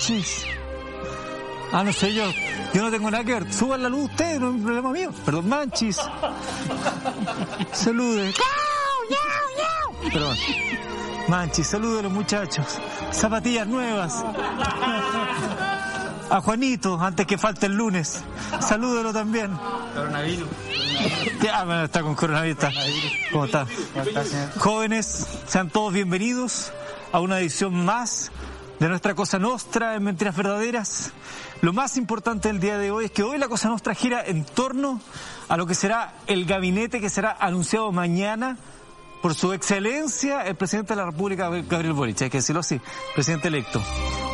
Manchis. Ah, no sé yo. Yo no tengo nada que ver. Suban la luz ustedes, no es un problema mío. Perdón, Manchis. Salude. Perdón. Manchis, salude a los muchachos. Zapatillas nuevas. A Juanito, antes que falte el lunes. Salúdelo también. Coronavirus. Ya, bueno, está con coronavirus. está. ¿Cómo está? Jóvenes, sean todos bienvenidos a una edición más de nuestra Cosa Nostra en Mentiras Verdaderas. Lo más importante del día de hoy es que hoy la Cosa Nostra gira en torno a lo que será el gabinete que será anunciado mañana por su excelencia el presidente de la República, Gabriel Boric, hay que decirlo así, presidente electo.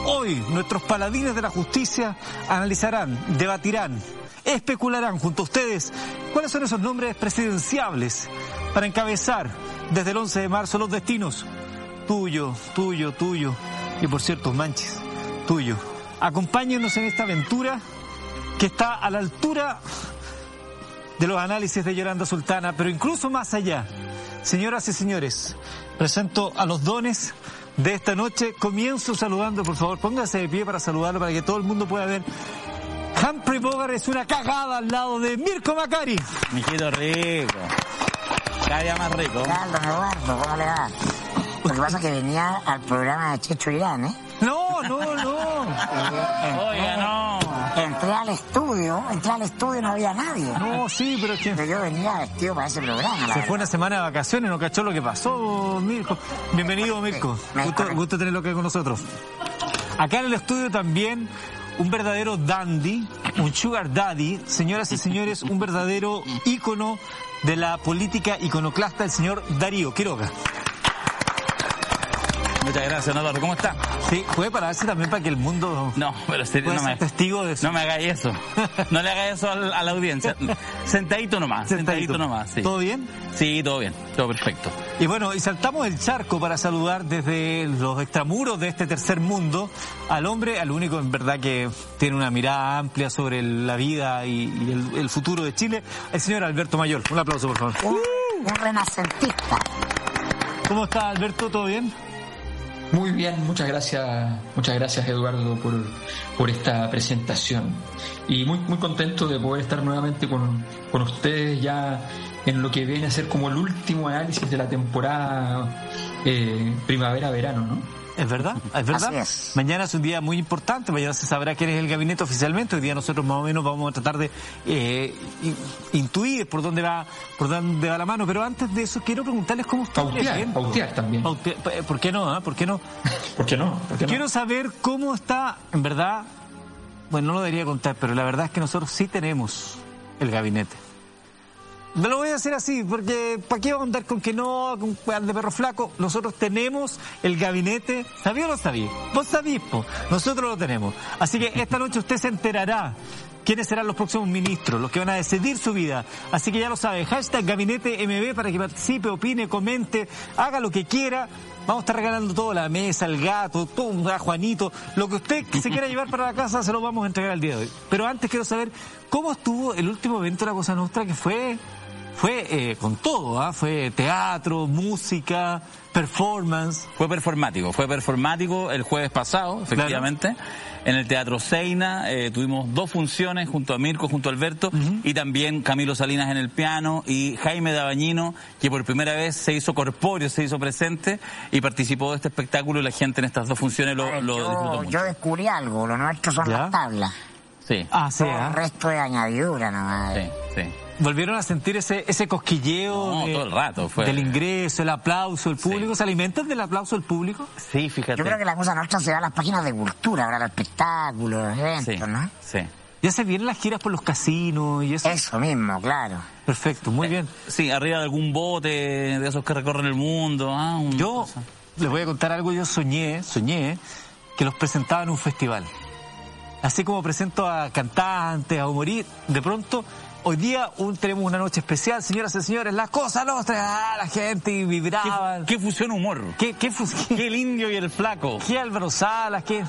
Hoy nuestros paladines de la justicia analizarán, debatirán, especularán junto a ustedes cuáles son esos nombres presidenciables para encabezar desde el 11 de marzo los destinos tuyo, tuyo, tuyo y por cierto, Manches, tuyo. Acompáñenos en esta aventura que está a la altura de los análisis de Yolanda Sultana, pero incluso más allá. Señoras y señores, presento a los dones de esta noche. Comienzo saludando, por favor, póngase de pie para saludarlo, para que todo el mundo pueda ver. Humphrey Bogart es una cagada al lado de Mirko Macari. Mijito rico. Cada día más rico. Carlos Eduardo, ¿cómo le va? Lo que pasa es que venía al programa de Checho Irán, ¿eh? No, no, no. Oiga, no. Entré al estudio, entré al estudio y no había nadie. No, sí, pero es que Pero yo venía vestido para ese programa, se fue una semana de vacaciones, no cachó lo que pasó, Mirko. Bienvenido, Mirko. Me- Gusto, gusto tenerlo aquí con nosotros. Acá en el estudio también un verdadero dandy, un sugar daddy, señoras y señores, un verdadero ícono de la política iconoclasta, el señor Darío Quiroga. Muchas gracias, Eduardo. ¿Cómo está? Sí, puede pararse también para que el mundo No, pero pueda no ser me, testigo de eso. no me hagáis eso. No le hagáis eso al- a la audiencia. Sentadito nomás, sentadito, nomás. Sí. ¿Todo bien? Sí, todo bien, todo perfecto. Y bueno, y saltamos el charco para saludar desde los extramuros de este tercer mundo al hombre, al único en verdad que tiene una mirada amplia sobre el- la vida y, y el, el futuro de Chile, el señor Alberto Mayor. Un aplauso, por favor. Un renacentista. ¿Cómo está Alberto? ¿Todo bien? Muy bien, muchas gracias, muchas gracias Eduardo por, por esta presentación. Y muy, muy contento de poder estar nuevamente con, con ustedes ya en lo que viene a ser como el último análisis de la temporada eh, primavera-verano, ¿no? ¿Es verdad? ¿Es verdad? Así es. Mañana es un día muy importante, mañana se sabrá quién es el gabinete oficialmente, hoy día nosotros más o menos vamos a tratar de eh, in- intuir por dónde va por dónde va la mano, pero antes de eso quiero preguntarles cómo está el Pautear, evento. pautear también. Paute- eh, ¿Por qué no? ah? ¿Por qué no? ¿Por qué no? ¿Por qué no? Quiero saber cómo está, en verdad, bueno, no lo debería contar, pero la verdad es que nosotros sí tenemos el gabinete. Me lo voy a hacer así, porque ¿para qué vamos a andar con que no, con de perro flaco? Nosotros tenemos el gabinete, ¿sabía o no sabía? Vos sabís, po. nosotros lo tenemos. Así que esta noche usted se enterará quiénes serán los próximos ministros, los que van a decidir su vida. Así que ya lo sabe, hashtag gabinete MB para que participe, opine, comente, haga lo que quiera. Vamos a estar regalando todo, la mesa, el gato, todo, a Juanito, lo que usted se quiera llevar para la casa se lo vamos a entregar el día de hoy. Pero antes quiero saber cómo estuvo el último evento de la Cosa Nostra que fue fue eh, con todo, ¿ah? fue teatro, música, performance. Fue performático, fue performático el jueves pasado, efectivamente. En el Teatro Seina eh, tuvimos dos funciones junto a Mirko, junto a Alberto, y también Camilo Salinas en el piano y Jaime Dabañino, que por primera vez se hizo corpóreo, se hizo presente y participó de este espectáculo y la gente en estas dos funciones lo, lo disfrutó yo, mucho. yo descubrí algo, lo nuestro son ¿Ya? las tablas. Sí, Ah, sí, Todo ¿ah? el resto de añadidura nomás. sí, sí. Volvieron a sentir ese, ese cosquilleo No, de- todo el rato, fue- del ingreso, el aplauso, el público. ¿Se alimentan del aplauso del público? Sí, fíjate. Yo creo que la cosa nuestra se va a las páginas de cultura, ahora los espectáculos, los eventos, sí, ¿no? sí. Ya se vienen las giras por los casinos y eso. Eso mismo, claro. Perfecto, muy bien. Sí, arriba de algún bote de esos que recorren el mundo. Ah, un- Yo les voy a contar algo, yo soñé, soñé que los presentaba en un festival. Así como presento a cantantes, a humoristas, de pronto hoy día un, tenemos una noche especial, señoras y señores, las cosas nuestras, ah, la gente vibraba. ¿Qué, fusión humor? ¿Qué, qué, qué, el indio y el flaco? ¿Qué Álvaro Salas? ¿Qué,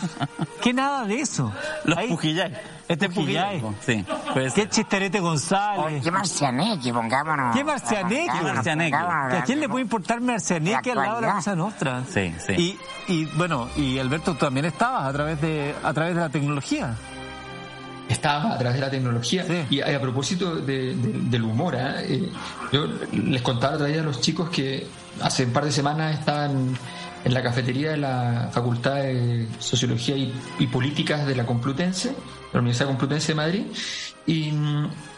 qué nada de eso? Los Pujillay. Este Pujillay. Sí. Pues, ¿Qué Chisterete González? ¿Qué Marcianeque, pongámonos? ¿Qué Marcianeque? Marcianeque? ¿A quién le puede importar Marcianeque al lado de la cosa nuestra? Sí, sí. Y, y bueno, y Alberto también estabas a través de, a través de la tecnología estaba a través de la tecnología. Y a, propósito del humor, ¿eh? ¿eh? yo les contaba otra vez a los chicos que hace un par de semanas estaban en la cafetería de la Facultad de Sociología y, Políticas de la Complutense, la Universidad Complutense de Madrid, y,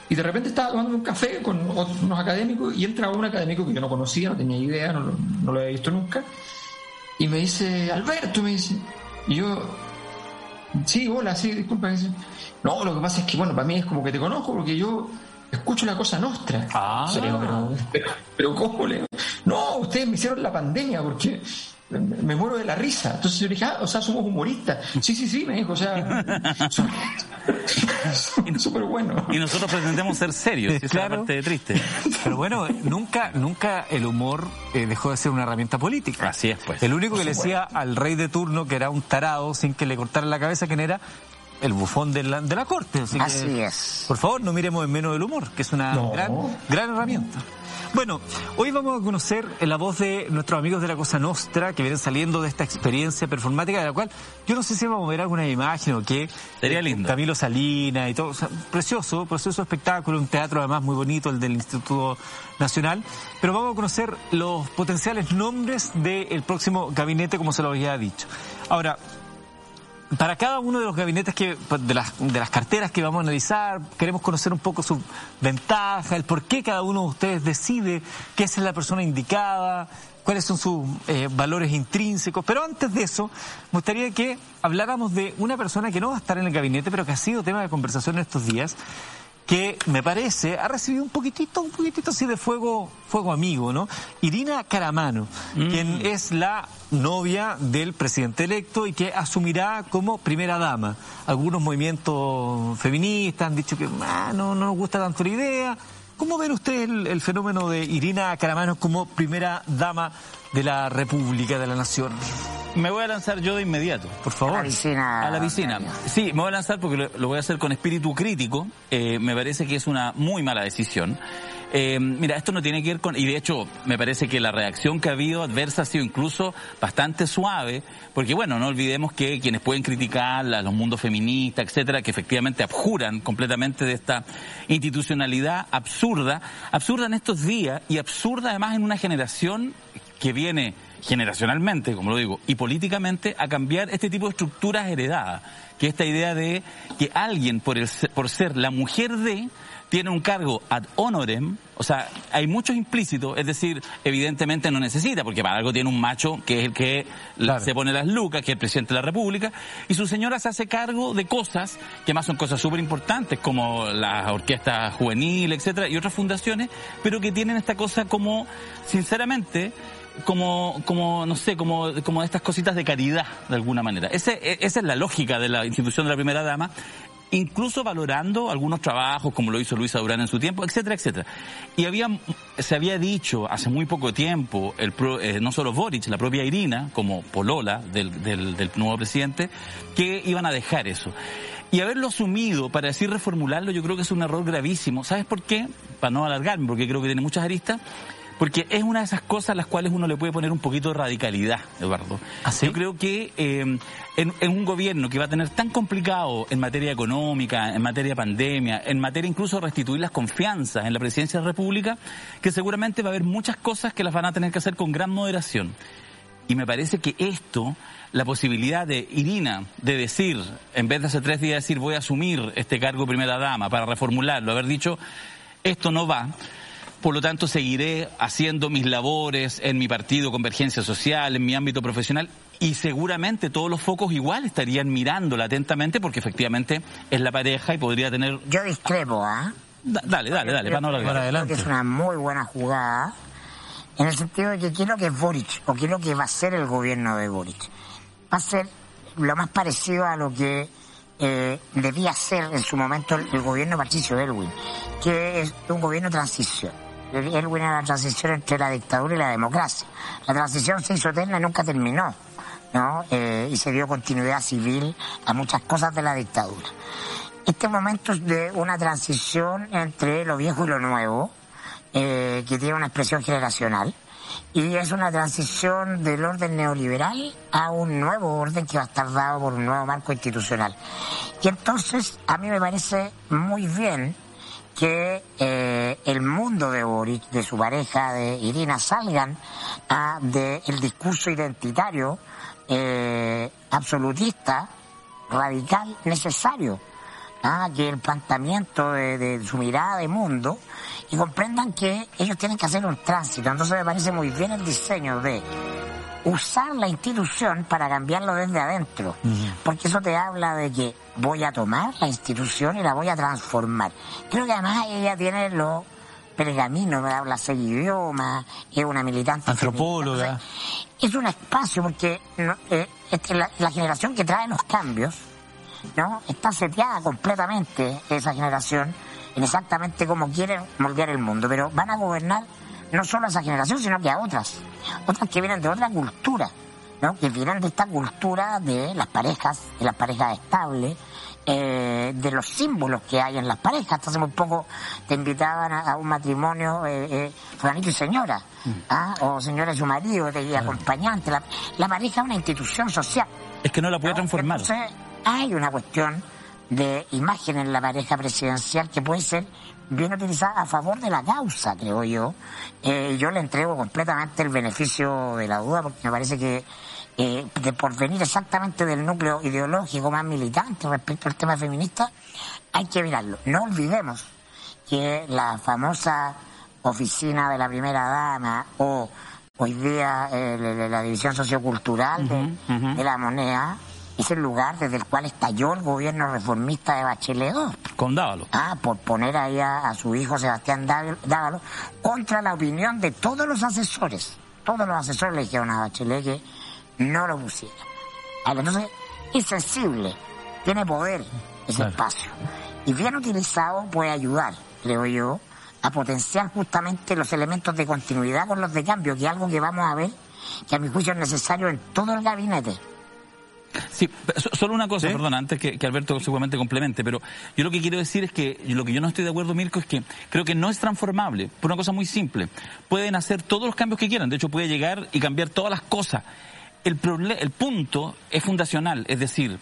y, de repente estaba tomando un café con unos académicos y entra un académico que yo no conocía, no tenía idea, no, no lo había visto nunca, y me dice, Alberto, me dice, y yo, sí, hola, sí, disculpa, no, lo que pasa es que, bueno, para mí es como que te conozco porque yo escucho la cosa nuestra. Ah. pero, pero, ¿cómo le.? No, ustedes me hicieron la pandemia porque me muero de la risa. Entonces yo dije, ah, o sea, somos humoristas. Sí, sí, sí, me dijo, o sea, súper bueno. Y nosotros pretendemos ser serios, es claro. parte de triste. Pero bueno, nunca, nunca el humor eh, dejó de ser una herramienta política. Así es, pues. El único que le decía al rey de turno que era un tarado sin que le cortaran la cabeza, ¿quién era? El bufón de la, de la corte. Así, es. Por favor, no miremos en menos del humor, que es una gran, gran herramienta. Bueno, hoy vamos a conocer la voz de nuestros amigos de la Cosa Nostra que vienen saliendo de esta experiencia performática de la cual yo no sé si vamos a ver alguna imagen o qué. Sería lindo. Camilo Salina y todo. precioso, precioso espectáculo, un teatro además muy bonito, el del Instituto Nacional. Pero vamos a conocer los potenciales nombres del próximo gabinete, como se lo había dicho. Ahora, para cada uno de los gabinetes que, pues, de las, de las carteras que vamos a analizar, queremos conocer un poco su ventaja, el por qué cada uno de ustedes decide qué es la persona indicada, cuáles son sus eh, valores intrínsecos. Pero antes de eso, me gustaría que habláramos de una persona que no va a estar en el gabinete, pero que ha sido tema de conversación en estos días, que me parece ha recibido un poquitito, un poquitito así de fuego, fuego amigo, ¿no? Irina Caramano, mm. quien es la novia del presidente electo y que asumirá como primera dama. Algunos movimientos feministas han dicho que ah, no, no nos gusta tanto la idea. ¿Cómo ven ustedes el, fenómeno de Irina Caramano como primera dama de la República, de la Nación? Me voy a lanzar yo de inmediato, por favor. A la piscina. A la piscina. Sí, me voy a lanzar porque lo, voy a hacer con espíritu crítico. Eh, me parece que es una muy mala decisión. Eh, mira, esto no tiene que ver con, y de hecho me parece que la reacción que ha habido adversa ha sido incluso bastante suave, porque bueno, no olvidemos que quienes pueden criticar a los mundos feministas, etcétera, que efectivamente abjuran completamente de esta institucionalidad absurda, absurda en estos días y absurda además en una generación que viene generacionalmente, como lo digo, y políticamente a cambiar este tipo de estructuras heredadas, que esta idea de que alguien por, el, por ser la mujer de tiene un cargo ad honorem, o sea, hay muchos implícitos, es decir, evidentemente no necesita, porque para algo tiene un macho que es el que se pone las lucas, que es el presidente de la República, y su señora se hace cargo de cosas que más son cosas súper importantes, como la orquesta juvenil, etcétera, y otras fundaciones, pero que tienen esta cosa como, sinceramente, como, como, no sé, como, como estas cositas de caridad, de alguna manera. Ese, e, esa es la lógica de la institución de la primera dama, incluso valorando algunos trabajos, como lo hizo Luisa Durán en su tiempo, etcétera, etcétera. Y había, se había dicho hace muy poco tiempo, el eh, no solo Boric, la propia Irina, como polola del, del, del nuevo presidente, que iban a dejar eso. Y haberlo asumido para decir reformularlo, yo creo que es un error gravísimo. ¿Sabes por qué? Para no alargarme, porque creo que tiene muchas aristas porque es una de esas cosas a las cuales uno le puede poner un poquito de radicalidad, Eduardo. ¿Ah, Yo creo que eh, en, un gobierno que va a tener tan complicado en materia económica, en materia pandemia, en materia incluso de restituir las confianzas en la presidencia de la República, que seguramente va a haber muchas cosas que las van a tener que hacer con gran moderación. Y me parece que esto, la posibilidad de Irina de decir, en vez de hace tres días decir voy a asumir este cargo primera dama para reformularlo, haber dicho esto no va, por lo tanto, seguiré haciendo mis labores en mi partido Convergencia Social, en mi ámbito profesional, y seguramente todos los focos igual estarían mirándola atentamente porque efectivamente es la pareja y podría tener... Yo discrepo, ¿ah? dale, dale, dale, para no adelante. es una muy buena jugada en el sentido de que quiero que Boric, o quiero que va a ser el gobierno de Boric, va a ser lo más parecido a lo que eh, debía ser en su momento el, gobierno de Patricio Elwin, que es un gobierno de transición. Elwin era la transición entre la dictadura y la democracia. La transición se hizo eterna y nunca terminó, ¿no? Eh, y se dio continuidad civil a muchas cosas de la dictadura. Este momento es de una transición entre lo viejo y lo nuevo, eh, que tiene una expresión generacional y es una transición del orden neoliberal a un nuevo orden que va a estar dado por un nuevo marco institucional. Y entonces a mí me parece muy bien que eh, el mundo de Boric, de su pareja, de Irina, salgan del discurso identitario eh, absolutista, radical, necesario. ¿ah? que el planteamiento de su mirada de mundo y comprendan que ellos tienen que hacer un tránsito. Entonces me parece muy bien el diseño de usar la institución para cambiarlo desde adentro, porque eso te habla de que voy a tomar la institución y la voy a transformar. Creo que además ella tiene los pergaminos, me habla seis idiomas, es una militante. Antropóloga. es un espacio porque eh, la, la generación que trae los cambios, ¿no? Está seteada completamente esa generación exactamente como quieren moldear el mundo, pero van a gobernar no solo a esa generación, sino que a otras, otras que vienen de otra cultura, ¿no? que vienen de esta cultura de las parejas, de las parejas estables, eh, de los símbolos que hay en las parejas. Hasta hace muy poco te invitaban a, un matrimonio, eh, eh y señora, mm. ¿ah? o señora y su marido, y acompañante. La, pareja es una institución social. Es que no la puede transformar. Entonces, hay una cuestión de imagen en la pareja presidencial que puede ser bien utilizada a favor de la causa, creo yo. Eh, yo le entrego completamente el beneficio de la duda porque me parece que eh, de por venir exactamente del núcleo ideológico más militante respecto al tema feminista, hay que mirarlo. No olvidemos que la famosa oficina de la primera dama o hoy día eh, la, división sociocultural de la moneda es el lugar desde el cual estalló el gobierno reformista de Bachelet II. Con Dávalo. Ah, por poner ahí a, su hijo Sebastián Dávalo contra la opinión de todos los asesores. Todos los asesores le dijeron a Bachelet que no lo pusiera. Entonces, es sensible, tiene poder ese espacio. Y bien utilizado puede ayudar, creo yo, a potenciar justamente los elementos de continuidad con los de cambio, que es algo que vamos a ver, que a mi juicio es necesario en todo el gabinete. Sí, solo una cosa, perdón, antes que, Alberto seguramente complemente, pero yo lo que quiero decir es que lo que yo no estoy de acuerdo, Mirko, es que creo que no es transformable, por una cosa muy simple. Pueden hacer todos los cambios que quieran, de hecho puede llegar y cambiar todas las cosas. El, el punto es fundacional, es decir,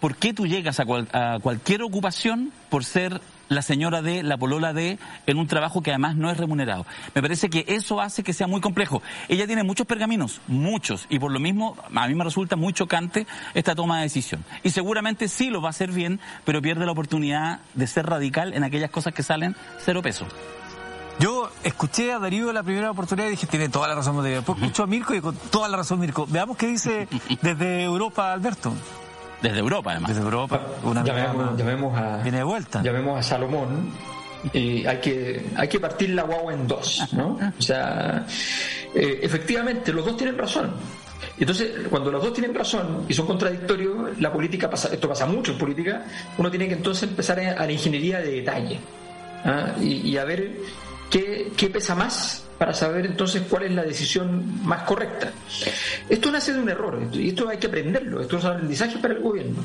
¿por qué tú llegas a, a cualquier ocupación por ser la señora de, la polola de, en un trabajo que además no es remunerado. Me parece que eso hace que sea muy complejo. Ella tiene muchos pergaminos, muchos, y por lo mismo a mí me resulta muy chocante esta toma de decisión. Y seguramente sí lo va a hacer bien, pero pierde la oportunidad de ser radical en aquellas cosas que salen cero peso. Yo escuché a Darío la primera oportunidad y dije, tiene toda la razón Darío. Después escucho a Mirko y con toda la razón Mirko. Veamos qué dice desde Europa Alberto. Desde Europa, además. Desde Europa. Una llamemos, a, viene de vuelta. Llamemos a Salomón. Y hay que, hay que partir la guagua en dos, ¿no? O sea, eh, efectivamente, los dos tienen razón. Entonces, cuando los dos tienen razón y son contradictorios, la política pasa, esto pasa mucho en política, uno tiene que entonces empezar a, la ingeniería de detalle ¿ah? y, a ver qué, qué pesa más para saber entonces cuál es la decisión más correcta. Esto nace de un error, y esto hay que aprenderlo, esto es un aprendizaje para el gobierno.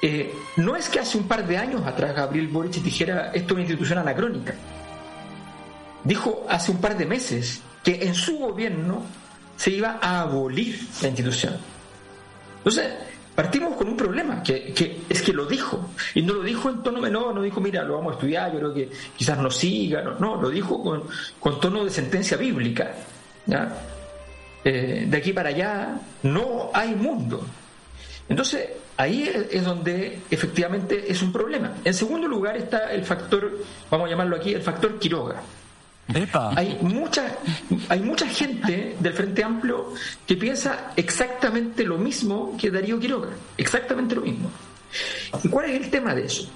Eh, no es que hace un par de años atrás Gabriel Boric dijera esto es una institución anacrónica. Dijo hace un par de meses que en su gobierno se iba a abolir la institución. Entonces, partimos con un problema, que, es que lo dijo, y no lo dijo en tono menor, no dijo, mira, lo vamos a estudiar, yo creo que quizás nos siga, no, lo dijo con, tono de sentencia bíblica. Eh, de aquí para allá no hay mundo. Entonces, ahí es, donde efectivamente es un problema. En segundo lugar está el factor, vamos a llamarlo aquí, el factor Quiroga. Hay mucha, hay mucha gente del Frente Amplio que piensa exactamente lo mismo que Darío Quiroga, exactamente lo mismo. ¿Y cuál es el tema de eso?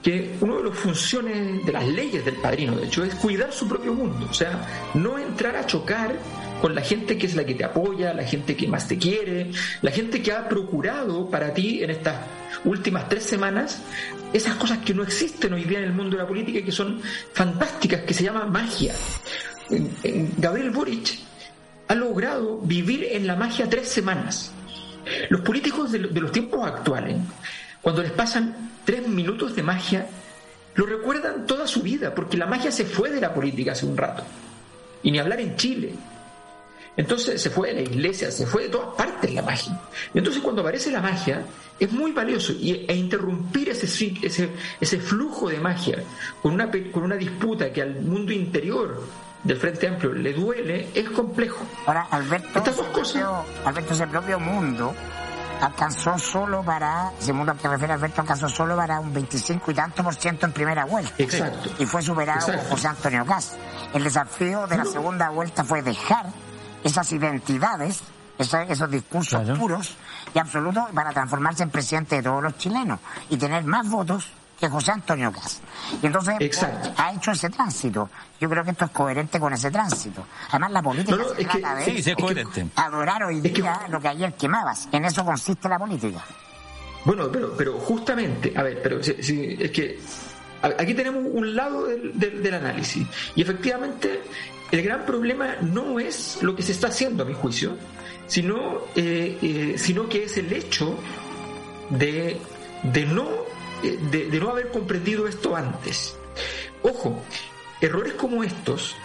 Que una de las funciones de las leyes del padrino, de hecho, es cuidar su propio mundo, o sea, no entrar a chocar con la gente que es la que te apoya, la gente que más te quiere, la gente que ha procurado para ti en estas últimas tres semanas esas cosas que no existen hoy día en el mundo de la política y que son fantásticas, que se llama magia. Gabriel Boric ha logrado vivir en la magia tres semanas. Los políticos de los tiempos actuales, cuando les pasan tres minutos de magia, lo recuerdan toda su vida, porque la magia se fue de la política hace un rato. Y ni hablar en Chile. Entonces se fue de la iglesia, se fue de todas partes la magia. Y entonces cuando aparece la magia, es muy valioso. Y, e interrumpir ese, ese, ese flujo de magia con una, con una disputa que al mundo interior del Frente Amplio le duele, es complejo. Ahora, Alberto, Estas dos cosas... Alberto, ese propio mundo alcanzó solo para, que refiere Alberto, alcanzó solo para un 25 y tanto por ciento en primera vuelta. Exacto. Y fue superado por José Antonio Cast. El desafío de la segunda vuelta fue dejar esas identidades, esos, discursos puros y absolutos para transformarse en presidente de todos los chilenos y tener más votos que José Antonio Cas. Y entonces ha hecho ese tránsito. Yo creo que esto es coherente con ese tránsito. Además, la política se trata de sí, es coherente. adorar hoy día lo que ayer quemabas. En eso consiste la política. Bueno, pero, pero justamente, a ver, pero es que aquí tenemos un lado del, del, análisis. Y efectivamente, el gran problema no es lo que se está haciendo, a mi juicio, sino, eh, eh, sino que es el hecho de, de no de, no haber comprendido esto antes. Ojo, errores como estos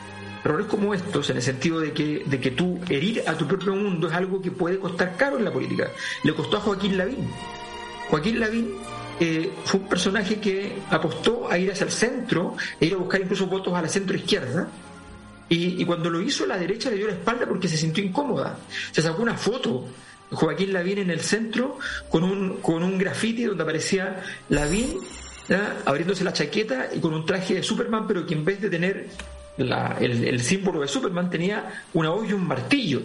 errores como estos, en el sentido de que, de que tú herir a tu propio mundo es algo que puede costar caro en la política. Le costó a Joaquín Lavín. Joaquín Lavín eh, fue un personaje que apostó a ir hacia el centro, e ir a buscar incluso votos a la centro izquierda. Y, cuando lo hizo, la derecha le dio la espalda porque se sintió incómoda. Se sacó una foto Joaquín Lavín en el centro con un, con un graffiti donde aparecía Lavín abriéndose la chaqueta y con un traje de Superman, pero que en vez de tener el, símbolo de Superman tenía una olla y un martillo.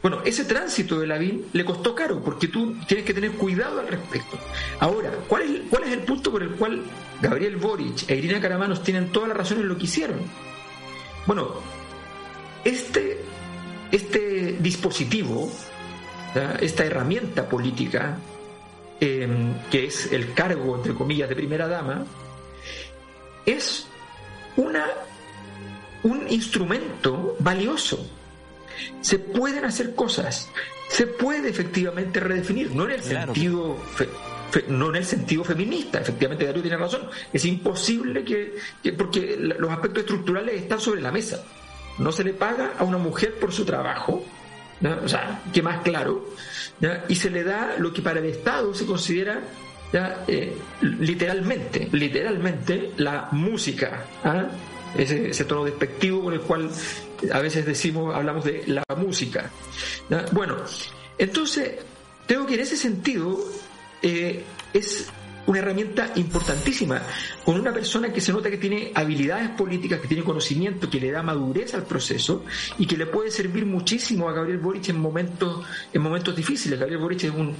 Bueno, ese tránsito de Lavín le costó caro porque tú tienes que tener cuidado al respecto. Ahora, ¿cuál es, cuál es el punto por el cual Gabriel Boric e Irina Caramanos tienen toda la razón en lo que hicieron? Bueno, este, este dispositivo esta herramienta política, em, que es el cargo, entre comillas, de primera dama, es una, un instrumento valioso. Se pueden hacer cosas, se puede efectivamente redefinir, no en el sentido no en el sentido feminista, efectivamente Darío tiene razón, es imposible que, porque los aspectos estructurales están sobre la mesa. No se le paga a una mujer por su trabajo, o sea, que más claro, y se le da lo que para el Estado se considera eh, literalmente, literalmente la música, ¿ah? ese, tono despectivo con el cual a veces decimos, hablamos de la música. Bueno, entonces, tengo que en ese sentido eh, es una herramienta importantísima, con una persona que se nota que tiene habilidades políticas, que tiene conocimiento, que le da madurez al proceso y que le puede servir muchísimo a Gabriel Boric en momentos, en momentos difíciles. Gabriel Boric es un,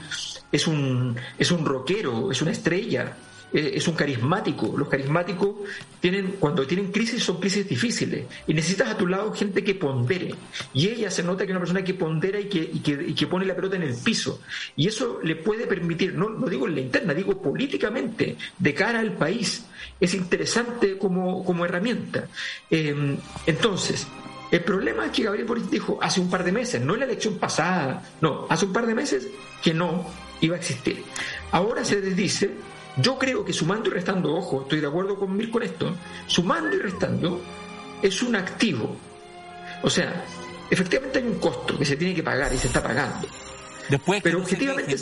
es un, es un rockero, es una estrella, eh, es un carismático. Los carismáticos tienen, cuando tienen crisis, son crisis difíciles. Y necesitas a tu lado gente que pondere. Y ella se nota que es una persona que pondera y que, y que, pone la pelota en el piso. Y eso le puede permitir, no, no digo en la interna, digo políticamente, de cara al país. Es interesante como, como herramienta. Eh, entonces, el problema es que Gabriel Boric dijo hace un par de meses, no en la elección pasada, no, hace un par de meses que no iba a existir. Ahora se dice yo creo que sumando y restando, ojo, estoy de acuerdo con Mir con esto, sumando y restando es un activo. O sea, efectivamente hay un costo que se tiene que pagar y se está pagando. Después, pero objetivamente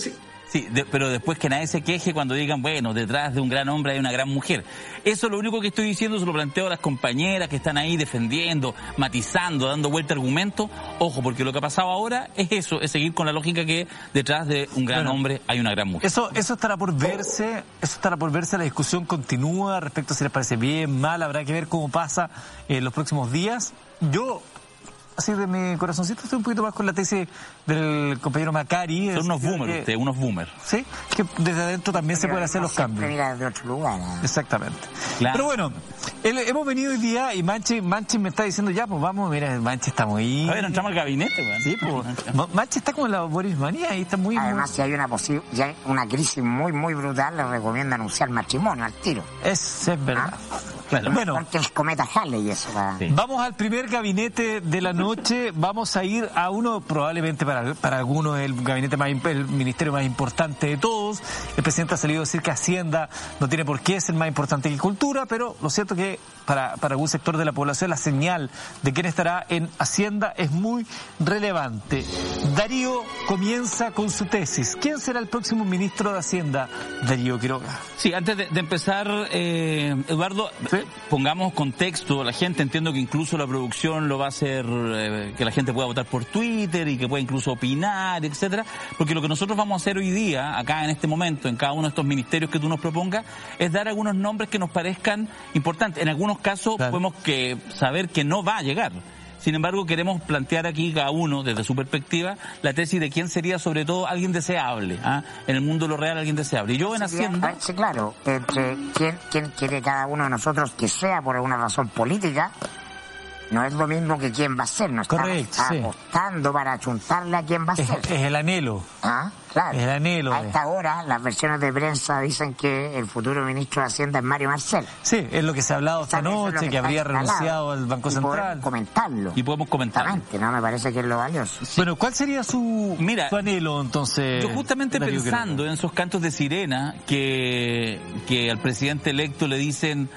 sí. Sí, pero después que nadie se queje cuando digan, bueno, detrás de un gran hombre hay una gran mujer. Eso es lo único que estoy diciendo, se lo planteo a las compañeras que están ahí defendiendo, matizando, dando vuelta argumento. Ojo, porque lo que ha pasado ahora es eso, es seguir con la lógica que detrás de un gran hombre hay una gran mujer. Eso, eso estará por verse, eso estará por verse, la discusión continúa respecto a si les parece bien, mal, habrá que ver cómo pasa en los próximos días. Yo así de mi corazoncito, estoy un poquito más con la tesis del compañero Macari. Son unos boomers, usted, unos boomers. Sí, que desde adentro también se pueden hacer los cambios. de otro lugar. Exactamente. Pero bueno, hemos venido hoy día y Manchi, Manchi me está diciendo ya, pues vamos, mira, Manchi está muy... A ver, entramos al gabinete, weón. Sí, pues. Manchi está como la Boris Manía y está muy... Además, si hay una posible, hay una crisis muy, muy brutal, le recomiendo anunciar matrimonio al tiro. Es, es verdad. ¿Ah? Bueno, cometa Halley eso. Vamos al primer gabinete de la noche. Vamos a ir a uno, probablemente para, para algunos, el gabinete más, el ministerio más importante de todos. El presidente ha salido a decir que Hacienda no tiene por qué ser más importante que Cultura, pero lo cierto es que para, para algún sector de la población la señal de quién estará en Hacienda es muy relevante. Darío comienza con su tesis. ¿Quién será el próximo ministro de Hacienda? Darío Quiroga. Sí, antes de, empezar, eh, Eduardo, pongamos contexto. La gente, entiendo que incluso la producción lo va a hacer, eh, que la gente pueda votar por Twitter y que pueda incluso opinar, etcétera. Porque lo que nosotros vamos a hacer hoy día, acá en este momento, en cada uno de estos ministerios que tú nos propongas, es dar algunos nombres que nos parezcan importantes. En algunos casos podemos que saber que no va a llegar. Sin embargo, queremos plantear aquí cada uno, desde su perspectiva, la tesis de quién sería sobre todo alguien deseable, ¿ah? en el mundo de lo real alguien deseable. Y yo en Hacienda... Sí, claro, entre quién, quién quiere cada uno de nosotros que sea por alguna razón política, no es lo mismo que quién va a ser, no Correcto, apostando para achuntarle a quién va a ser. Es el anhelo. Ah, claro. Es el anhelo. A esta hora, las versiones de prensa dicen que el futuro ministro de Hacienda es Mario Marcel. Sí, es lo que se ha hablado esta noche, que, habría renunciado al Banco Central. Podemos comentarlo. Y podemos comentarlo. ¿no? Me parece que es lo valioso. Bueno, ¿cuál sería su, Mira, anhelo entonces? Yo justamente pensando en esos cantos de sirena que, que al presidente electo le dicen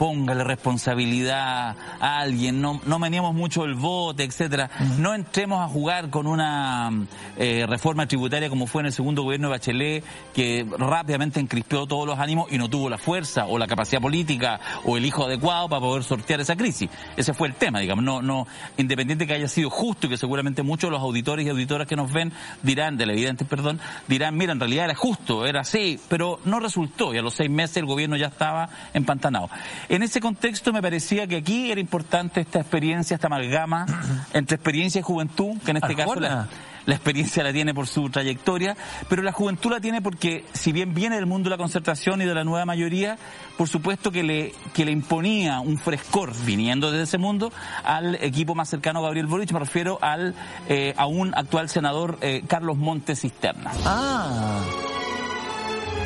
póngale responsabilidad a alguien, no, no meníamos mucho el voto, etcétera. No entremos a jugar con una eh, reforma tributaria como fue en el segundo gobierno de Bachelet, que rápidamente encrispó todos los ánimos y no tuvo la fuerza o la capacidad política o el hijo adecuado para poder sortear esa crisis. Ese fue el tema, digamos. No, no, independiente que haya sido justo y que seguramente muchos de los auditores y auditoras que nos ven dirán, del evidente perdón, dirán, mira, en realidad era justo, era así, pero no resultó y a los seis meses el gobierno ya estaba empantanado. En ese contexto me parecía que aquí era importante esta experiencia, esta amalgama entre experiencia y juventud, que en este caso la, experiencia la tiene por su trayectoria, pero la juventud la tiene porque, si bien viene del mundo de la concertación y de la nueva mayoría, por supuesto que le, que le imponía un frescor viniendo desde ese mundo al equipo más cercano a Gabriel Boric, me refiero al, eh, a un actual senador eh, Carlos Montes Cisterna. Ah.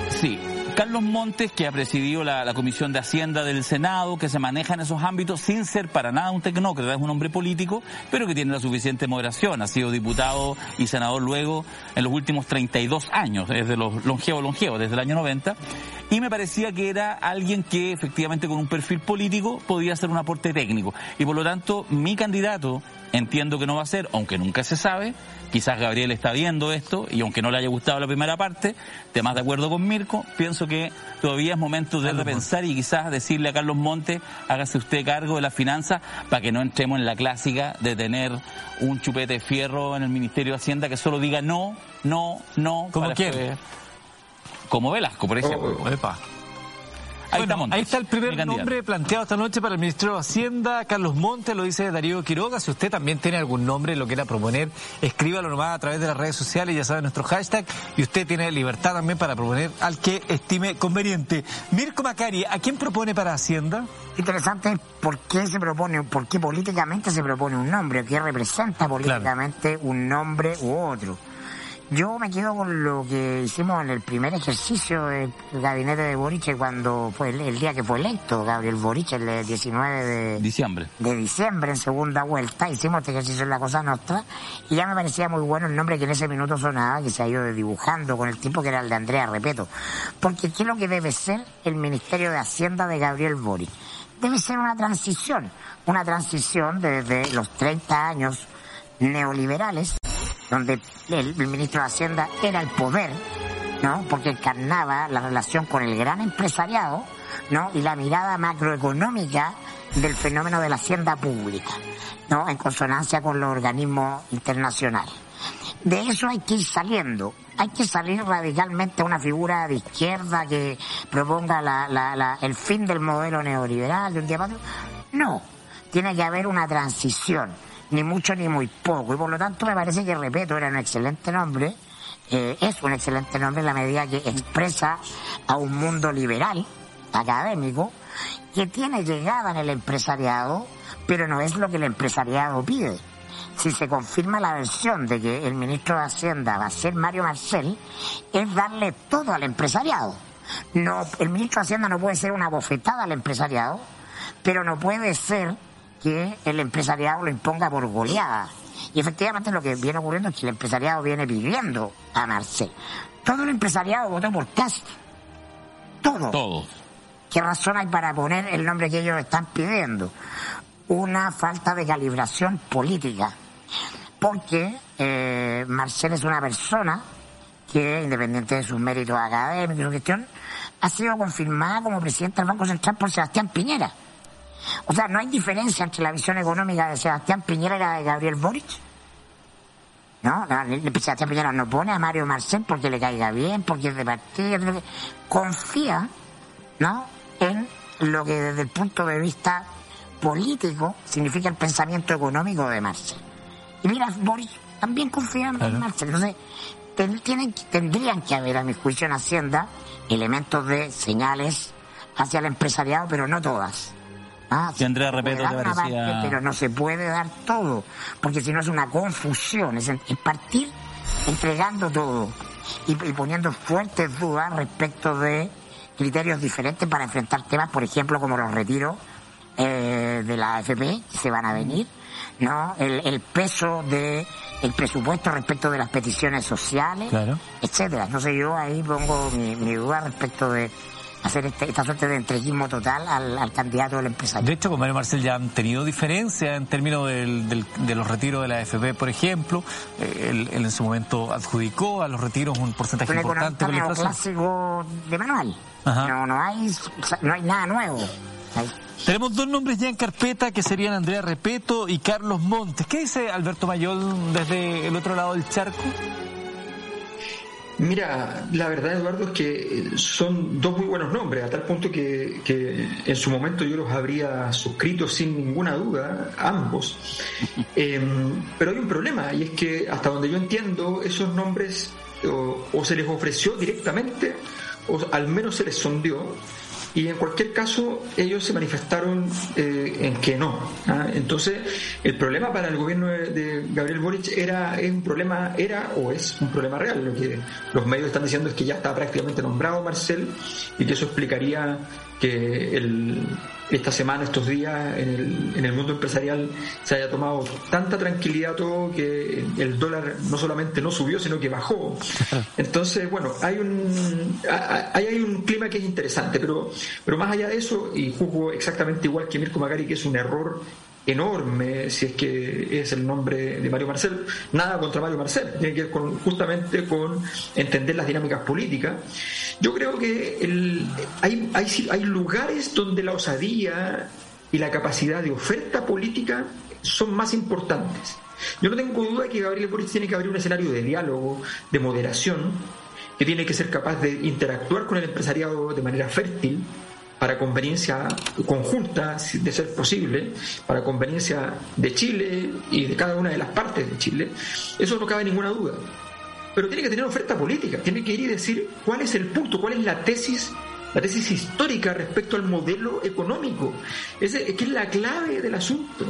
Sí, Carlos Montes, que ha presidido la, Comisión de Hacienda del Senado, que se maneja en esos ámbitos sin ser para nada un tecnócrata, es un hombre político, pero que tiene la suficiente moderación. Ha sido diputado y senador luego en los últimos 32 años, desde los longevos, desde el año 90. Y me parecía que era alguien que efectivamente con un perfil político podía hacer un aporte técnico. Y por lo tanto, mi candidato entiendo que no va a ser, aunque nunca se sabe. Quizás Gabriel está viendo esto y aunque no le haya gustado la primera parte, te más de acuerdo con Mirko, pienso que todavía es momento de repensar y quizás decirle a Carlos Monte, hágase usted cargo de las finanzas para que no entremos en la clásica de tener un chupete de fierro en el Ministerio de Hacienda que solo diga no, no, no. ¿Como quién? Como Velasco, por ejemplo. Oh, Ahí, está, el primer nombre planteado esta noche para el Ministerio de Hacienda, Carlos Montes, lo dice Darío Quiroga. Si usted también tiene algún nombre, lo quiera proponer, escríbalo nomás a través de las redes sociales, ya sabe nuestro hashtag, y usted tiene libertad también para proponer al que estime conveniente. Mirko Macari, ¿a quién propone para Hacienda? Interesante por qué se propone, por qué políticamente se propone un nombre, qué representa políticamente un nombre u otro. Yo me quedo con lo que hicimos en el primer ejercicio del gabinete de Boric cuando fue el, día que fue electo Gabriel Boric, el 19 de diciembre. De diciembre, en segunda vuelta, hicimos este ejercicio en la Cosa Nostra y ya me parecía muy bueno el nombre que en ese minuto sonaba, que se ha ido dibujando con el tiempo que era el de Andrea Repeto. Porque ¿qué es lo que debe ser el Ministerio de Hacienda de Gabriel Boric? Debe ser una transición, una transición desde los 30 años neoliberales donde el, ministro de Hacienda era el poder, ¿no? Porque encarnaba la relación con el gran empresariado, ¿no? Y la mirada macroeconómica del fenómeno de la hacienda pública, ¿no? En consonancia con los organismos internacionales. De eso hay que ir saliendo. Hay que salir radicalmente a una figura de izquierda que proponga la, el fin del modelo neoliberal de un día para otro. No. Tiene que haber una transición ni mucho ni muy poco. Y por lo tanto me parece que Repeto era un excelente nombre, eh, es un excelente nombre en la medida que expresa a un mundo liberal, académico, que tiene llegada en el empresariado, pero no es lo que el empresariado pide. Si se confirma la versión de que el ministro de Hacienda va a ser Mario Marcel, es darle todo al empresariado. No, el ministro de Hacienda no puede ser una bofetada al empresariado, pero no puede ser que el empresariado lo imponga por goleada. Y efectivamente lo que viene ocurriendo es que el empresariado viene pidiendo a Marcel. Todo el empresariado votó por Castro. Todo. Todo. ¿Qué razón hay para poner el nombre que ellos están pidiendo? Una falta de calibración política. Porque eh, Marcel es una persona que, independiente de sus méritos académicos y su gestión, ha sido confirmada como presidente del Banco Central por Sebastián Piñera. O sea, no hay diferencia entre la visión económica de Sebastián Piñera y la de Gabriel Boric. ¿No? Sebastián Piñera no pone a Mario Marcel porque le caiga bien, porque es de partido. Confía, ¿no? En lo que desde el punto de vista político significa el pensamiento económico de Marcel. Y mira, Boric también confía en Marcel. Entonces, tienen, tendrían que haber, a mi juicio, en Hacienda elementos de señales hacia el empresariado, pero no todas. Ah, Andrea Repeto pero no se puede dar todo, porque si no es una confusión, es, partir entregando todo y, poniendo fuertes dudas respecto de criterios diferentes para enfrentar temas, por ejemplo, como los retiros eh, de la AFP que se van a venir, ¿no? El, peso de el presupuesto respecto de las peticiones sociales, etcétera. Entonces yo ahí pongo mi duda respecto de hacer este, esta suerte de entreguismo total al, candidato del empresario. De hecho, con Mario Marcel ya han tenido diferencias en términos de los retiros de la AFP, por ejemplo. Eh, él, en su momento adjudicó a los retiros un porcentaje importante. Un clásico de manual. No, no, hay, no hay nada nuevo. Tenemos dos nombres ya en carpeta que serían Andrea Repeto y Carlos Montes. ¿Qué dice Alberto Mayol desde el otro lado del charco? Mira, la verdad, Eduardo, es que son dos muy buenos nombres, a tal punto que, en su momento yo los habría suscrito sin ninguna duda, ambos. Em, pero hay un problema, y es que hasta donde yo entiendo, esos nombres o se les ofreció directamente, o al menos se les sondeó, y en cualquier caso ellos se manifestaron eh, en que no. ¿ah? Entonces el problema para el gobierno de, Gabriel Boric era es un problema era o es un problema real. Lo que los medios están diciendo es que ya está prácticamente nombrado Marcel y que eso explicaría que el, esta semana, estos días, en el, en el mundo empresarial se haya tomado tanta tranquilidad todo que el dólar no solamente no subió, sino que bajó. Entonces, bueno, hay un, hay, hay un clima que es interesante, pero, pero más allá de eso, y juzgo exactamente igual que Mirko Magari, que es un error enorme, si es que es el nombre de Mario Marcel, nada contra Mario Marcel, tiene que ver con, justamente con entender las dinámicas políticas. Yo creo que hay, hay, lugares donde la osadía y la capacidad de oferta política son más importantes. Yo no tengo duda que Gabriel Boric tiene que abrir un escenario de diálogo, de moderación, que tiene que ser capaz de interactuar con el empresariado de manera fértil, para conveniencia conjunta, de ser posible, para conveniencia de Chile y de cada una de las partes de Chile, eso no cabe ninguna duda. Pero tiene que tener oferta política, tiene que ir y decir cuál es el punto, cuál es la tesis, la tesis histórica respecto al modelo económico. Es, que es la clave del asunto.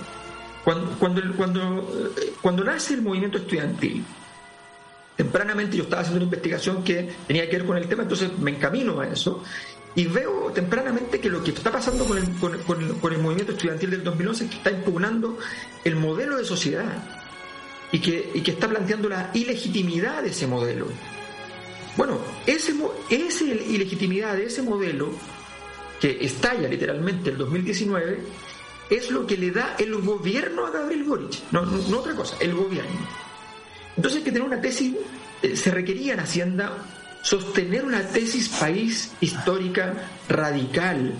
Cuando, cuando, cuando, cuando nace el movimiento estudiantil, tempranamente yo estaba haciendo una investigación que tenía que ver con el tema, entonces me encamino a eso y veo tempranamente que lo que está pasando con el, con, el movimiento estudiantil del 2011 es que está impugnando el modelo de sociedad y que, y que está planteando la ilegitimidad de ese modelo. Bueno, ese, esa ilegitimidad de ese modelo, que estalla literalmente el 2019, es lo que le da el gobierno a Gabriel Boric, no, no, otra cosa, el gobierno. Entonces hay que tener una tesis, eh, se requería en Hacienda sostener una tesis país histórica radical,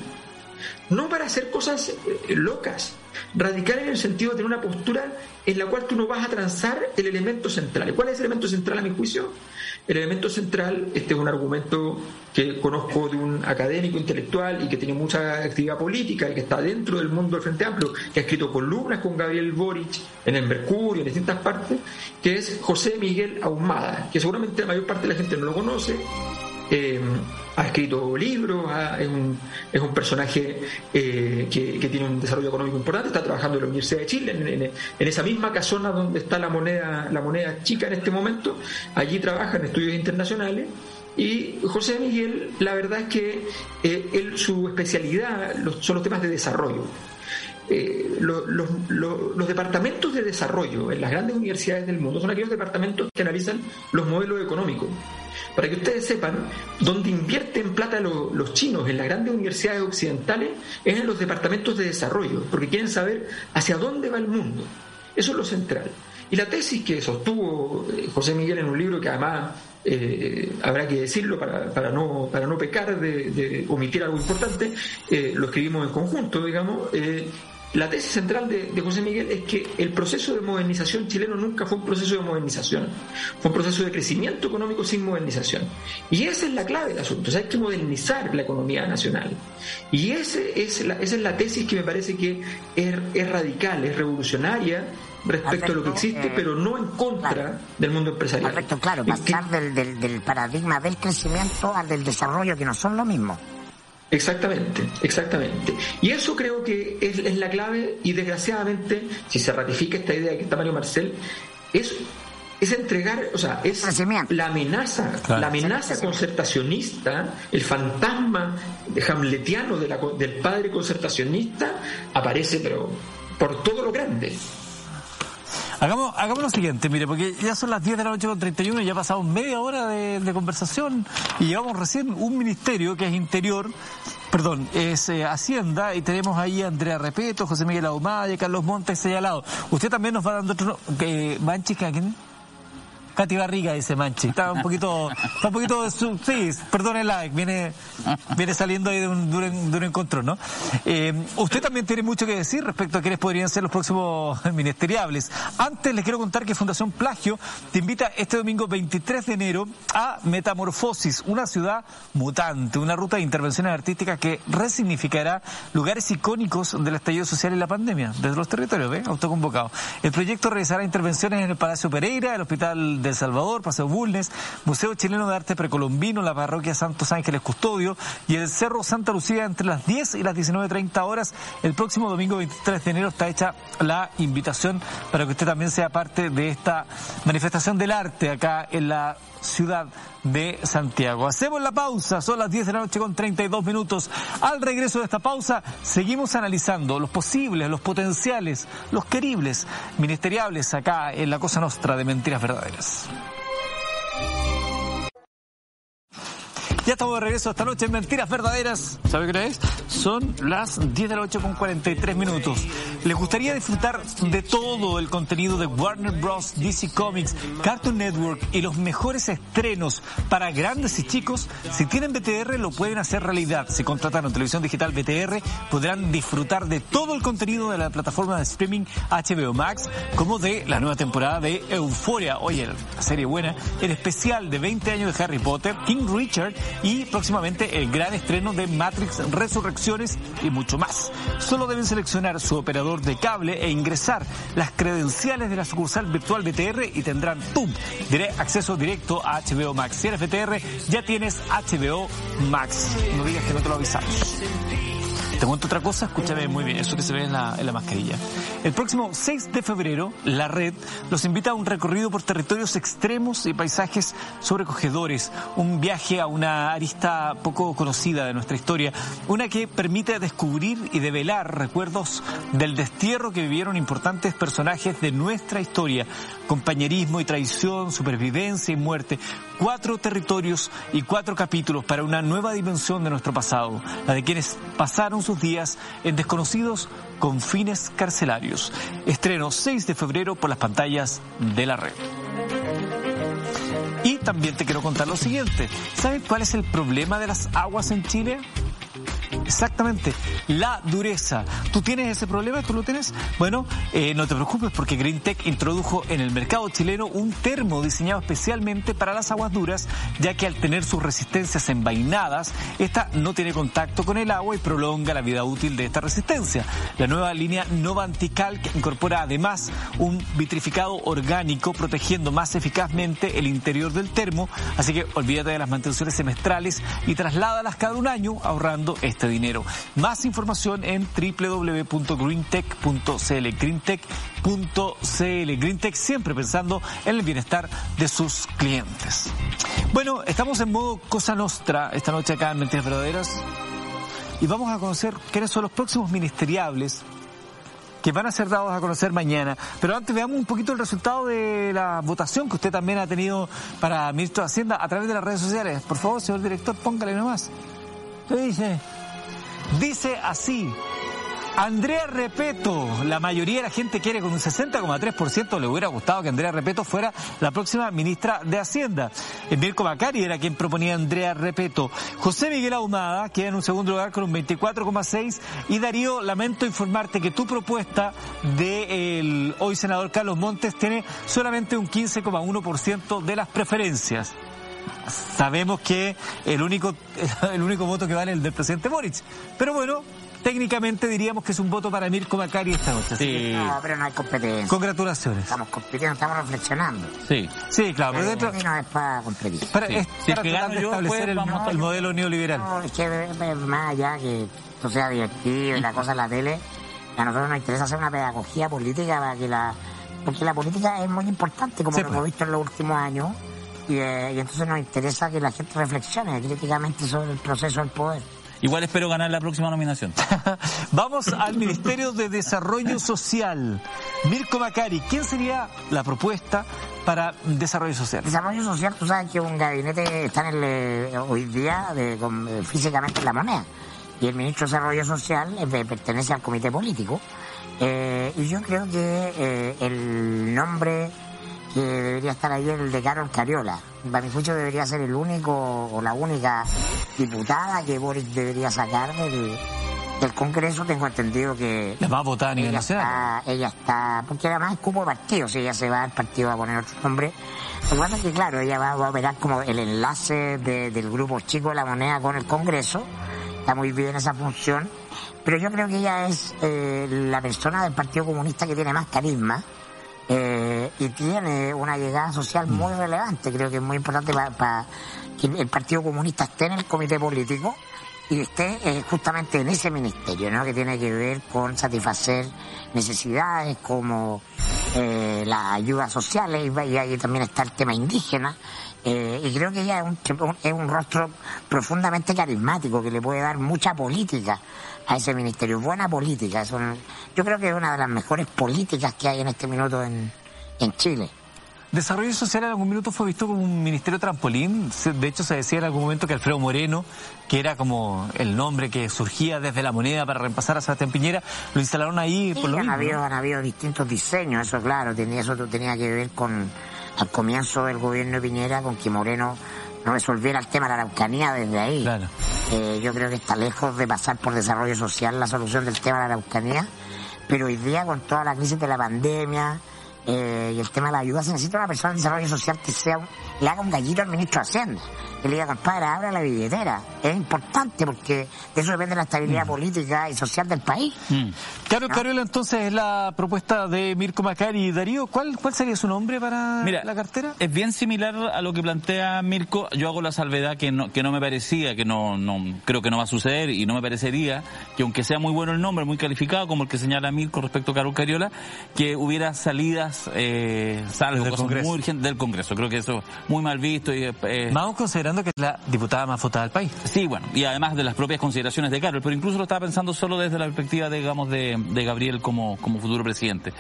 no para hacer cosas eh, locas, Radical en el sentido de tener una postura en la cual tú no vas a transar el elemento central. ¿Cuál es el elemento central a mi juicio? El elemento central, este es un argumento que conozco de un académico intelectual y que tiene mucha actividad política y que está dentro del mundo del Frente Amplio, que ha escrito columnas con Gabriel Boric en el Mercurio, en distintas partes, que es José Miguel Ahumada, que seguramente la mayor parte de la gente no lo conoce, eh, ha escrito libros, es, un, es, un, personaje eh, que, tiene un desarrollo económico importante, está trabajando en la Universidad de Chile, en, esa misma casona donde está la moneda, la moneda chica en este momento, allí trabaja en estudios internacionales. Y José Miguel, la verdad es que eh, él, su especialidad son los temas de desarrollo. los, los, departamentos de desarrollo en las grandes universidades del mundo son aquellos departamentos que analizan los modelos económicos. Para que ustedes sepan, donde invierten plata los chinos en las grandes universidades occidentales es en los departamentos de desarrollo, porque quieren saber hacia dónde va el mundo. Eso es lo central. Y la tesis que sostuvo eh, José Miguel en un libro que además eh, habrá que decirlo para, para, no, para no pecar de, omitir algo importante, eh, lo escribimos en conjunto, digamos, la tesis central de, José Miguel es que el proceso de modernización chileno nunca fue un proceso de modernización, fue un proceso de crecimiento económico sin modernización. Y esa es la clave del asunto, o sea, hay que modernizar la economía nacional. Y ese es la, esa es la tesis que me parece que es, radical, es revolucionaria respecto a lo que existe, eh, pero no en contra del mundo empresarial. Correcto, claro, pasar del, del, del paradigma del crecimiento al del desarrollo, que no son lo mismo. Exactamente, exactamente. Y eso creo que es, la clave y desgraciadamente, si se ratifica esta idea que está Mario Marcel, es, es entregar, o sea, es la amenaza, la amenaza concertacionista, el fantasma hamletiano de la, del padre concertacionista aparece pero por todo lo grande. Hagamos, hagamos lo siguiente, mire, porque ya son las 10 de la noche con 31 y ya ha pasado media hora de, conversación y llevamos recién un ministerio que es Interior, perdón, es eh, Hacienda y tenemos ahí a Andrea Repeto, José Miguel Ahumada y Carlos Montes señalado. Usted también nos va dando otro... Eh, ¿Manchi, quién? Katy Barriga dice Manchi. Está un poquito, está un poquito, sí, perdón el like, viene, viene saliendo ahí de un, de un, encuentro, ¿no? Eh, usted también tiene mucho que decir respecto a quiénes podrían ser los próximos ministeriables. Antes les quiero contar que Fundación Plagio te invita este domingo 23 de enero a Metamorfosis, una ciudad mutante, una ruta de intervenciones artísticas que resignificará lugares icónicos del estallido social y la pandemia, desde los territorios, ¿ves? Autoconvocado. El proyecto realizará intervenciones en el Palacio Pereira, el Hospital del Salvador, Paseo Bulnes, Museo Chileno de Arte Precolombino, la Parroquia Santos Ángeles Custodio y el Cerro Santa Lucía entre las 10 y las 19.30 horas. El próximo domingo 23 de enero está hecha la invitación para que usted también sea parte de esta manifestación del arte acá en la ciudad de Santiago. Hacemos la pausa, son las 10 de la noche con 32 minutos. Al regreso de esta pausa, seguimos analizando los posibles, los potenciales, los queribles ministeriables acá en la Cosa Nostra de Mentiras Verdaderas. Ya estamos de regreso esta noche en Mentiras Verdaderas. ¿Sabe qué es? Son las 10 de la noche con 43 minutos. ¿Les gustaría disfrutar de todo el contenido de Warner Bros., DC Comics, Cartoon Network y los mejores estrenos para grandes y chicos? Si tienen BTR lo pueden hacer realidad. Si contrataron televisión digital BTR podrán disfrutar de todo el contenido de la plataforma de streaming HBO Max como de la nueva temporada de Euphoria. Oye, la serie buena. El especial de 20 años de Harry Potter, King Richard y próximamente el gran estreno de Matrix Resurrecciones y mucho más. Solo deben seleccionar su operador de cable e ingresar las credenciales de la sucursal virtual BTR y tendrán ¡pum! Acceso directo a HBO Max. Si eres BTR, ya tienes HBO Max. No digas que no te lo avisamos. Te cuento otra cosa, escúchame muy bien, eso que se ve en la, en la mascarilla. El próximo 6 de febrero, la red los invita a un recorrido por territorios extremos y paisajes sobrecogedores, un viaje a una arista poco conocida de nuestra historia, una que permite descubrir y develar recuerdos del destierro que vivieron importantes personajes de nuestra historia, compañerismo y traición, supervivencia y muerte, cuatro territorios y cuatro capítulos para una nueva dimensión de nuestro pasado, la de quienes pasaron sus días en desconocidos confines carcelarios. Estreno 6 de febrero por las pantallas de la red. Y también te quiero contar lo siguiente. ¿Sabes cuál es el problema de las aguas en Chile? Exactamente, la dureza. ¿Tú tienes ese problema? ¿Tú lo tienes? Bueno, eh, no te preocupes porque GreenTech introdujo en el mercado chileno un termo diseñado especialmente para las aguas duras, ya que al tener sus resistencias envainadas, esta no tiene contacto con el agua y prolonga la vida útil de esta resistencia. La nueva línea Nova Anticalc incorpora además un vitrificado orgánico protegiendo más eficazmente el interior del termo, así que olvídate de las mantenciones semestrales y trasládalas cada un año ahorrando este dinero. Más información en www.greentech.cl. Greentech.cl. Greentech siempre pensando en el bienestar de sus clientes. Bueno, estamos en modo Cosa Nostra esta noche acá en Mentiras Verdaderas y vamos a conocer quiénes son los próximos ministeriables que van a ser dados a conocer mañana. Pero antes veamos un poquito el resultado de la votación que usted también ha tenido para ministro de Hacienda a través de las redes sociales. Por favor, señor director, póngale nomás. ¿Qué dice? Dice así. Andrea Repeto, la mayoría de la gente quiere con un 60,3% le hubiera gustado que Andrea Repeto fuera la próxima ministra de Hacienda. Mirko Macari era quien proponía Andrea Repeto. José Miguel Ahumada queda en un segundo lugar con un 24,6% y Darío, lamento informarte que tu propuesta del hoy senador Carlos Montes tiene solamente un 15,1% de las preferencias sabemos que el único, el único voto que vale es el del presidente Boric. Pero bueno, técnicamente diríamos que es un voto para Mirko Macari esta noche. Sí. No, pero no hay competencia. Congratulaciones. Estamos compitiendo, estamos reflexionando. Sí. Sí, claro, pero, dentro... no es para competir. Para, sí. es para si tratar de establecer el, vamos el modelo neoliberal. No, es que más allá que esto sea divertido y la cosa en la tele, a nosotros nos interesa hacer una pedagogía política para que la... Porque la política es muy importante, como lo hemos pues. visto en los últimos años, y, eh, y entonces nos interesa que la gente reflexione críticamente sobre el proceso del poder. Igual espero ganar la próxima nominación. Vamos al Ministerio de Desarrollo Social. Mirko Macari, ¿quién sería la propuesta para Desarrollo Social? Desarrollo Social, tú sabes que un gabinete está en el, eh, hoy día de, eh, físicamente en la moneda. Y el ministro de Desarrollo Social eh, pertenece al comité político. y yo creo que el nombre que debería estar ahí el de Carol Cariola. Para mi juicio debería ser el único o la única diputada que Boris debería sacar del, Congreso. Tengo entendido que... ¿La va a votar a nivel ella nacional? Está, ella está... Porque además es cupo de partido. Si ella se va al partido a poner otro nombre. Lo que pasa es que, claro, ella va, a operar como el enlace del grupo chico de la moneda con el Congreso. Está muy bien esa función. Pero yo creo que ella es eh, la persona del Partido Comunista que tiene más carisma eh, y tiene una llegada social muy mm. relevante. Creo que es muy importante para que el Partido Comunista esté en el comité político y esté eh, justamente en ese ministerio, ¿no? que tiene que ver con satisfacer necesidades como eh, las ayudas sociales y ahí también está el tema indígena. Eh, y creo que ella es un, es un rostro profundamente carismático que le puede dar mucha política a ese ministerio. Buena política. Es yo creo que es una de las mejores políticas que hay en este minuto en, en Chile. Desarrollo Social en algún minuto fue visto como un ministerio trampolín. De hecho, se decía en algún momento que Alfredo Moreno, que era como el nombre que surgía desde la moneda para reemplazar a Sebastián Piñera, lo instalaron ahí por lo han mismo. Habido, Han habido distintos diseños, eso claro, tenía, eso tenía que ver con al comienzo del gobierno de Piñera, con que Moreno no resolviera el tema de la Araucanía desde ahí. Eh, yo creo que está lejos de pasar por desarrollo social la solución del tema de la Araucanía, pero hoy día con toda la crisis de la pandemia eh, y el tema de la ayuda se necesita una persona de desarrollo social que sea le haga un gallito al ministro de Hacienda que le diga, compadre, abra la billetera. Es importante porque de eso depende la estabilidad mm. política y social del país. Mm. Carol entonces, es la propuesta de Mirko Macari. Darío, ¿cuál, cuál sería su nombre para la cartera? Es bien similar a lo que plantea Mirko. Yo hago la salvedad que no, que no me parecía, que no, no creo que no va a suceder y no me parecería que aunque sea muy bueno el nombre, muy calificado, como el que señala Mirko respecto a Carol Cariola, que hubiera salidas, eh, salvo del Congreso. muy urgentes del Congreso. Creo que eso es muy mal visto. y eh, Vamos considerando que es la diputada más votada del país. Sí, bueno, y además de las propias consideraciones de Carol, pero incluso lo estaba pensando solo desde la perspectiva, digamos, de, de Gabriel como, como futuro presidente.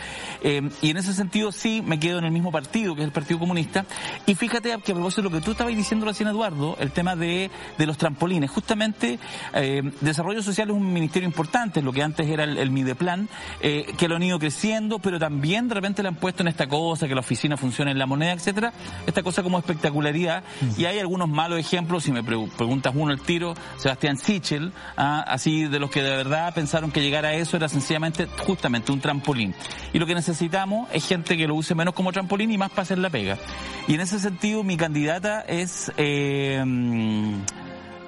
Eh, y en ese sentido sí me quedo en el mismo partido, que es el Partido Comunista. Y fíjate que a propósito de lo que tú estabas diciendo recién, Eduardo, el tema de, de los trampolines. Justamente, eh, Desarrollo Social es un ministerio importante, lo que antes era el, Mideplan, eh, que lo han ido creciendo, pero también de repente le han puesto en esta cosa, que la oficina funcione en la moneda, etcétera, esta cosa como espectacularidad. Y hay algunos más malos ejemplos, si me preguntas uno al tiro, Sebastián Sichel, ¿ah? así de los que de verdad pensaron que llegar a eso era sencillamente justamente un trampolín. Y lo que necesitamos es gente que lo use menos como trampolín y más para hacer la pega. Y en ese sentido mi candidata es... Eh,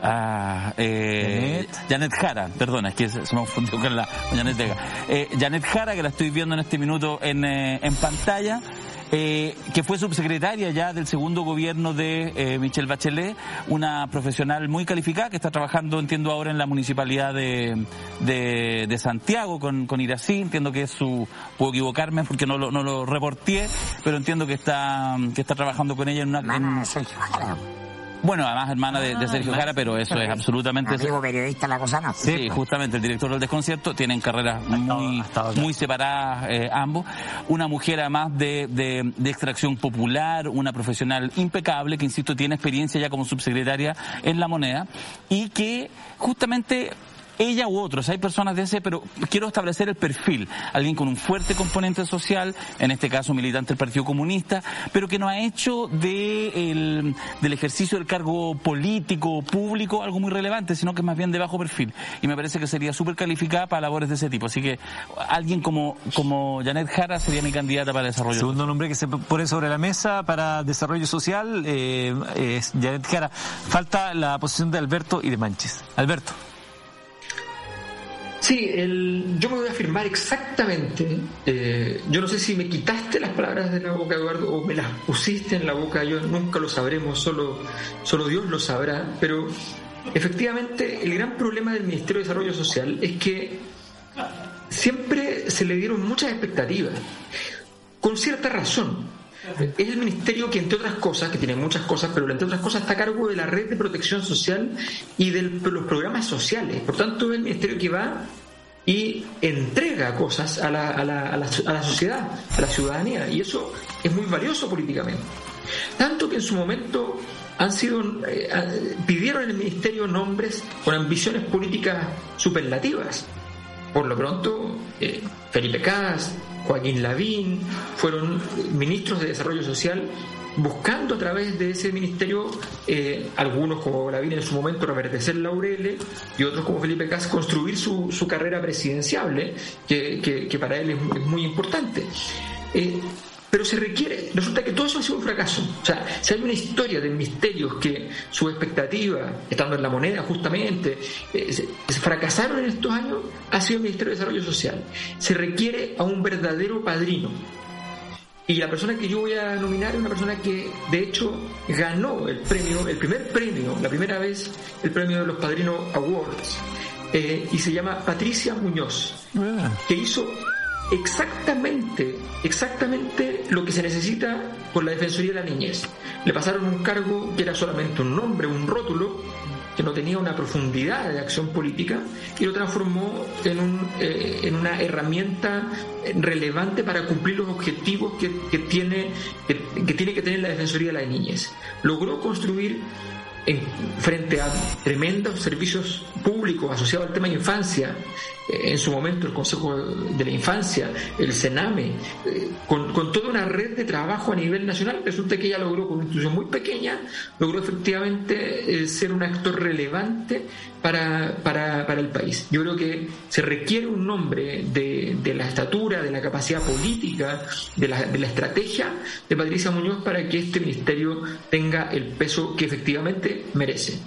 Ah, eh, Janet. Jara, perdona, es que se, me confundió con la Janet Vega. Eh, Janet Jara, que la estoy viendo en este minuto en, eh, en pantalla, eh, que fue subsecretaria ya del segundo gobierno de eh, Michelle Bachelet, una profesional muy calificada que está trabajando, entiendo ahora, en la municipalidad de, de, de Santiago con, con Irací. Entiendo que es su, puedo equivocarme porque no lo, no lo reporté, pero entiendo que está, que está trabajando con ella en una... Bueno, además hermana de, ah, Sergio Jara, pero eso es absolutamente... Amigo periodista, la cosa no. Sí, justamente, el director del desconcierto, tienen carreras muy, muy separadas eh, ambos. Una mujer además de, de, de, extracción popular, una profesional impecable, que insisto, tiene experiencia ya como subsecretaria en la moneda, y que justamente ella u otros, hay personas de ese, pero quiero establecer el perfil, alguien con un fuerte componente social, en este caso militante del Partido Comunista, pero que no ha hecho de el, del ejercicio del cargo político, público, algo muy relevante, sino que es más bien de bajo perfil. Y me parece que sería súper calificada para labores de ese tipo. Así que alguien como, como Janet Jara sería mi candidata para desarrollo. Segundo nombre que se pone sobre la mesa para desarrollo social eh, es Janet Jara. Falta la posición de Alberto y de Manches. Alberto. Sí, el, yo me voy a afirmar exactamente. Eh, yo no sé si me quitaste las palabras de la boca, Eduardo, o me las pusiste en la boca. Yo nunca lo sabremos, solo, solo Dios lo sabrá. Pero efectivamente, el gran problema del Ministerio de Desarrollo Social es que siempre se le dieron muchas expectativas, con cierta razón. Es el ministerio que, entre otras cosas, que tiene muchas cosas, pero entre otras cosas está a cargo de la red de protección social y de los programas sociales. Por tanto, es el ministerio que va y entrega cosas a la, sociedad, a la ciudadanía, y eso es muy valioso políticamente. Tanto que en su momento han sido, eh, pidieron en el ministerio nombres con ambiciones políticas superlativas. Por lo pronto, eh, Felipe Cas, Joaquín Lavín fueron ministros de Desarrollo Social buscando a través de ese ministerio, eh, algunos como Lavín en su momento reverdecer laureles y otros como Felipe Cas construir su, su carrera presidenciable, que, que, para él es, es muy importante. Eh, pero se requiere, resulta que todo eso ha sido un fracaso. O sea, si hay una historia de misterios que su expectativa, estando en la moneda justamente, eh, se, se fracasaron en estos años, ha sido el Ministerio de Desarrollo Social. Se requiere a un verdadero padrino, y la persona que yo voy a nominar es una persona que, de hecho, ganó el premio, el primer premio, la primera vez, el premio de los Padrinos Awards, eh, y se llama Patricia Muñoz, que hizo exactamente, exactamente lo que se necesita por la Defensoría de la Niñez. Le pasaron un cargo que era solamente un nombre, un rótulo, que no tenía una profundidad de acción política y lo transformó en, un, eh, en una herramienta relevante para cumplir los objetivos que, que tiene, que, que, tiene que tener la Defensoría de la Niñez. Logró construir en, frente a tremendos servicios públicos asociados al tema de infancia, eh, en su momento el Consejo de la Infancia, el Sename, eh, con, con, toda una red de trabajo a nivel nacional. Resulta que ella logró, con una institución muy pequeña, logró efectivamente eh, ser un actor relevante para, para, para, el país. Yo creo que se requiere un nombre de, de la estatura, de la capacidad política, de la, de la estrategia de Patricia Muñoz para que este ministerio tenga el peso que efectivamente merece.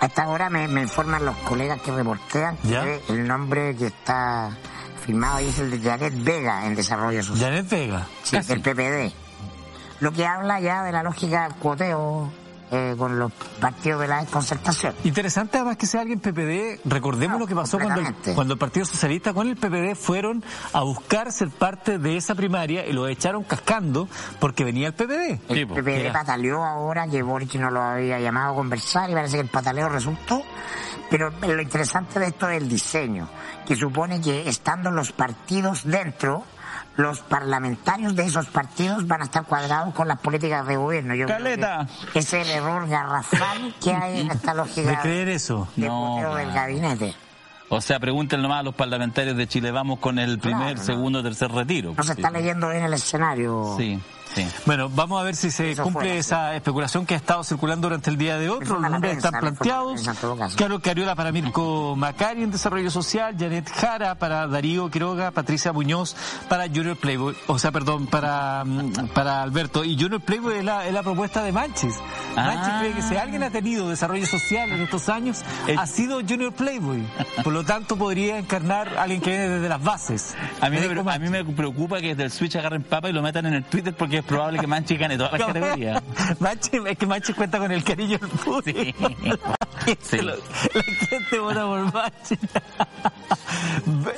Hasta ahora me, me informan los colegas que reportean que el nombre que está firmado ahí es el de Janet Vega en Desarrollo Social. Janet Vega. Sí, del PPD. Lo que habla ya de la lógica cuoteo eh, con los partidos de la desconcertación. Interesante además que sea alguien PPD, recordemos no, lo que pasó cuando el, cuando el Partido Socialista con el PPD fueron a buscar ser parte de esa primaria y lo echaron cascando porque venía el PPD. El sí, PPD era. pataleó ahora que Boric no lo había llamado a conversar y parece que el pataleo resultó. Pero lo interesante de esto es el diseño, que supone que estando los partidos dentro, los parlamentarios de esos partidos van a estar cuadrados con las políticas de gobierno. Yo Caleta. Que es el error garrafal que hay en esta lógica de creer eso. De no, del gabinete. O sea, pregúntenle nomás a los parlamentarios de Chile, vamos con el primer, claro, segundo, tercer retiro. No se está leyendo bien el escenario. Sí. Bueno, vamos a ver si se cumple esa especulación que ha estado circulando durante el día de hoy. Los nombres están planteados. Claro, Cariola para Mirko Macari en Desarrollo Social, Janet Jara para Darío Quiroga, Patricia Muñoz para Junior Playboy, o sea, perdón, para, mm, para Alberto. Y Junior Playboy es la, es la propuesta de Manches. Manches cree que si alguien ha tenido desarrollo social en estos años, ha sido Junior Playboy. Por lo tanto, podría encarnar a alguien que viene desde las bases. A mí, me, a mí me preocupa que desde el Switch agarren papa y lo metan en el Twitter porque es probable que Manches gane todas las categorías. Manches, es que Manches cuenta con el cariño del público. Sí. La, gente vota por Manches.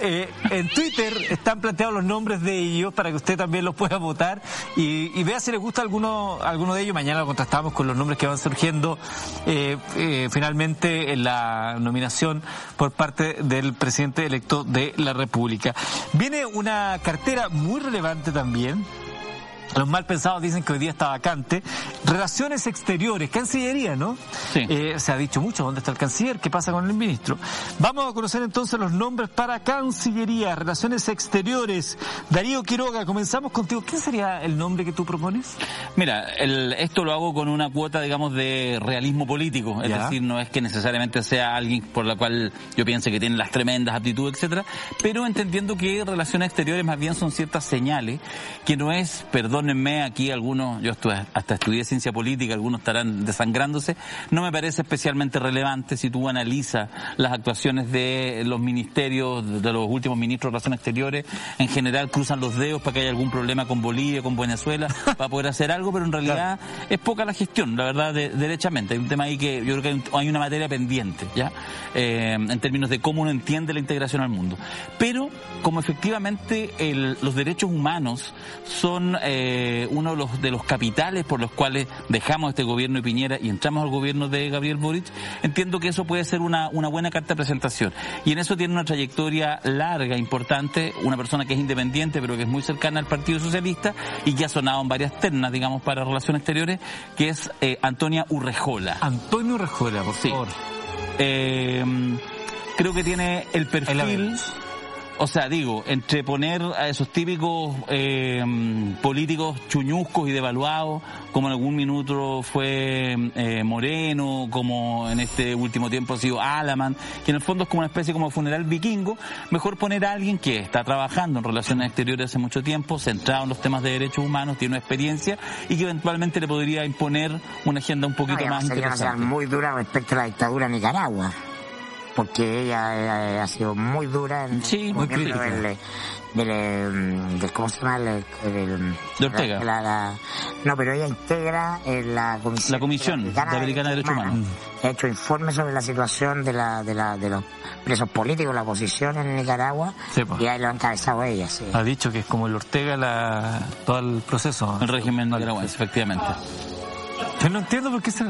Eh, en Twitter están planteados los nombres de ellos para que usted también los pueda votar y, y vea si le gusta alguno, alguno de ellos. Mañana lo contrastamos con los nombres que van surgiendo eh, eh, finalmente en la nominación por parte del presidente electo de la República. Viene una cartera muy relevante también los mal pensados dicen que hoy día está vacante. Relaciones exteriores, Cancillería, ¿no? Sí. Eh, se ha dicho mucho dónde está el canciller, qué pasa con el ministro. Vamos a conocer entonces los nombres para Cancillería, Relaciones Exteriores. Darío Quiroga, comenzamos contigo. ¿Qué sería el nombre que tú propones? Mira, el, esto lo hago con una cuota, digamos, de realismo político. Es decir, no es que necesariamente sea alguien por la cual yo piense que tiene las tremendas aptitudes, etcétera, pero entendiendo que relaciones exteriores más bien son ciertas señales, que no es, perdón, perdónenme aquí algunos, yo hasta estudié ciencia política, algunos estarán desangrándose, no me parece especialmente relevante si tú analizas las actuaciones de los ministerios, de los últimos ministros de Relaciones Exteriores, en general cruzan los dedos para que haya algún problema con Bolivia, con Venezuela, para poder hacer algo, pero en realidad es poca la gestión, la verdad, derechamente. Hay un tema ahí que yo creo que hay una materia pendiente, ¿ya? Eh, en términos de cómo uno entiende la integración al mundo. Pero, como efectivamente los derechos humanos son... Eh, eh, uno de los, de los capitales por los cuales dejamos este gobierno de Piñera y entramos al gobierno de Gabriel Boric, entiendo que eso puede ser una, una buena carta de presentación. Y en eso tiene una trayectoria larga, importante, una persona que es independiente pero que es muy cercana al Partido Socialista y que ha sonado en varias ternas, digamos, para relaciones exteriores, que es eh, Antonia Urrejola. Antonio Urrejola, por favor. Eh, creo que tiene el perfil o sea, digo, entre poner a esos típicos eh, políticos chuñuscos y devaluados, como en algún minuto fue eh, Moreno, como en este último tiempo ha sido Alaman, que en el fondo es como una especie como funeral vikingo, mejor poner a alguien que está trabajando en relaciones exteriores hace mucho tiempo, centrado en los temas de derechos humanos, tiene una experiencia y que eventualmente le podría imponer una agenda un poquito más interesante. muy dura respecto a la dictadura en Nicaragua porque ella, ha sido muy dura en sí, muy crítica. Del, del, del, ¿cómo se llama? El, de Ortega. La, la, no, pero ella integra en la Comisión, la comisión Interamericana de Derechos Humanos. Ha hecho informes sobre la situación de, la, de, la, de los presos políticos, la oposición en Nicaragua, y ahí lo ha encabezado ella. Sí. Ha dicho que es como el Ortega la, todo el proceso. El régimen nicaragüense, efectivamente. Pero no entiendo por qué se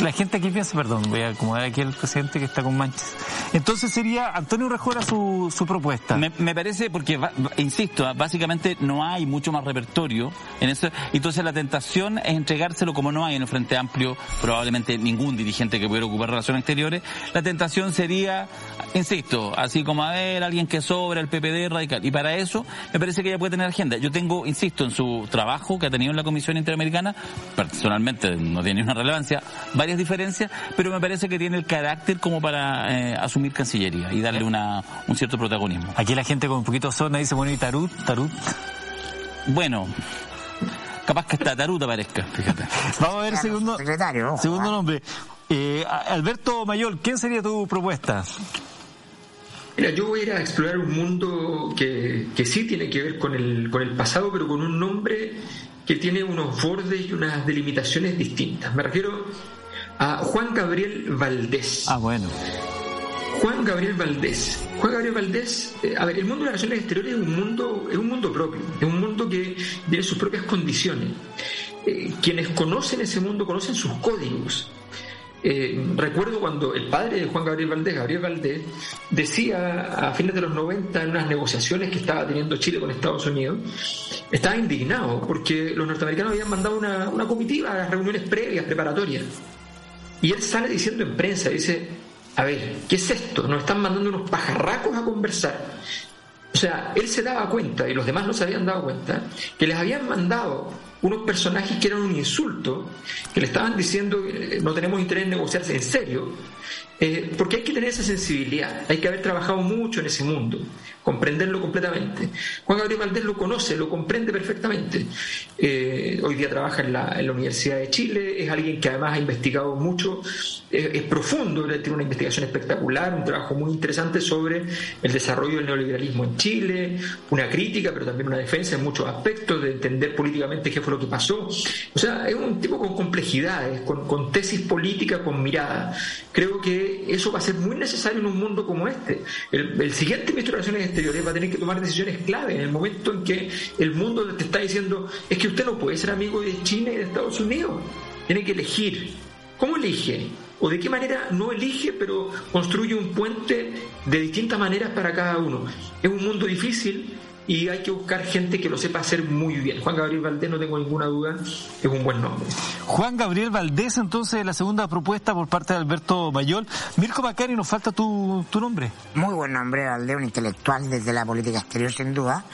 la gente aquí piensa, perdón, voy a acomodar aquí al presidente que está con manchas. Entonces sería Antonio Rejora su, su propuesta. Me, parece, porque, insisto, básicamente no hay mucho más repertorio en eso. Entonces la tentación es entregárselo como no hay en el Frente Amplio, probablemente ningún dirigente que pudiera ocupar relaciones exteriores. La tentación sería, insisto, así como a ver, alguien que sobra, el PPD radical. Y para eso me parece que ella puede tener agenda. Yo tengo, insisto, en su trabajo que ha tenido en la Comisión Interamericana, personalmente no tiene una relevancia, varias diferencias, pero me parece que tiene el carácter como para eh, asumir Cancillería y darle una, un cierto protagonismo. Aquí la gente con un poquito de zona dice, bueno, y Tarut, Tarut. Bueno, capaz que hasta Tarut aparezca, fíjate. Vamos a ver segundo, segundo nombre. Eh, Alberto Mayol, ¿quién sería tu propuesta? Mira, yo voy a ir a explorar un mundo que, que sí tiene que ver con el, con el pasado, pero con un nombre que tiene unos bordes y unas delimitaciones distintas. Me refiero a Juan Gabriel Valdés. Ah, bueno. Juan Gabriel Valdés. Juan Gabriel Valdés, eh, a ver, el mundo de las relaciones exteriores es un mundo, es un mundo propio, es un mundo que tiene sus propias condiciones. Eh, quienes conocen ese mundo conocen sus códigos. Eh, recuerdo cuando el padre de Juan Gabriel Valdés, Gabriel Valdés, decía a fines de los 90 en unas negociaciones que estaba teniendo Chile con Estados Unidos, estaba indignado porque los norteamericanos habían mandado una, una comitiva a las reuniones previas, preparatorias. Y él sale diciendo en prensa, dice, a ver, ¿qué es esto? Nos están mandando unos pajarracos a conversar. O sea, él se daba cuenta, y los demás no se habían dado cuenta, que les habían mandado unos personajes que eran un insulto, que le estaban diciendo que no tenemos interés en negociarse en serio, eh, porque hay que tener esa sensibilidad, hay que haber trabajado mucho en ese mundo, comprenderlo completamente. Juan Gabriel Valdés lo conoce, lo comprende perfectamente. Eh, hoy día trabaja en la, Universidad de Chile, es alguien que además ha investigado mucho, es profundo, tiene una investigación espectacular, un trabajo muy interesante sobre el desarrollo del neoliberalismo en Chile, una crítica, pero también una defensa en muchos aspectos, de entender políticamente qué fue lo que pasó. O sea, es un tipo con complejidades, con, con tesis política, con mirada. Creo que eso va a ser muy necesario en un mundo como este. El, siguiente ministro de Relaciones Exteriores va a tener que tomar decisiones clave en el momento en que el mundo te está diciendo es que usted no puede ser amigo de China y de Estados Unidos. Tiene que elegir. ¿Cómo elige? ¿O de qué manera no elige, pero construye un puente de distintas maneras para cada uno? Es un mundo difícil, y hay que buscar gente que lo sepa hacer muy bien. Juan Gabriel Valdés, no tengo ninguna duda, es un buen nombre. Juan Gabriel Valdés, entonces, la segunda propuesta por parte de Alberto Mayol. Mirko Macari, nos falta tu, tu nombre. Muy buen nombre, Valdés, un intelectual desde la política exterior, sin duda.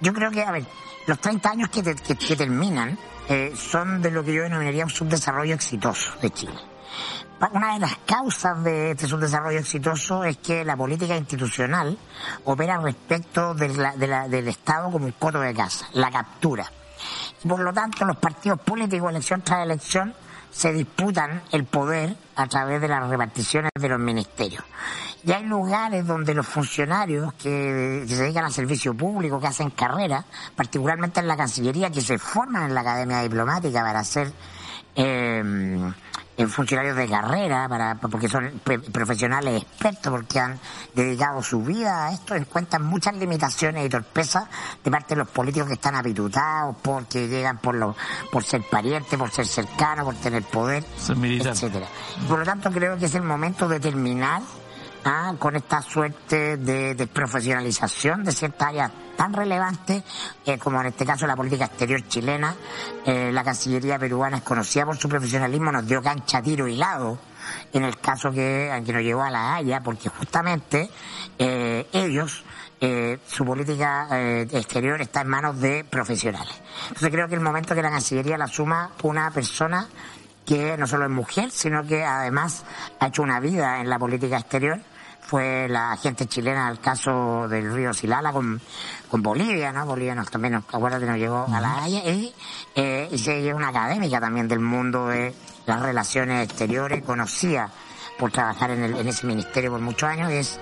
Yo creo que, a ver, los 30 años que, que, terminan eh, son de lo que yo denominaría un subdesarrollo exitoso de Chile una de las causas de este subdesarrollo exitoso es que la política institucional opera respecto del Estado como un coto de casa, la captura. Por lo tanto, los partidos políticos, elección tras elección, se disputan el poder a través de las reparticiones de los ministerios. Y hay lugares donde los funcionarios que, se dedican al servicio público, que hacen carrera, particularmente en la Cancillería, que se forman en la Academia Diplomática para ser eh, funcionarios de carrera, para, porque son profesionales expertos, porque han dedicado su vida a esto, encuentran muchas limitaciones y torpezas de parte de los políticos que están apitutados, porque llegan por lo, por ser parientes, por ser cercanos, por tener poder, etcétera. Por lo tanto, creo que es el momento de terminar ¿ah? con esta suerte de, profesionalización de ciertas áreas tan relevantes eh, como en este caso la política exterior chilena. Eh, la Cancillería peruana es conocida por su profesionalismo, nos dio cancha, tiro y lado en el caso que, que nos llevó a la Haya, porque justamente eh, ellos su política exterior está en manos de profesionales. Entonces creo que el momento que la Cancillería la suma una persona que no solo es mujer, sino que además ha hecho una vida en la política exterior fue la gente chilena al caso del río Silala con, con Bolivia, ¿no? Bolivia nos, también nos, acuerda que nos llegó a la Haya y, eh, y una académica también del mundo de las relaciones exteriores, conocía por trabajar en, el, en ese ministerio por muchos años, es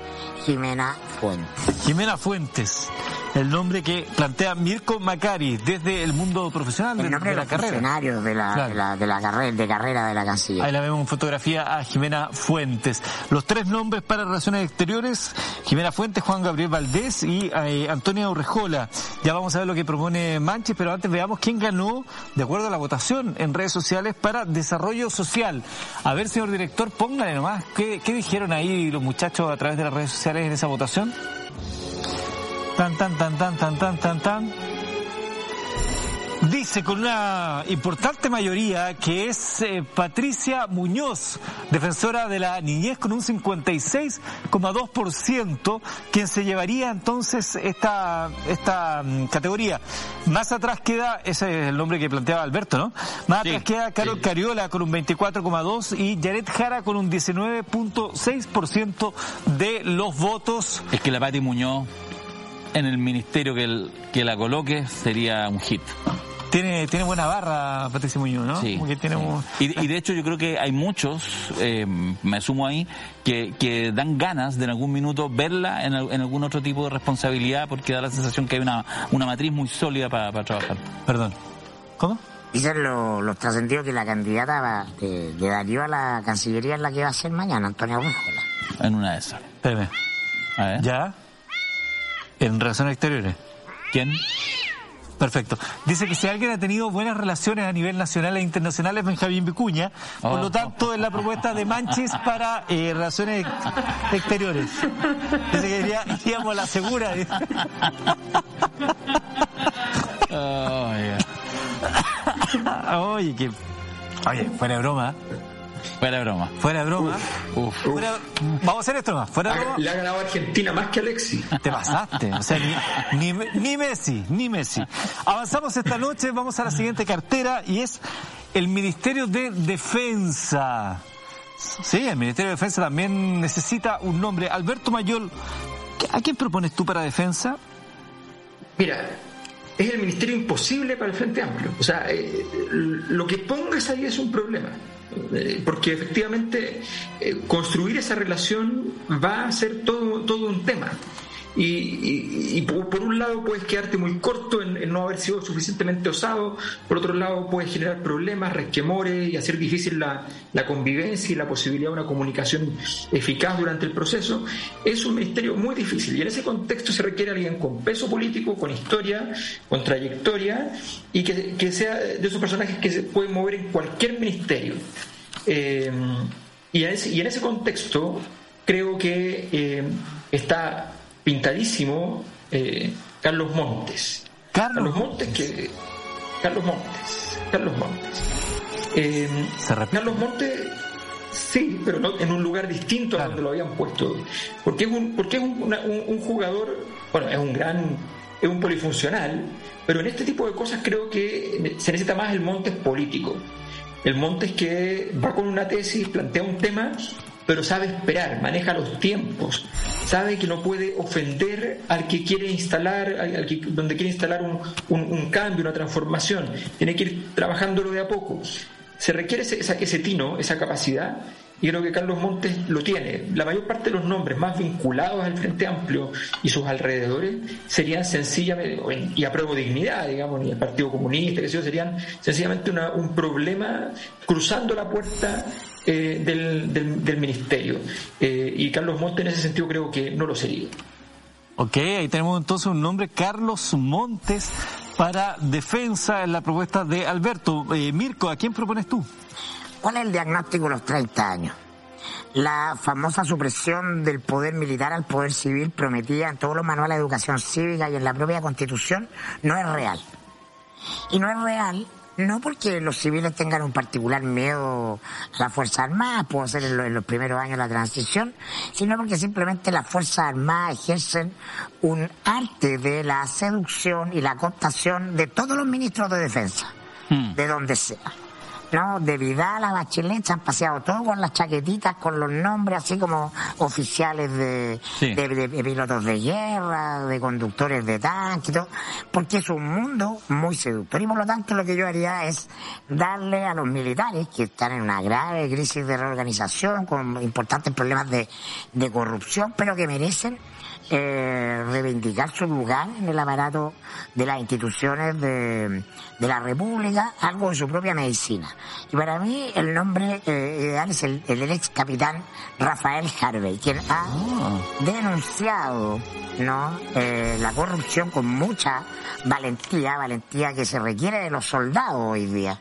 Jimena Fuentes. Jimena Fuentes el nombre que plantea Mirko Macari desde el mundo profesional el de, la carrera. de la, de la, de la carrera, de carrera de la Canciller. Ahí la vemos en fotografía a Jimena Fuentes. Los tres nombres para relaciones exteriores, Jimena Fuentes, Juan Gabriel Valdés y eh, Antonio Urrejola. Ya vamos a ver lo que propone Manches, pero antes veamos quién ganó de acuerdo a la votación en redes sociales para desarrollo social. A ver, señor director, póngale nomás, ¿qué, qué dijeron ahí los muchachos a través de las redes sociales en esa votación? Tan, tan, tan, tan, tan, tan, tan, tan. Dice con una importante mayoría que es eh, Patricia Muñoz, defensora de la niñez con un 56,2%, quien se llevaría entonces esta, esta mm, categoría. Más atrás queda, ese es el nombre que planteaba Alberto, ¿no? Más atrás queda Carol Cariola con un 24,2% y Jared Jara con un 19,6% de los votos. Es que la Pati Muñoz en el ministerio que, que la coloque sería un hit. Tiene, tiene buena barra Patricia Muñoz, ¿no? Sí. Tiene y, de hecho yo creo que hay muchos, eh, me sumo ahí, que, que dan ganas de en algún minuto verla en, en, algún otro tipo de responsabilidad porque da la sensación que hay una, una matriz muy sólida para, trabajar. Perdón. ¿Cómo? Dicen los, los trascendidos que la candidata de, de, Darío a la Cancillería es la que va a ser mañana, Antonio Bújola. En una de esas. Espérame. A ver. ¿Ya? En Relaciones Exteriores. ¿Quién? Perfecto. Dice que si alguien ha tenido buenas relaciones a nivel nacional e internacional es Benjamín Vicuña. Por lo oh. tanto, es la propuesta de Manches para eh, relaciones exteriores. Dice que iríamos a la segura. oh, Oye, que... Oye, fuera de broma. Fuera de broma. Fuera de broma. vamos a hacer esto más. Fuera de broma. Le ha ganado Argentina más que Alexis. Te pasaste. O sea, ni, ni, Messi, ni Messi. Avanzamos esta noche, vamos a la siguiente cartera y es el Ministerio de Defensa. Sí, el Ministerio de Defensa también necesita un nombre. Alberto Mayol, ¿a quién propones tú para defensa? Mira, es el ministerio imposible para el Frente Amplio. O sea, eh, lo que pongas ahí es un problema. Eh, porque efectivamente eh, construir esa relación va a ser todo, todo un tema. Y, por, un lado puedes quedarte muy corto en, no haber sido suficientemente osado, por otro lado puedes generar problemas, resquemores y hacer difícil la, convivencia y la posibilidad de una comunicación eficaz durante el proceso. Es un ministerio muy difícil y en ese contexto se requiere alguien con peso político, con historia, con trayectoria y que, sea de esos personajes que se pueden mover en cualquier ministerio. Eh, y, en ese, contexto creo que eh, está pintadísimo eh, Carlos Montes. Carlos, Montes que Carlos Montes, Carlos Montes. Eh, Carlos Montes sí, pero no, en un lugar distinto a donde lo habían puesto. Porque es un, porque es un, jugador, bueno, es un gran, es un polifuncional, pero en este tipo de cosas creo que se necesita más el Montes político. El Montes que va con una tesis, plantea un tema pero sabe esperar, maneja los tiempos, sabe que no puede ofender al que quiere instalar, al que, donde quiere instalar un, un, cambio, una transformación, tiene que ir trabajándolo de a poco. Se requiere ese, ese tino, esa capacidad, y creo que Carlos Montes lo tiene. La mayor parte de los nombres más vinculados al Frente Amplio y sus alrededores serían sencillamente, y a dignidad, digamos, ni el Partido Comunista, que serían sencillamente un problema cruzando la puerta eh, del, del, ministerio. Eh, y Carlos Montes en ese sentido creo que no lo sería. Ok, ahí tenemos entonces un nombre, Carlos Montes, para defensa en la propuesta de Alberto. Eh, Mirko, ¿a quién propones tú? ¿Cuál es el diagnóstico de los 30 años? La famosa supresión del poder militar al poder civil prometida en todos los manuales de educación cívica y en la propia constitución no es real. Y no es real no porque los civiles tengan un particular miedo a las Fuerzas Armadas, puede ser en, los primeros años de la transición, sino porque simplemente las Fuerzas Armadas ejercen un arte de la seducción y la cooptación de todos los ministros de defensa, hmm. de donde sea. ¿No? De Vidal a Bachelet se han paseado todos con las chaquetitas, con los nombres así como oficiales de, de, pilotos de guerra, de conductores de tanques y todo, porque es un mundo muy seductor. Y por lo tanto lo que yo haría es darle a los militares, que están en una grave crisis de reorganización, con importantes problemas de, de corrupción, pero que merecen eh, reivindicar su lugar en el aparato de las instituciones de, de, la República, algo de su propia medicina. Y para mí el nombre eh, ideal es el, el, ex capitán Rafael Harvey, quien ha ah. denunciado no eh, la corrupción con mucha valentía, valentía que se requiere de los soldados hoy día,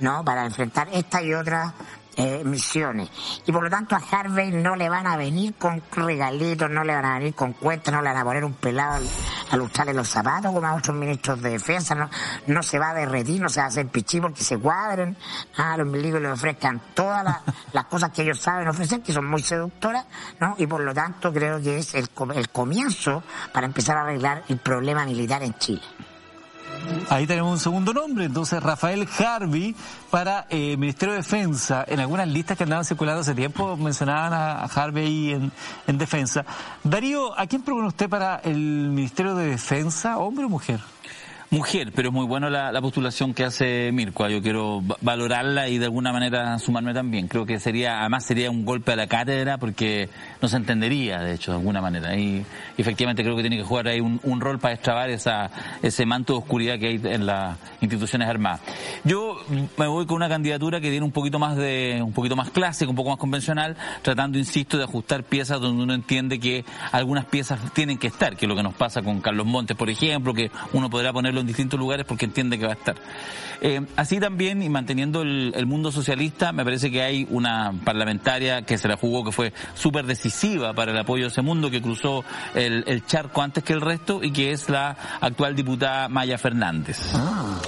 no para enfrentar esta y otras eh, misiones. Y por lo tanto a Harvey no le van a venir con regalitos, no le van a venir con cuentas, no le van a poner un pelado a lustrarle los zapatos como a otros ministros de defensa, no, no se va a derretir, no se va a hacer pichí porque se cuadren, a los milicos le ofrezcan todas las, cosas que ellos saben ofrecer, que son muy seductoras, ¿no? Y por lo tanto creo que es el, el comienzo para empezar a arreglar el problema militar en Chile. Ahí tenemos un segundo nombre, entonces Rafael Harvey para eh, Ministerio de Defensa. En algunas listas que andaban circulando hace tiempo mencionaban a, Harvey en, en defensa. Darío, ¿a quién propone usted para el Ministerio de Defensa, hombre o mujer? Mujer, pero es muy bueno la, postulación que hace Mirko. Yo quiero valorarla y de alguna manera sumarme también. Creo que sería, además sería un golpe a la cátedra porque no se entendería, de hecho, de alguna manera. Y, efectivamente creo que tiene que jugar ahí un, rol para extrabar esa, ese manto de oscuridad que hay en las instituciones armadas. Yo me voy con una candidatura que tiene un poquito más de, un poquito más clásico, un poco más convencional, tratando, insisto, de ajustar piezas donde uno entiende que algunas piezas tienen que estar, que es lo que nos pasa con Carlos Montes, por ejemplo, que uno podrá poner en distintos lugares porque entiende que va a estar. Eh, así también, y manteniendo el, mundo socialista, me parece que hay una parlamentaria que se la jugó, que fue súper decisiva para el apoyo a ese mundo, que cruzó el, charco antes que el resto, y que es la actual diputada Maya Fernández. Ah.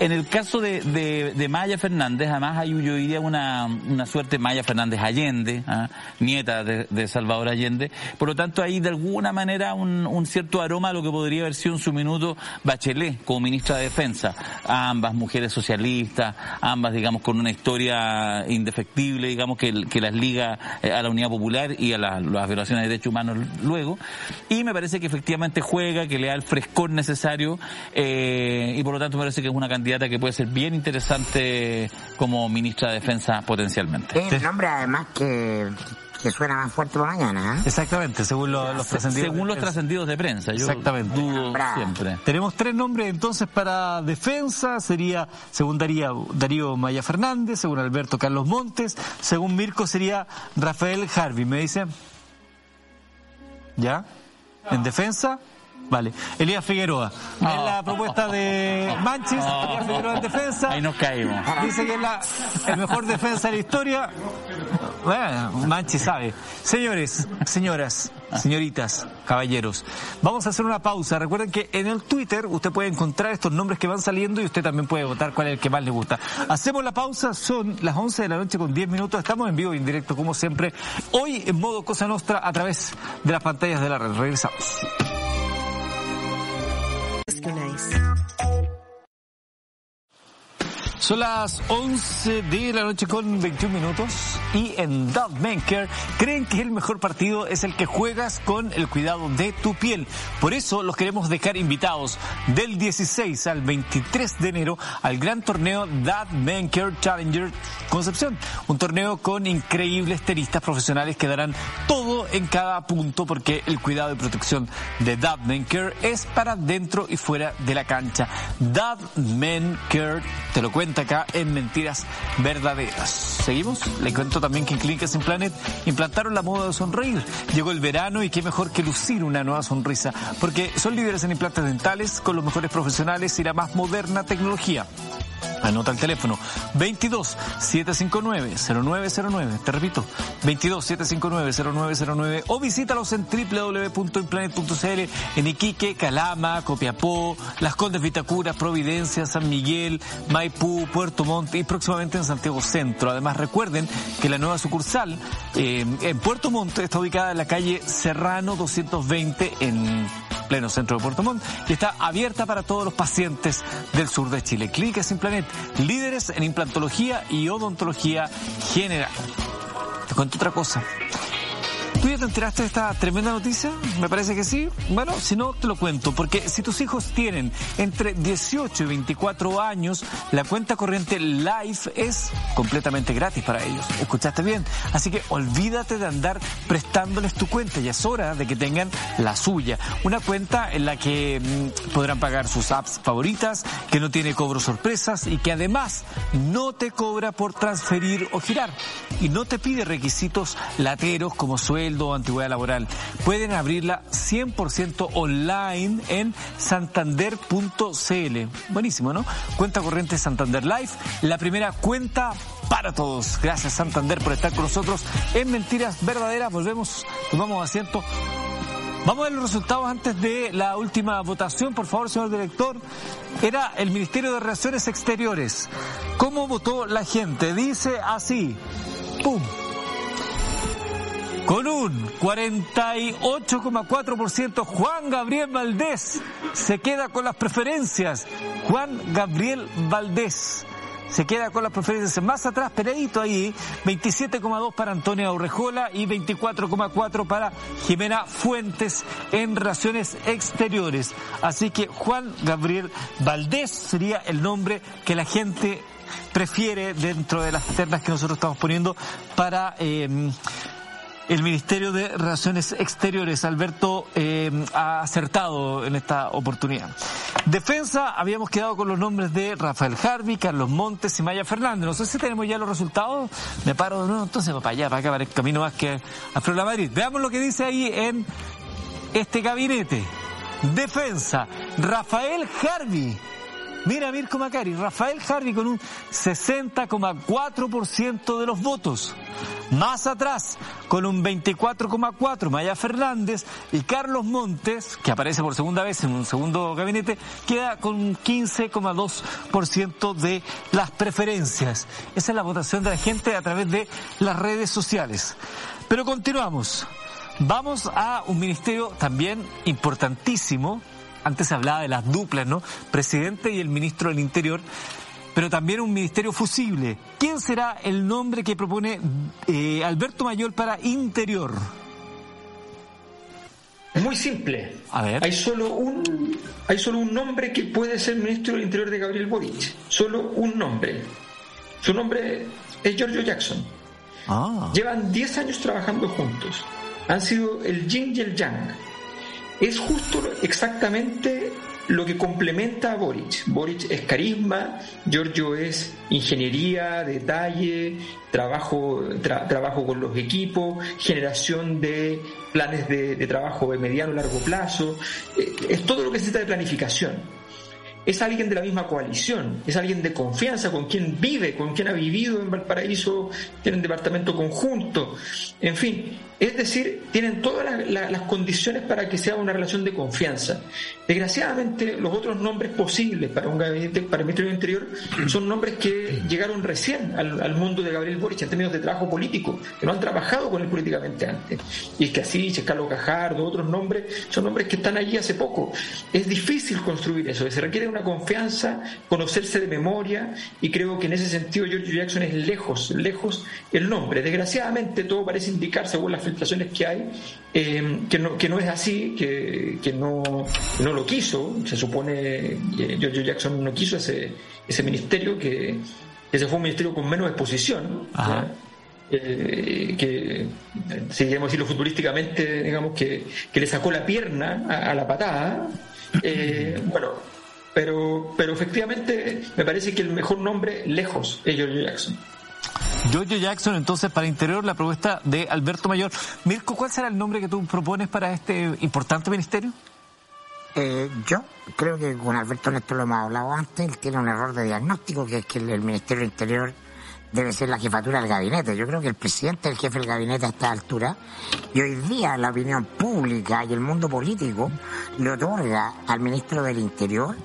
En el caso de, Maya Fernández, además hay, yo diría, una, una suerte Maya Fernández Allende, ¿ah? nieta de, Salvador Allende. Por lo tanto, hay de alguna manera un, cierto aroma a lo que podría haber sido en su minuto Bachelet como ministra de Defensa. Ambas mujeres socialistas, ambas, digamos, con una historia indefectible, digamos, que, que las liga eh, a la Unidad Popular y a las violaciones de derechos humanos luego. Y me parece que efectivamente juega, que le da el frescor necesario eh, y por lo tanto me parece que es una candidata que puede ser bien interesante como ministra de Defensa potencialmente. Es el nombre además que que suena más fuerte por mañana. ¿eh? Exactamente, según los trascendidos. Según los trascendidos de prensa, yo Exactamente. dudo siempre. Tenemos tres nombres entonces para defensa, sería, según Darío, Darío Maya Fernández, según Alberto Carlos Montes, según Mirko sería Rafael Harvey, ¿me dice? ¿Ya? ¿En defensa? Vale. Elías Figueroa. Es la propuesta de Manchis. Elías Figueroa en defensa. Ahí nos caímos. Dice que es la, el mejor defensa de la historia. Bueno, Manchis sabe. Señores, señoras, señoritas, caballeros, vamos a hacer una pausa. Recuerden que en el Twitter usted puede encontrar estos nombres que van saliendo y usted también puede votar cuál es el que más le gusta. Hacemos la pausa, son las 11 de la noche con 10 minutos. Estamos en vivo y en directo como siempre. Hoy en modo Cosa Nostra a través de las pantallas de la red. Regresamos. Nice. Son las 11 de la noche con 21 minutos y en Dove creen que el mejor partido es el que juegas con el cuidado de tu piel. Por eso los queremos dejar invitados del 16 al 23 de enero al gran torneo Dove Challenger Concepción. Un torneo con increíbles tenistas profesionales que darán todo en cada punto porque el cuidado y protección de Dove es para dentro y fuera de la cancha. Dove te lo cuento acá en Mentiras Verdaderas. ¿Seguimos? Le cuento también que en Clínicas Planet implantaron la moda de sonreír. Llegó el verano y qué mejor que lucir una nueva sonrisa, porque son líderes en implantes dentales con los mejores profesionales y la más moderna tecnología. Anota el teléfono 22 759 0909. Te repito, 22 759 0909 o visítalos en www.implanet.cl en Iquique, Calama, Copiapó, Las Condes Vitacura, Providencia, San Miguel, Maipú, Puerto Montt y próximamente en Santiago Centro. Además recuerden que la nueva sucursal eh, en Puerto Montt está ubicada en la calle Serrano 220 en pleno centro de Puerto Montt y está abierta para todos los pacientes del sur de Chile. Clínica Sin líderes en implantología y odontología general. Te cuento otra cosa. ¿Tú ya te enteraste de esta tremenda noticia? Me parece que sí. Bueno, si no, te lo cuento. Porque si tus hijos tienen entre 18 y 24 años, la cuenta corriente Life es completamente gratis para ellos. ¿Escuchaste bien? Así que olvídate de andar prestándoles tu cuenta. Ya es hora de que tengan la suya. Una cuenta en la que mm, podrán pagar sus apps favoritas, que no tiene cobro sorpresas y que además no te cobra por transferir o girar. Y no te pide requisitos lateros como suele o antigüedad laboral. Pueden abrirla 100% online en santander.cl. Buenísimo, ¿no? Cuenta corriente Santander Life, la primera cuenta para todos. Gracias Santander por estar con nosotros en Mentiras Verdaderas. Volvemos, tomamos asiento. Vamos a ver los resultados antes de la última votación, por favor, señor director. Era el Ministerio de Relaciones Exteriores. ¿Cómo votó la gente? Dice así. ¡Pum! Con un 48,4% Juan Gabriel Valdés se queda con las preferencias. Juan Gabriel Valdés se queda con las preferencias más atrás, peradito ahí, 27,2 para Antonia Urrejola y 24,4 para Jimena Fuentes en relaciones exteriores. Así que Juan Gabriel Valdés sería el nombre que la gente prefiere dentro de las ternas que nosotros estamos poniendo para eh, el Ministerio de Relaciones Exteriores. Alberto eh, ha acertado en esta oportunidad. Defensa, habíamos quedado con los nombres de Rafael Harvey, Carlos Montes y Maya Fernández. No sé si tenemos ya los resultados. Me paro de nuevo, entonces para allá, para acá, para el camino más que a Florida Madrid. Veamos lo que dice ahí en este gabinete. Defensa, Rafael Harvey Mira Mirko Macari, Rafael Harvey con un 60,4% de los votos. Más atrás, con un 24,4%, Maya Fernández y Carlos Montes, que aparece por segunda vez en un segundo gabinete, queda con un 15,2% de las preferencias. Esa es la votación de la gente a través de las redes sociales. Pero continuamos. Vamos a un ministerio también importantísimo, antes se hablaba de las duplas, ¿no? Presidente y el ministro del Interior, pero también un ministerio fusible. ¿Quién será el nombre que propone eh, Alberto Mayor para Interior? Muy simple. A ver. Hay solo un hay solo un nombre que puede ser ministro del Interior de Gabriel Boric. Solo un nombre. Su nombre es Giorgio Jackson. Ah. Llevan 10 años trabajando juntos. Han sido el yin y el yang es justo exactamente lo que complementa a Boric. Boric es carisma, Giorgio es ingeniería, detalle, trabajo, trabajo con los equipos, generación de planes de, trabajo de mediano y largo plazo. Eh, es todo lo que se trata de planificación es alguien de la misma coalición, es alguien de confianza, con quien vive, con quien ha vivido en Valparaíso, tienen departamento conjunto, en fin, es decir, tienen todas las, condiciones para que sea una relación de confianza. Desgraciadamente, los otros nombres posibles para un gabinete, para el Ministerio del Interior, son nombres que llegaron recién al, mundo de Gabriel Boric en términos de trabajo político, que no han trabajado con él políticamente antes. Y es que así, Carlos Cajardo, otros nombres, son nombres que están allí hace poco. Es difícil construir eso, se requiere una confianza, conocerse de memoria, y creo que en ese sentido George Jackson es lejos, lejos el nombre. Desgraciadamente, todo parece indicar, según las filtraciones que hay, eh, que, no, que no es así, que, que no, no lo quiso. Se supone que George Jackson no quiso ese, ese ministerio, que ese fue un ministerio con menos exposición. Eh, que si queremos decirlo futurísticamente, digamos que, que le sacó la pierna a, la patada. Eh, bueno, pero, pero efectivamente me parece que el mejor nombre lejos es George Jackson. Giorgio Jackson, entonces, para Interior, la propuesta de Alberto Mayor. Mirko, ¿cuál será el nombre que tú propones para este importante ministerio? Eh, yo creo que con Alberto Néstor lo hemos hablado antes, él tiene un error de diagnóstico, que es que el, Ministerio del Interior debe ser la jefatura del gabinete. Yo creo que el presidente es el jefe del gabinete a esta altura y hoy día la opinión pública y el mundo político le otorga al ministro del Interior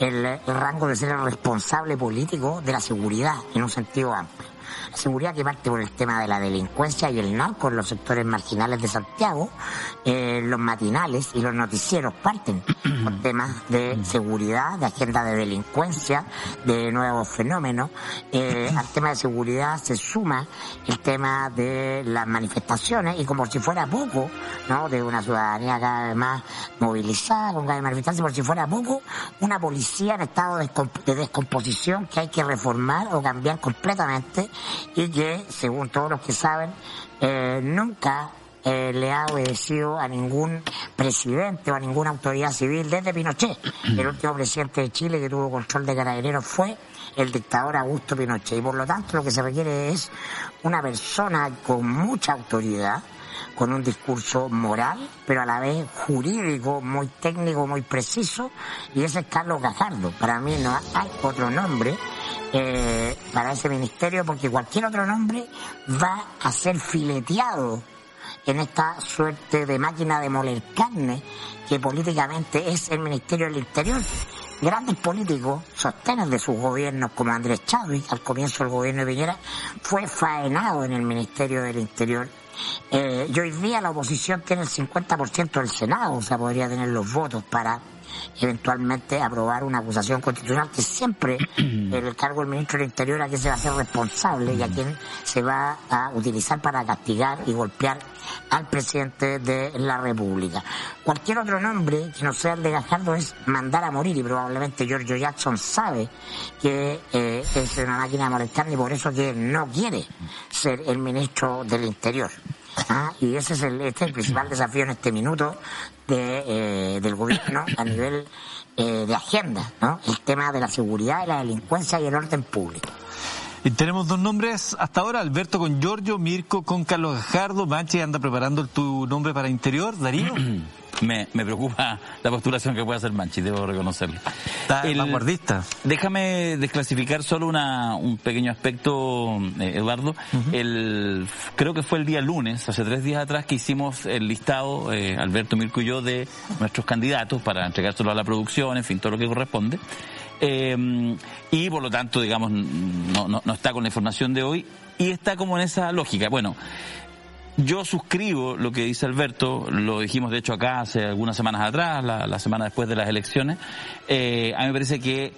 el rango de ser el responsable político de la seguridad en un sentido amplio seguridad que parte por el tema de la delincuencia y el narco en los sectores marginales de Santiago, eh, los matinales y los noticieros parten por temas de seguridad, de agenda de delincuencia, de nuevos fenómenos. Eh, al tema de seguridad se suma el tema de las manifestaciones y como si fuera poco, ¿no? De una ciudadanía cada vez más movilizada, con cada vez manifestarse, por si fuera poco, una policía en estado de descomposición que hay que reformar o cambiar completamente y que, según todos los que saben, eh, nunca eh, le ha obedecido a ningún presidente o a ninguna autoridad civil desde Pinochet. El último presidente de Chile que tuvo control de carabineros fue el dictador Augusto Pinochet. Y por lo tanto lo que se requiere es una persona con mucha autoridad, con un discurso moral, pero a la vez jurídico, muy técnico, muy preciso, y ese es Carlos Gajardo. Para mí no hay otro nombre eh, para ese ministerio porque cualquier otro nombre va a ser fileteado en esta suerte de máquina de moler carne que políticamente es el Ministerio del Interior. Grandes políticos sostienen de sus gobiernos, como Andrés Chávez, al comienzo del gobierno de Piñera, fue faenado en el Ministerio del Interior. Eh, y hoy día la oposición tiene el 50% del Senado, o sea, podría tener los votos para eventualmente aprobar una acusación constitucional que siempre el cargo del ministro del Interior a quien se va a hacer responsable y a quien se va a utilizar para castigar y golpear al presidente de la República. Cualquier otro nombre que no sea el de Gajardo es mandar a morir y probablemente Giorgio Jackson sabe que eh, es una máquina de molestar y por eso que no quiere ser el ministro del Interior. Ah, y ese es el, este es el principal desafío en este minuto de, eh, del gobierno a nivel eh, de agenda, ¿no? El tema de la seguridad, de la delincuencia y el orden público. Y tenemos dos nombres hasta ahora, Alberto con Giorgio, Mirko con Carlos Gajardo, Manche anda preparando tu nombre para interior, Darío. me, me preocupa la postulación que puede hacer Manchi, debo reconocerlo. Está el, vanguardista. Déjame desclasificar solo una, un pequeño aspecto, eh, Eduardo. el, creo que fue el día lunes, hace tres días atrás, que hicimos el listado, eh, Alberto Mirko y yo, de nuestros candidatos para entregárselo a la producción, en fin, todo lo que corresponde. Eh, y por lo tanto, digamos, no, no, no está con la información de hoy y está como en esa lógica. Bueno, yo suscribo lo que dice Alberto, lo dijimos de hecho acá hace algunas semanas atrás, la, semana después de las elecciones. Eh, a mí me parece que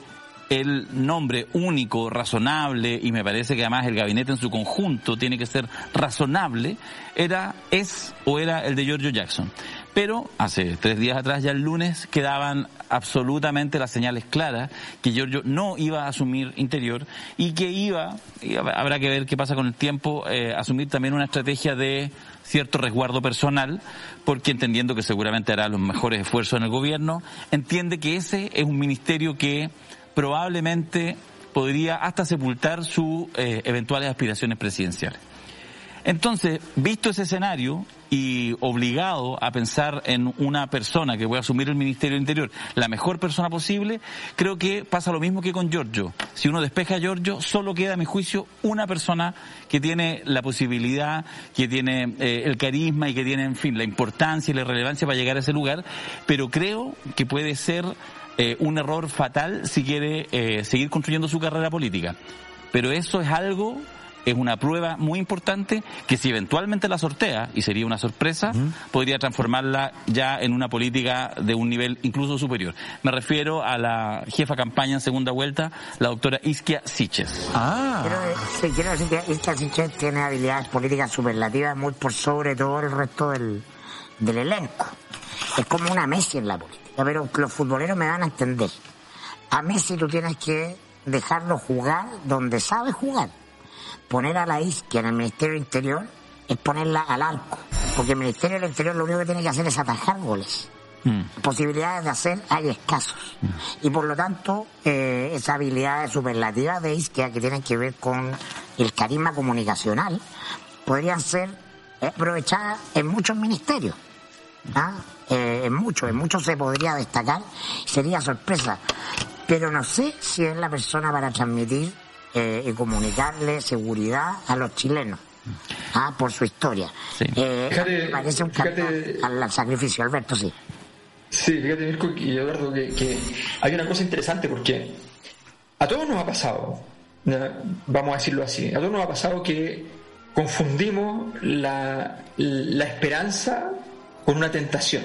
el nombre único, razonable, y me parece que además el gabinete en su conjunto tiene que ser razonable, era, es o era el de Giorgio Jackson. Pero hace tres días atrás, ya el lunes, quedaban absolutamente las señales claras que Giorgio no iba a asumir interior y que iba, y habrá que ver qué pasa con el tiempo, eh, asumir también una estrategia de cierto resguardo personal, porque entendiendo que seguramente hará los mejores esfuerzos en el gobierno, entiende que ese es un ministerio que probablemente podría hasta sepultar sus eh, eventuales aspiraciones presidenciales. Entonces, visto ese escenario y obligado a pensar en una persona que pueda asumir el Ministerio del Interior, la mejor persona posible, creo que pasa lo mismo que con Giorgio. Si uno despeja a Giorgio, solo queda, a mi juicio, una persona que tiene la posibilidad, que tiene eh, el carisma y que tiene, en fin, la importancia y la relevancia para llegar a ese lugar, pero creo que puede ser eh, un error fatal si quiere eh, seguir construyendo su carrera política. Pero eso es algo es una prueba muy importante que si eventualmente la sortea, y sería una sorpresa, podría transformarla ya en una política de un nivel incluso superior. Me refiero a la jefa campaña en segunda vuelta, la doctora Isquia Siches. Ah. Quiero, quiero decir que Isquia Siches tiene habilidades políticas superlativas muy por sobre todo el resto del, del elenco. Es como una Messi en la política pero los futboleros me van a entender. A Messi tú tienes que dejarlo jugar donde sabe jugar. Poner a la isquia en el Ministerio del Interior es ponerla al arco. Porque el Ministerio del Interior lo único que tiene que hacer es atajar goles. Mm. Posibilidades de hacer hay escasos. Mm. Y por lo tanto, eh, esas habilidades superlativas de Isquia que tienen que ver con el carisma comunicacional podrían ser aprovechadas en muchos ministerios. ¿Ah? Eh, en mucho, en mucho se podría destacar, sería sorpresa. Pero no sé si es la persona para transmitir eh, y comunicarle seguridad a los chilenos. Ah, por su historia. Eh, me parece un al, sacrificio, Alberto, sí. Sí, fíjate, Mirko y Eduardo, que, hay una cosa interesante porque a todos nos ha pasado, vamos a decirlo así, a todos nos ha pasado que confundimos la, la esperanza con una tentación.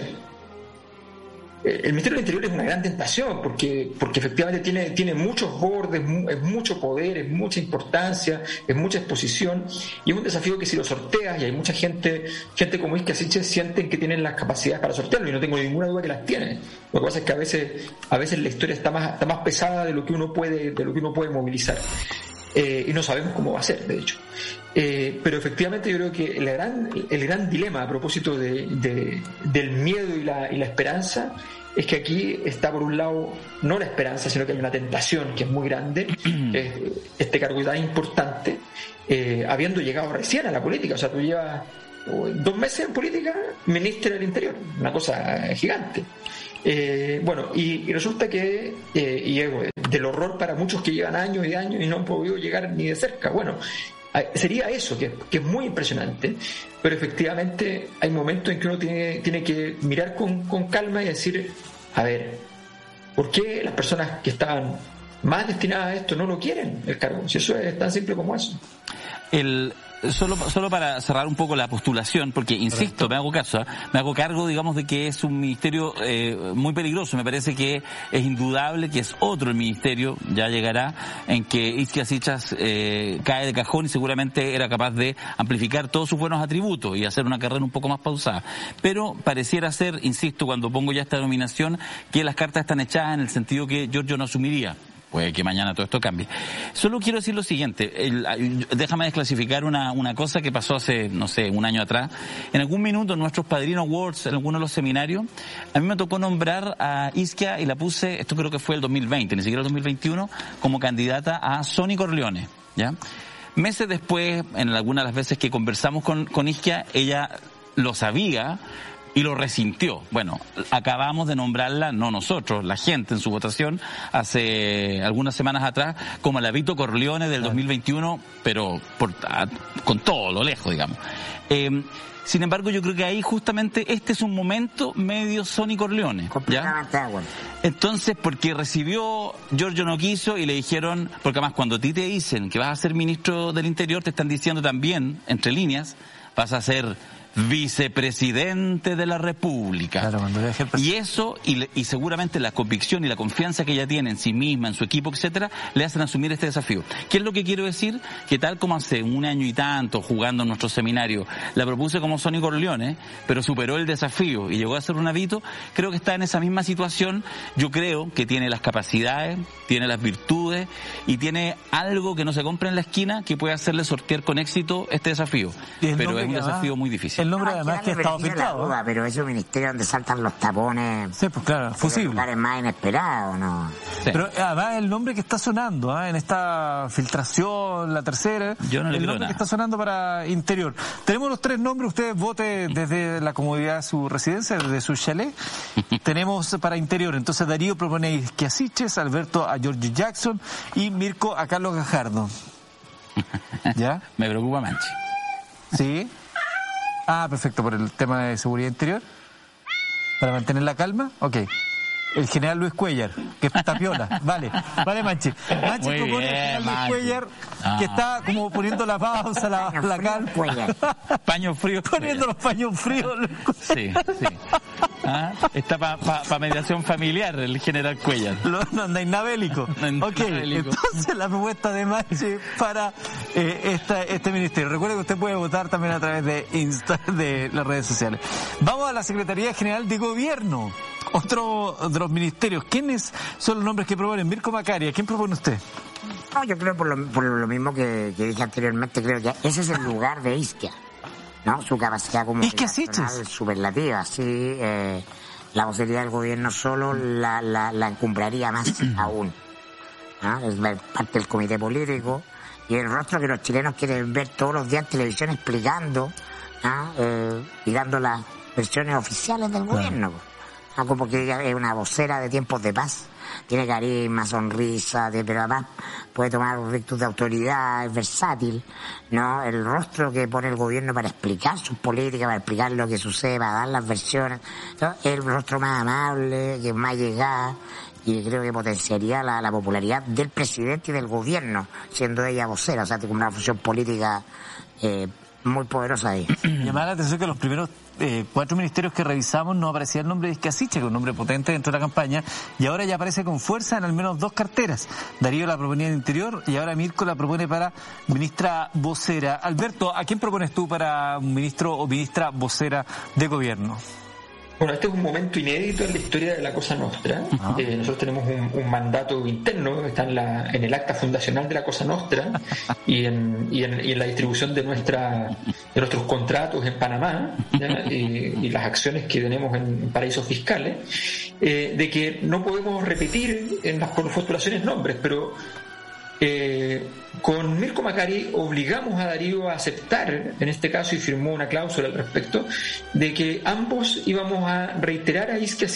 Eh, el Ministerio del Interior es una gran tentación porque, porque efectivamente tiene, tiene muchos bordes, es mucho poder, es mucha importancia, es mucha exposición y es un desafío que si lo sorteas y hay mucha gente, gente como Isca Siche sienten que tienen las capacidades para sortearlo y no tengo ninguna duda que las tienen. Lo que pasa es que a veces, a veces la historia está más, está más pesada de lo que uno puede, de lo que uno puede movilizar. Eh, y no sabemos cómo va a ser, de hecho. Eh, pero efectivamente yo creo que el gran, el gran dilema a propósito de, del miedo y la, y la, esperanza es que aquí está por un lado no la esperanza, sino que hay una tentación que es muy grande, este cargo tan importante, eh, habiendo llegado recién a la política, o sea, tú llevas dos meses en política, ministro del Interior, una cosa gigante. Eh, bueno, y, resulta que, eh, y del horror para muchos que llevan años y años y no han podido llegar ni de cerca. Bueno, sería eso, que, es muy impresionante, pero efectivamente hay momentos en que uno tiene, tiene que mirar con, con calma y decir, a ver, ¿por qué las personas que estaban más destinadas a esto no lo quieren el cargo? Si eso es tan simple como eso. El, solo, solo para cerrar un poco la postulación, porque insisto, me hago caso, ¿eh? me hago cargo, digamos, de que es un ministerio eh, muy peligroso. Me parece que es indudable que es otro el ministerio, ya llegará, en que Isquia Sichas eh, cae de cajón y seguramente era capaz de amplificar todos sus buenos atributos y hacer una carrera un poco más pausada. Pero pareciera ser, insisto, cuando pongo ya esta denominación, que las cartas están echadas en el sentido que Giorgio no asumiría Puede que mañana todo esto cambie. Solo quiero decir lo siguiente, déjame desclasificar una, una cosa que pasó hace, no sé, un año atrás. En algún minuto en nuestros Padrino Awards, en alguno de los seminarios, a mí me tocó nombrar a Isquia y la puse, esto creo que fue el 2020, ni siquiera el 2021, como candidata a Sony Corleone, ¿ya? Meses después, en algunas de las veces que conversamos con, con Isquia, ella lo sabía, y lo resintió. Bueno, acabamos de nombrarla, no nosotros, la gente en su votación, hace algunas semanas atrás, como la Vito Corleone del 2021, pero por, con todo lo lejos, digamos. Eh, sin embargo, yo creo que ahí justamente este es un momento medio Sony Corleone. ¿ya? Entonces, porque recibió, Giorgio no quiso y le dijeron, porque además cuando a ti te dicen que vas a ser ministro del Interior, te están diciendo también, entre líneas, vas a ser vicepresidente de la República. y eso, y, y, seguramente la convicción y la confianza que ella tiene en sí misma, en su equipo, etcétera, le hacen asumir este desafío. ¿Qué es lo que quiero decir? Que tal como hace un año y tanto, jugando en nuestro seminario, la propuse como Sonny Corleone, pero superó el desafío y llegó a ser un hábito, creo que está en esa misma situación. Yo creo que tiene las capacidades, tiene las virtudes y tiene algo que no se compra en la esquina que puede hacerle sortear con éxito este desafío. Pero es un desafío muy difícil. El nombre además que ha estado filtrado. pero es un ministerio donde saltan los tapones. Sí, pues claro, fusible. lugares más inesperados, ¿no? Pero además el nombre que está sonando ¿eh? en esta filtración, la tercera, Yo no le el nombre que está sonando para interior. Tenemos los tres nombres, ustedes vote desde la comodidad de su residencia, desde su chalet. Tenemos para interior, entonces Darío propone a Isquiasiches, Alberto a George Jackson y Mirko a Carlos Gajardo. ¿Ya? Me preocupa Manchi. Sí. Ah, perfecto, por el tema de seguridad interior. Para mantener la calma, ok. El general Luis Cuellar, que es tapiola. Vale, vale, Manche. Manche propone el general Luis Cuellar, que está como poniendo la pausa, la, la calma. Paño frío. Poniendo los paños fríos. Sí, sí. ¿Ah? Está para mediación familiar el general Cuellar. no anda inabélico. ok, entonces la propuesta de Manche para eh, esta, este ministerio. Recuerde que usted puede votar también a través de Insta, de las redes sociales. Vamos a la Secretaría General de Gobierno. Otro de los ministerios. ¿Quiénes son los nombres que proponen? Mirko Macaria, ¿quién propone usted? No, yo creo por lo, por lo mismo que, dije anteriormente, creo que ese es el lugar de Isquia. ¿No? Su capacidad como superlativa, sí. Eh, la vocería del gobierno solo la, la, la encumbraría más aún. Es parte del comité político y el rostro que los chilenos quieren ver todos los días en televisión explicando eh, y dando las versiones oficiales del gobierno. Como que ella es una vocera de tiempos de paz tiene carisma, sonrisa, pero además puede tomar virtud de autoridad, es versátil, ¿no? El rostro que pone el gobierno para explicar sus políticas, para explicar lo que sucede, para dar las versiones, es el rostro más amable, que más llegada, y creo que potenciaría la, popularidad del presidente y del gobierno, siendo ella vocera, o sea, tiene una función política eh, muy poderosa ahí. Llamar la atención que los primeros eh, cuatro ministerios que revisamos no aparecía el nombre de Iscasiche, que es un nombre potente dentro de la campaña, y ahora ya aparece con fuerza en al menos dos carteras. Darío la proponía de Interior y ahora Mirko la propone para ministra vocera. Alberto, ¿a quién propones tú para ministro o ministra vocera de gobierno? Bueno, este es un momento inédito en la historia de la Cosa Nostra. Eh, nosotros tenemos un, mandato interno está en, la, en, el acta fundacional de la Cosa Nostra y en, y en, la distribución de, nuestra, de nuestros contratos en Panamá y, las acciones que tenemos en, paraísos fiscales, eh, de que no podemos repetir en las postulaciones nombres, pero eh, con Mirko Macari obligamos a Darío a aceptar, en este caso, y firmó una cláusula al respecto, de que ambos íbamos a reiterar a Isquia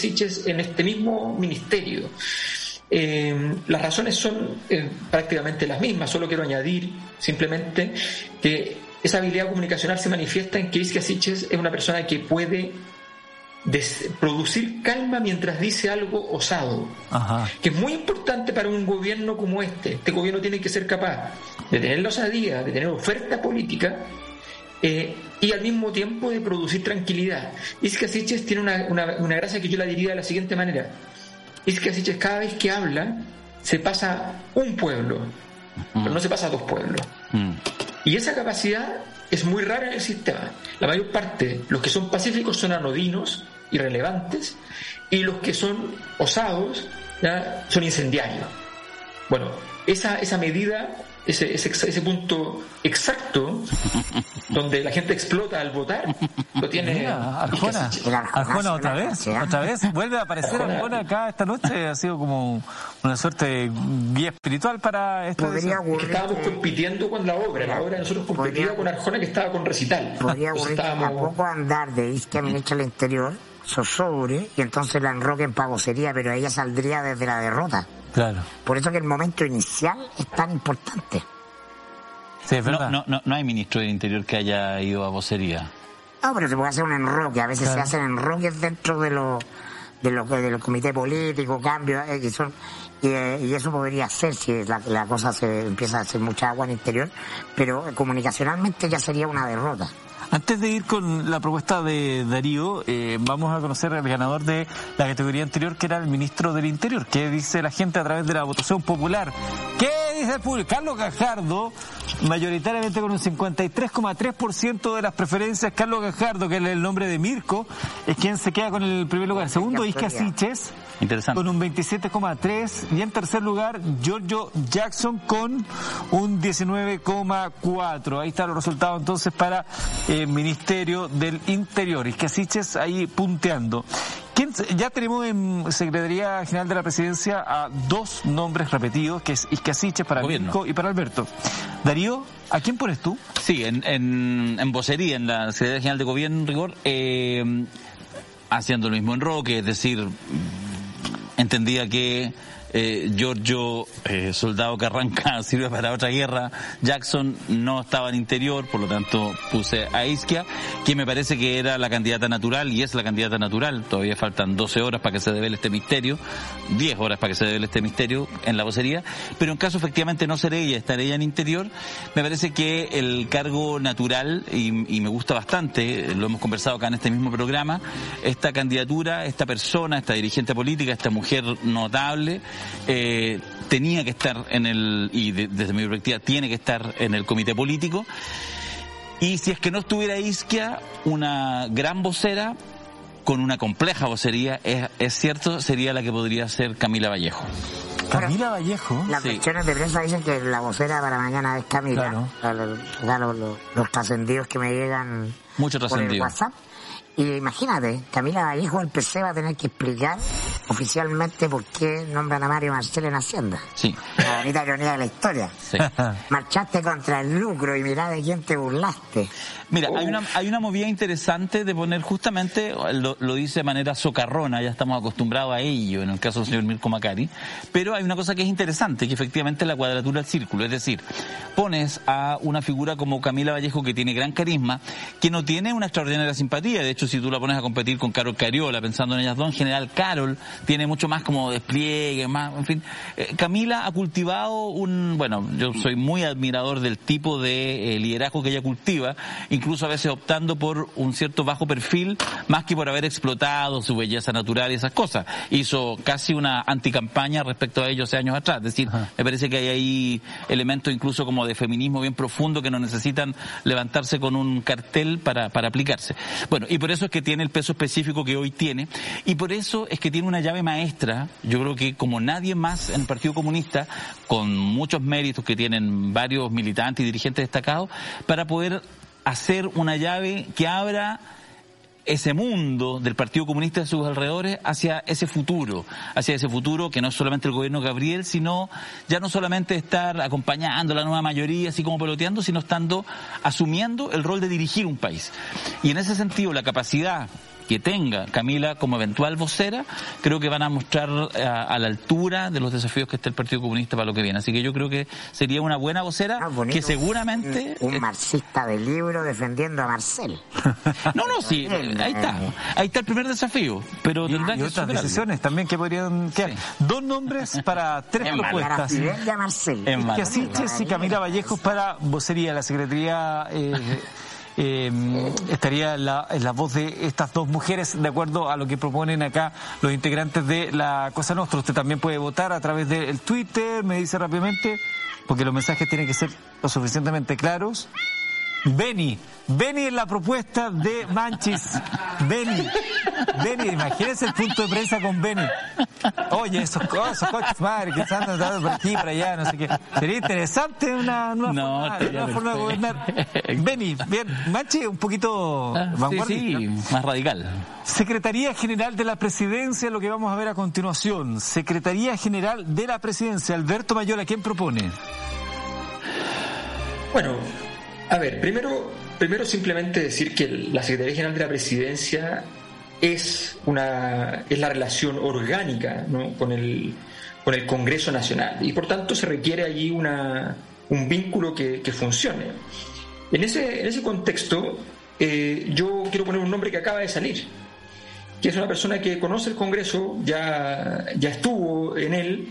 en este mismo ministerio. Eh, las razones son eh, prácticamente las mismas, solo quiero añadir simplemente que esa habilidad comunicacional se manifiesta en que Isquia es una persona que puede de producir calma mientras dice algo osado, que es muy importante para un gobierno como este. Este gobierno tiene que ser capaz de tener la osadía, de tener oferta política eh, y al mismo tiempo de producir tranquilidad. Isca Siches tiene una, una, gracia que yo la diría de la siguiente manera. Isca Siches cada vez que habla se pasa un pueblo, pero no se pasa dos pueblos. Mm. Y esa capacidad es muy rara en el sistema. La mayor parte, los que son pacíficos son anodinos, irrelevantes, y los que son osados ya, son incendiarios. Bueno, esa, esa medida ese, ese, ese punto exacto donde la gente explota al votar, lo tiene Arjona. Arjona otra vez, otra vez, vuelve a aparecer Arjona, acá esta noche, ha sido como una suerte de guía espiritual para esta que estábamos compitiendo con la obra, la obra de nosotros competía con Arjona que estaba con recital. Podría ocurrir estábamos... a andar de Isquia Ministra al interior, Sossobre, y entonces la enroquen pavosería, pero ella saldría desde la derrota. Claro. Por eso que el momento inicial es tan importante. Sí, es verdad. No, no, no, hay ministro del Interior que haya ido a vocería. No, pero se puede hacer un enroque. A veces se hacen enroques dentro de los de lo, de los comités políticos, cambios, eh, y, son, eh, y, eso podría ser si la, la, cosa se empieza a hacer mucha agua en el interior, pero comunicacionalmente ya sería una derrota. Antes de ir con la propuesta de Darío, eh, vamos a conocer al ganador de la categoría anterior, que era el ministro del Interior. ¿Qué dice la gente a través de la votación popular? ¿Qué público? Carlos Gajardo, mayoritariamente con un 53,3% de las preferencias. Carlos Gajardo, que es el nombre de Mirko, es quien se queda con el primer lugar. Segundo, Isca Siches. Con un 27,3. Y en tercer lugar, Giorgio Jackson con un 19,4. Ahí están los resultados entonces para el eh, Ministerio del Interior. Y Casiches ahí punteando. ¿Quién, ya tenemos en Secretaría General de la Presidencia a dos nombres repetidos, que es Iscasiches para Mirko y para Alberto. Darío, ¿a quién pones tú? Sí, en, en, en vocería, en la Secretaría General de Gobierno, en rigor, eh, haciendo lo mismo en Roque, es decir, entendía que eh, Giorgio, eh, soldado que arranca, sirve para otra guerra. Jackson no estaba en interior, por lo tanto puse a Isquia, que me parece que era la candidata natural y es la candidata natural. Todavía faltan 12 horas para que se devele este misterio, 10 horas para que se devele este misterio en la vocería, pero en caso efectivamente no ser ella, estar ella en interior, me parece que el cargo natural, y, y me gusta bastante, lo hemos conversado acá en este mismo programa, esta candidatura, esta persona, esta dirigente política, esta mujer notable, eh, tenía que estar en el, y desde mi perspectiva tiene que estar en el comité político. Y si es que no estuviera Isquia, una gran vocera, con una compleja vocería, es, cierto, sería la que podría ser Camila Vallejo. Camila Vallejo. Las versiones de prensa dicen que la vocera para mañana es Camila. Claro. los, trascendidos que me llegan Mucho por el WhatsApp y imagínate, Camila Vallejo del PC va a tener que explicar oficialmente por qué nombran a Mario Marcel en Hacienda. Sí. La bonita ironía de la historia. Sí. Marchaste contra el lucro y mirá de quién te burlaste. Mira, hay una, hay una movida interesante de poner justamente, lo, lo, dice de manera socarrona, ya estamos acostumbrados a ello en el caso del señor Mirko Macari, pero hay una cosa que es interesante, que efectivamente es la cuadratura del círculo, es decir, pones a una figura como Camila Vallejo que tiene gran carisma, que no tiene una extraordinaria simpatía, de hecho si tú la pones a competir con Carol Cariola, pensando en ellas dos, en general Carol tiene mucho más como despliegue, más, en fin, eh, Camila ha cultivado un, bueno, yo soy muy admirador del tipo de eh, liderazgo que ella cultiva, incluso a veces optando por un cierto bajo perfil, más que por haber explotado su belleza natural y esas cosas. Hizo casi una anticampaña respecto a ello hace años atrás. Es decir, me parece que hay ahí elementos incluso como de feminismo bien profundo que no necesitan levantarse con un cartel para, para aplicarse. Bueno, y por eso es que tiene el peso específico que hoy tiene, y por eso es que tiene una llave maestra, yo creo que como nadie más en el Partido Comunista, con muchos méritos que tienen varios militantes y dirigentes destacados, para poder hacer una llave que abra ese mundo del Partido Comunista y sus alrededores hacia ese futuro, hacia ese futuro que no es solamente el gobierno Gabriel, sino ya no solamente estar acompañando a la nueva mayoría, así como peloteando, sino estando asumiendo el rol de dirigir un país. Y en ese sentido, la capacidad que tenga Camila como eventual vocera, creo que van a mostrar eh, a, la altura de los desafíos que está el Partido Comunista para lo que viene. Así que yo creo que sería una buena vocera ah, que seguramente... Un, marxista de libro defendiendo a Marcel. no, no, sí, ahí está. Ahí está el primer desafío. Pero y, y otras decisiones también que podrían quedar. Dos nombres para tres propuestas. Para Marcel. y Camila Vallejos para vocería de la Secretaría... Eh, eh, estaría la, la, voz de estas dos mujeres, de acuerdo a lo que proponen acá los integrantes de la Cosa Nostra. Usted también puede votar a través del Twitter, me dice rápidamente, porque los mensajes tienen que ser lo suficientemente claros. Beni. Beni es la propuesta de Manchis. Beni. Beni, imagínense el punto de prensa con Beni. Oye, esos, esos coches, madre, que están dando por aquí, por allá, no sé qué. Sería interesante una nueva forma, de gobernar. Beni, bien, Manchis un poquito ah, sí, más radical. Secretaría General de la Presidencia, lo que vamos a ver a continuación. Secretaría General de la Presidencia, Alberto Mayola, ¿quién propone? Bueno, a ver, primero Primero simplemente decir que la Secretaría General de la Presidencia es, una, es la relación orgánica con, el, con el Congreso Nacional y por tanto se requiere allí una, un vínculo que, funcione. En ese, en ese contexto eh, yo quiero poner un nombre que acaba de salir, que es una persona que conoce el Congreso, ya, ya estuvo en él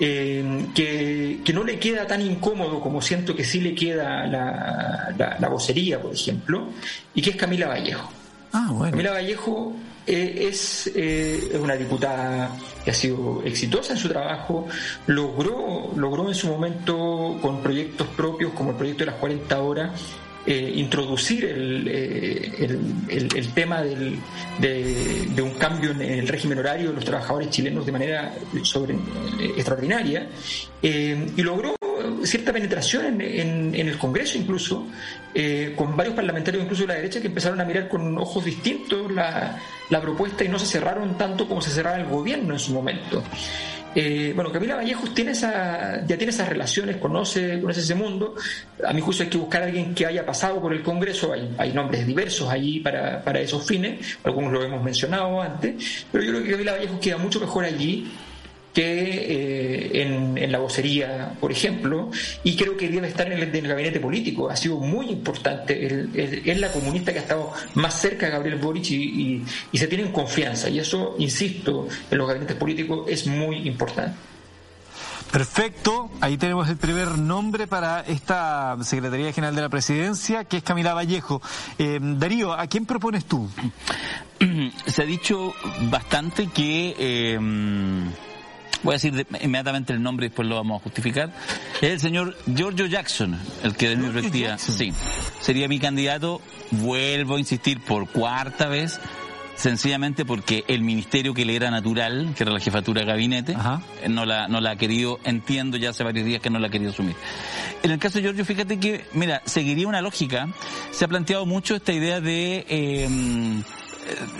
eh, que, no le queda tan incómodo como siento que sí le queda la, la, vocería, por ejemplo, y que es Camila Vallejo. Ah, Camila Vallejo eh, es, eh, es, una diputada que ha sido exitosa en su trabajo, logró, logró en su momento con proyectos propios como el proyecto de las 40 horas eh, introducir eh, el, el, tema del, de, un cambio en el régimen horario de los trabajadores chilenos de manera sobre, eh, extraordinaria y logró cierta penetración en, en, el Congreso incluso, con varios parlamentarios incluso de la derecha que empezaron a mirar con ojos distintos la, la propuesta y no se cerraron tanto como se cerraba el gobierno en su momento. Eh, bueno, Camila Vallejos tiene esa, ya tiene esas relaciones, conoce, ese mundo. A mi juicio hay que buscar a alguien que haya pasado por el Congreso. Hay, hay nombres diversos allí para, para esos fines, algunos lo hemos mencionado antes, pero yo creo que Camila Vallejos queda mucho mejor allí que eh, en, la vocería, por ejemplo, y creo que debe estar en el, gabinete político. Ha sido muy importante. es la comunista que ha estado más cerca de Gabriel Boric y, se tienen confianza. Y eso, insisto, en los gabinetes políticos es muy importante. Perfecto, ahí tenemos el primer nombre para esta Secretaría General de la Presidencia, que es Camila Vallejo. Eh, Darío, ¿a quién propones tú? Se ha dicho bastante que eh, voy a decir inmediatamente el nombre y después lo vamos a justificar, es el señor Giorgio Jackson, el que de mi perspectiva, sí, sería mi candidato, vuelvo a insistir por cuarta vez, sencillamente porque el ministerio que le era natural, que era la jefatura de gabinete, no la, no la ha querido, entiendo ya hace varios días que no la ha querido asumir. En el caso de Giorgio, fíjate que, mira, seguiría una lógica, se ha planteado mucho esta idea de... Eh,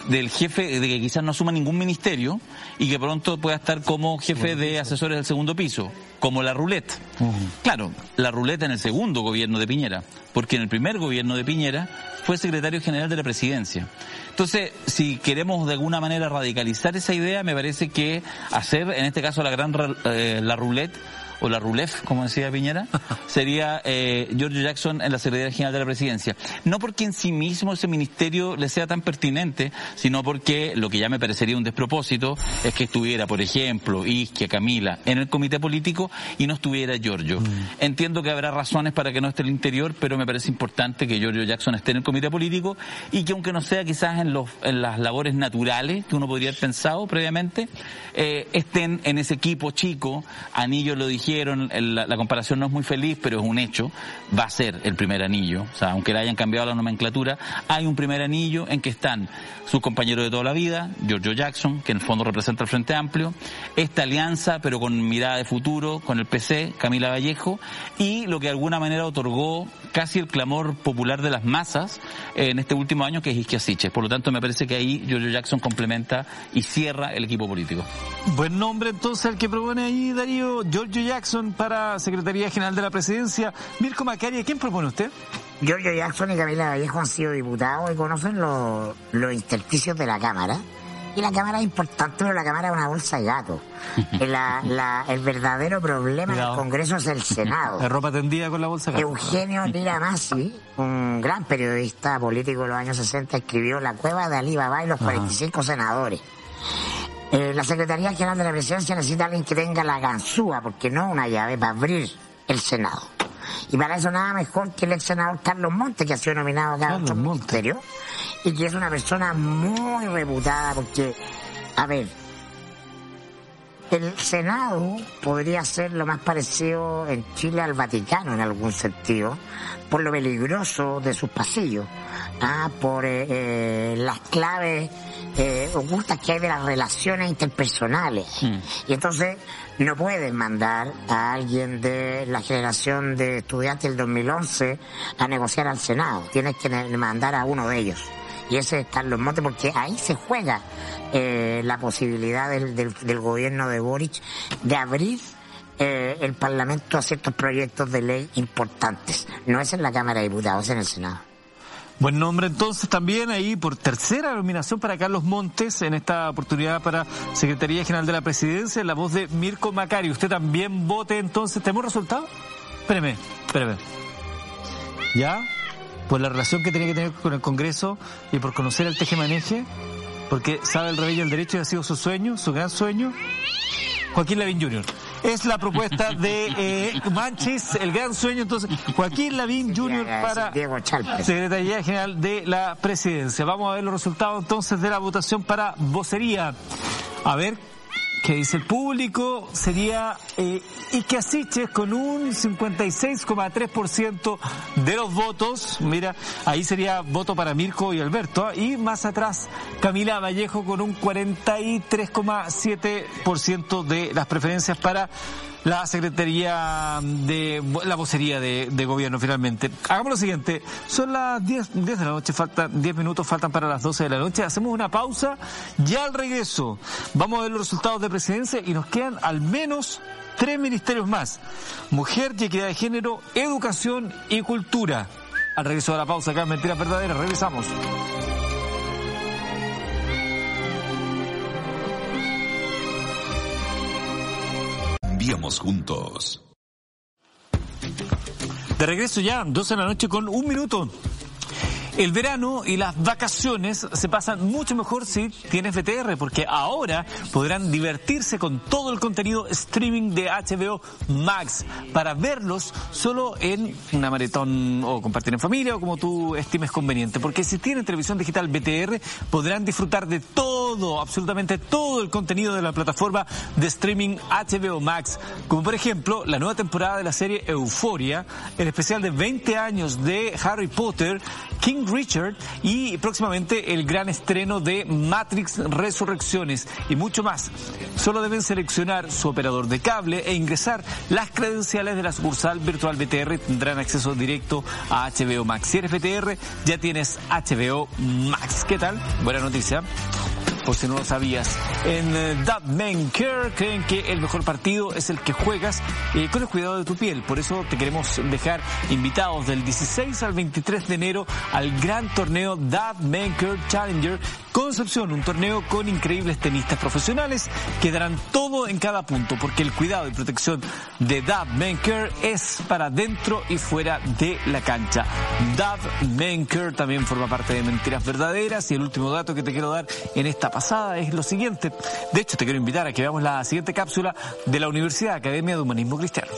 del jefe de que quizás no asuma ningún ministerio y que pronto pueda estar como jefe de asesores del segundo piso, como la ruleta. Claro, la ruleta en el segundo gobierno de Piñera, porque en el primer gobierno de Piñera fue secretario general de la presidencia. Entonces, si queremos de alguna manera radicalizar esa idea, me parece que hacer, en este caso, la gran eh, la ruleta o la RULEF, como decía Piñera, sería eh, Giorgio Jackson en la Secretaría General de la Presidencia. No porque en sí mismo ese ministerio le sea tan pertinente, sino porque lo que ya me parecería un despropósito es que estuviera, por ejemplo, Isquia, Camila, en el comité político y no estuviera Giorgio. Mm. Entiendo que habrá razones para que no esté en el interior, pero me parece importante que Giorgio Jackson esté en el comité político y que aunque no sea quizás en, los, en las labores naturales que uno podría haber pensado previamente, eh, estén en ese equipo chico, Anillo lo dije la, comparación no es muy feliz, pero es un hecho, va a ser el primer anillo, o sea, aunque le hayan cambiado la nomenclatura, hay un primer anillo en que están sus compañeros de toda la vida, Giorgio Jackson, que en el fondo representa el Frente Amplio, esta alianza, pero con mirada de futuro, con el PC, Camila Vallejo, y lo que de alguna manera otorgó casi el clamor popular de las masas en este último año, que es Isquia Por lo tanto, me parece que ahí Giorgio Jackson complementa y cierra el equipo político. Buen nombre entonces el que propone ahí Darío, Giorgio Jackson para Secretaría General de la Presidencia. Mirko Macari, ¿quién propone usted? Giorgio Jackson y Camila Vallejo han sido diputados y conocen los, los intersticios de la Cámara. Y la Cámara es importante, pero la Cámara es una bolsa de gato. el verdadero problema del Congreso es el Senado. La ropa tendida con la bolsa de gato. Eugenio Tiramasi, un gran periodista político de los años 60, escribió La cueva de Alibaba y los 45 senadores. Eh, la Secretaría General de la Presidencia necesita alguien que tenga la ganzúa, porque no una llave para abrir el Senado. Y para eso nada mejor que el ex senador Carlos Montes, que ha sido nominado a otro ministerio, y que es una persona muy reputada, porque, a ver, El Senado podría ser lo más parecido en Chile al Vaticano en algún sentido, por lo peligroso de sus pasillos, ¿ah? por eh, eh, las claves eh, ocultas que hay de las relaciones interpersonales. Y entonces no puedes mandar a alguien de la generación de estudiantes del 2011 a negociar al Senado. Tienes que mandar a uno de ellos. Y ese es Carlos Montes, porque ahí se juega eh, la posibilidad del, del, gobierno de Boric de abrir eh, el Parlamento a ciertos proyectos de ley importantes. No es en la Cámara de Diputados, es en el Senado. Buen nombre entonces también ahí por tercera nominación para Carlos Montes en esta oportunidad para Secretaría General de la Presidencia, la voz de Mirko Macari. ¿Usted también vote entonces? ¿Tenemos resultado? Espéreme, espéreme. ¿Ya? Por la relación que tenía que tener con el Congreso y por conocer el teje-maneje, porque sabe el rey y el derecho y ha sido su sueño, su gran sueño. Joaquín Lavín Jr. Es la propuesta de eh, Manchis, el gran sueño entonces, Joaquín Lavín Jr. para Secretaría General de la Presidencia. Vamos a ver los resultados entonces de la votación para vocería. A ver que dice el público sería eh, Ike Asiches con un 56,3% de los votos. Mira, ahí sería voto para Mirko y Alberto. Y más atrás, Camila Vallejo con un 43,7% de las preferencias para la Secretaría de la vocería de, gobierno finalmente. Hagamos lo siguiente, son las 10, 10 de la noche, faltan 10 minutos, faltan para las 12 de la noche, hacemos una pausa, ya al regreso vamos a ver los resultados de presidencia y nos quedan al menos tres ministerios más, mujer y equidad de género, educación y cultura. Al regreso de la pausa acá en Mentiras Verdaderas, regresamos. Juntos. De regreso ya, 12 de la noche con un minuto. El verano y las vacaciones se pasan mucho mejor si tienes VTR, porque ahora podrán divertirse con todo el contenido streaming de HBO Max para verlos solo en una maratón o compartir en familia o como tú estimes conveniente. Porque si tienen televisión digital VTR podrán disfrutar de todo, absolutamente todo el contenido de la plataforma de streaming HBO Max, como por ejemplo la nueva temporada de la serie Euforia, el especial de 20 años de Harry Potter, King Richard y próximamente el gran estreno de Matrix Resurrecciones y mucho más. Solo deben seleccionar su operador de cable e ingresar las credenciales de la sucursal virtual BTR tendrán acceso directo a HBO Max. Si eres BTR, ya tienes HBO Max. ¿Qué tal? Buena noticia por si no lo sabías. En eh, That Man Care creen que el mejor partido es el que juegas eh, con el cuidado de tu piel. Por eso te queremos dejar invitados del 16 al 23 de enero al gran torneo That Man Care Challenger Concepción, un torneo con increíbles tenistas profesionales que darán todo en cada punto, porque el cuidado y protección de Dab Menker es para dentro y fuera de la cancha. Dab Menker también forma parte de Mentiras Verdaderas y el último dato que te quiero dar en esta pasada es lo siguiente. De hecho, te quiero invitar a que veamos la siguiente cápsula de la Universidad Academia de Humanismo Cristiano.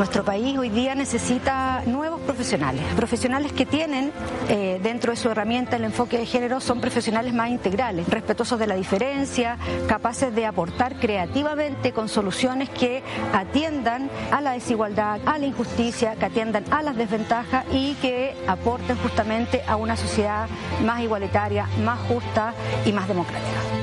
Nuestro país hoy día necesita nuevos profesionales, profesionales que tienen eh, dentro de su herramienta el enfoque de género, son profesionales más integrales, respetuosos de la diferencia, capaces de aportar creativamente con soluciones que atiendan a la desigualdad, a la injusticia, que atiendan a las desventajas y que aporten justamente a una sociedad más igualitaria, más justa y más democrática.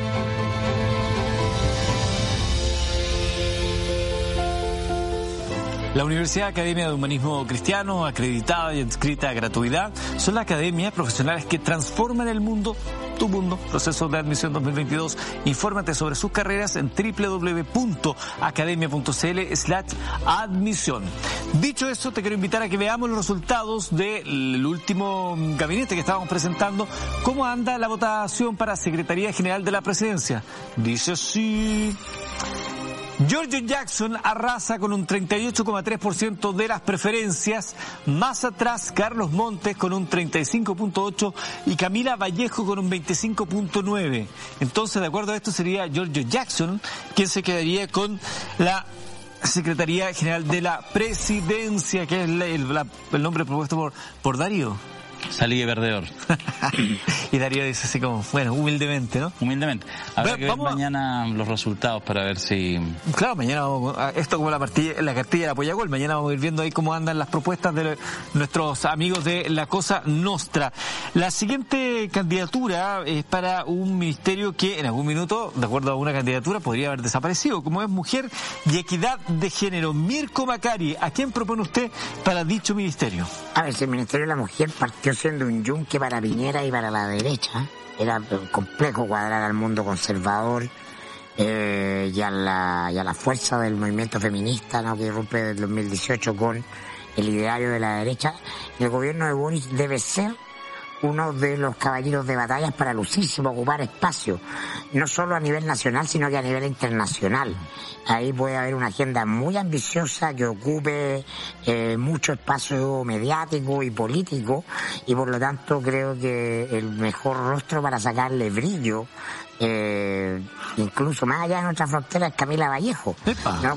La Universidad Academia de Humanismo Cristiano, acreditada y inscrita a gratuidad, son las academias profesionales que transforman el mundo tu mundo, proceso de admisión 2022. Infórmate sobre sus carreras en www.academia.cl slash admisión. Dicho eso, te quiero invitar a que veamos los resultados del último gabinete que estábamos presentando. ¿Cómo anda la votación para Secretaría General de la Presidencia? Dice así. George Jackson arrasa con un 38,3% de las preferencias. Más atrás, Carlos Montes con un 35,8% y Camila Vallejo con un 25,9%. Entonces, de acuerdo a esto, sería George Jackson quien se quedaría con la Secretaría General de la Presidencia, que es el, nombre propuesto por, por Darío. Salí de perdedor. y Darío dice así como, bueno, humildemente, ¿no? Humildemente. Habrá que ver mañana los resultados para ver si... Claro, mañana vamos, esto como la, partilla, la cartilla de Apoya Gol, mañana vamos a ir viendo ahí cómo andan las propuestas de nuestros amigos de La Cosa Nostra. La siguiente candidatura es para un ministerio que en algún minuto, de acuerdo a una candidatura, podría haber desaparecido, como es Mujer y Equidad de Género. Mirko Macari, ¿a quién propone usted para dicho ministerio? A ver, si el Ministerio de la Mujer partió siendo un yunque para Piñera y para la derecha. Era complejo cuadrar al mundo conservador eh, y, a la, y a la fuerza del movimiento feminista ¿no? que irrumpe del 2018 con el ideario de la derecha. El gobierno de Boris debe ser uno de los caballeros de batallas para lucísimo ocupar espacio, no solo a nivel nacional, sino que a nivel internacional. Ahí puede haber una agenda muy ambiciosa que ocupe eh, mucho espacio mediático y político y por lo tanto creo que el mejor rostro para sacarle brillo eh, incluso más allá de nuestra frontera es Camila Vallejo,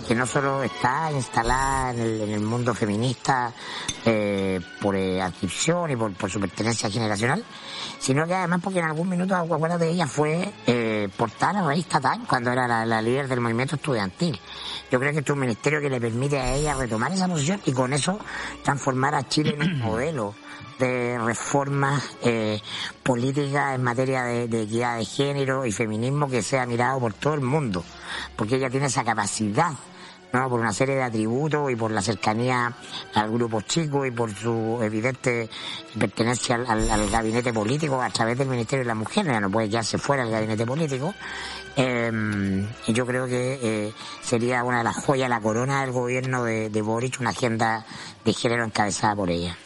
que no solo está instalada en el, mundo feminista eh, por eh, adscripción y por, su pertenencia generacional, sino que además porque en algún minuto, acuérdate, ella fue eh, portada en la revista Time cuando era la, líder del movimiento Yo creo que es un ministerio que le permite a ella retomar esa posición y con eso transformar a Chile en un modelo de reformas eh, políticas en materia de, equidad de género y feminismo que sea mirado por todo el mundo, porque ella tiene esa capacidad, ¿no? por una serie de atributos y por la cercanía al grupo chico y por su evidente pertenencia al, gabinete político a través del Ministerio de la Mujer, ella no puede quedarse fuera del gabinete político. Eh, y yo creo que eh, sería una de las joyas, la corona del gobierno de, de Boric, una agenda de género encabezada por ella.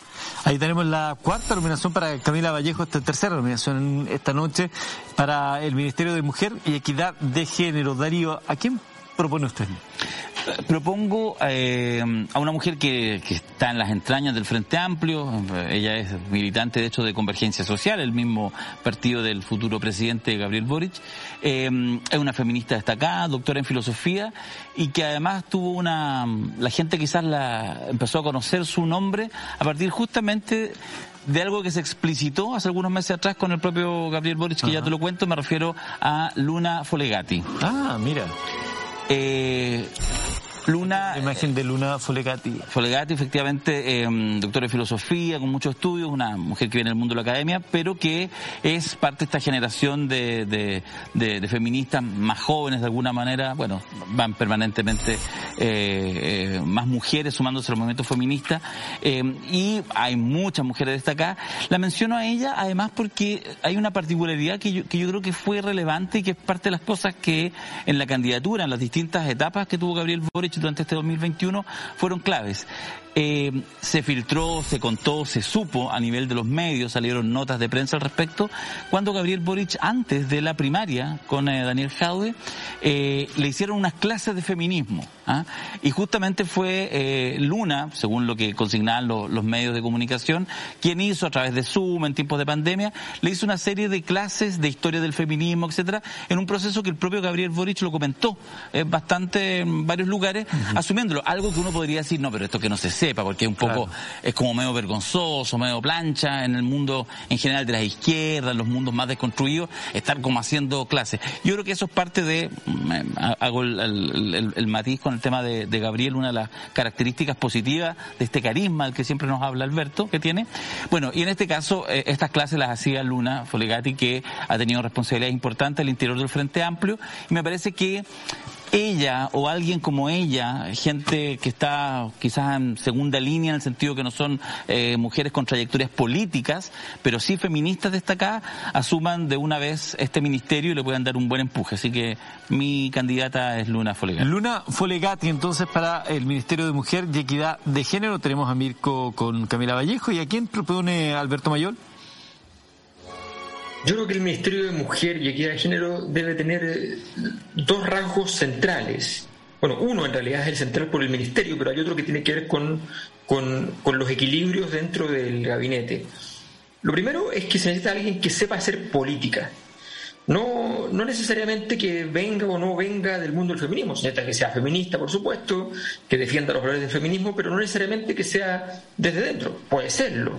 Ahí tenemos la cuarta nominación para Camila Vallejo, esta tercera nominación esta noche para el Ministerio de Mujer y Equidad de Género. Darío, ¿a quién propone usted? Propongo eh, a una mujer que, está en las entrañas del Frente Amplio, ella es militante de hecho de Convergencia Social, el mismo partido del futuro presidente Gabriel Boric, eh, es una feminista destacada, doctora en filosofía y que además tuvo una, la gente quizás la empezó a conocer su nombre a partir justamente de algo que se explicitó hace algunos meses atrás con el propio Gabriel Boric, que ya te lo cuento, me refiero a Luna Folegati. Ah, mira. Eh, Luna. La imagen de Luna Folegati. Folegati, efectivamente, eh, doctora de filosofía, con muchos estudios, una mujer que viene del mundo de la academia, pero que es parte de esta generación de, de, de, feministas más jóvenes de alguna manera. Bueno, van permanentemente eh, eh, más mujeres sumándose al movimiento feminista. Eh, y hay muchas mujeres destacadas. La menciono a ella, además, porque hay una particularidad que yo, que yo creo que fue relevante y que es parte de las cosas que en la candidatura, en las distintas etapas que tuvo Gabriel Boric, durante este 2021 fueron claves. Eh, se filtró, se contó, se supo a nivel de los medios, salieron notas de prensa al respecto, cuando Gabriel Boric, antes de la primaria con eh, Daniel Jaude, eh, le hicieron unas clases de feminismo. ¿ah? Y justamente fue Luna, según lo que consignaban los medios de comunicación, quien hizo a través de Zoom, en tiempos de pandemia, le hizo una serie de clases de historia del feminismo, etcétera, en un proceso que el propio Gabriel Boric lo comentó bastante en varios lugares, asumiéndolo. Algo que uno podría decir, no, pero esto que no se sepa, porque un poco es como medio vergonzoso, medio plancha en el mundo en general de las izquierdas, los mundos más desconstruidos, estar como haciendo clases. Yo creo que eso es parte de, hago el, matiz con el tema de, Gabriel, una de las características positivas de este carisma del que siempre nos habla Alberto, que tiene. Bueno, y en este caso, eh, estas clases las hacía Luna Folegati, que ha tenido responsabilidades importantes al interior del Frente Amplio, y me parece que ella o alguien como ella, gente que está quizás en segunda línea en el sentido que no son eh, mujeres con trayectorias políticas, pero sí feministas destacadas, asuman de una vez este ministerio y le puedan dar un buen empuje. Así que mi candidata es Luna Folegati. Luna Folegati, entonces, para el Ministerio de Mujer y Equidad de Género, tenemos a Mirko con Camila Vallejo. ¿Y a quién propone Alberto Mayor? Yo creo que el Ministerio de Mujer y Equidad de Género debe tener eh, dos rasgos centrales. Bueno, uno en realidad es el central por el Ministerio, pero hay otro que tiene que ver con, con, los equilibrios dentro del gabinete. Lo primero es que se necesita alguien que sepa hacer política. No, no necesariamente que venga o no venga del mundo del feminismo, se necesita que sea feminista, por supuesto, que defienda los valores del feminismo, pero no necesariamente que sea desde dentro. Puede serlo,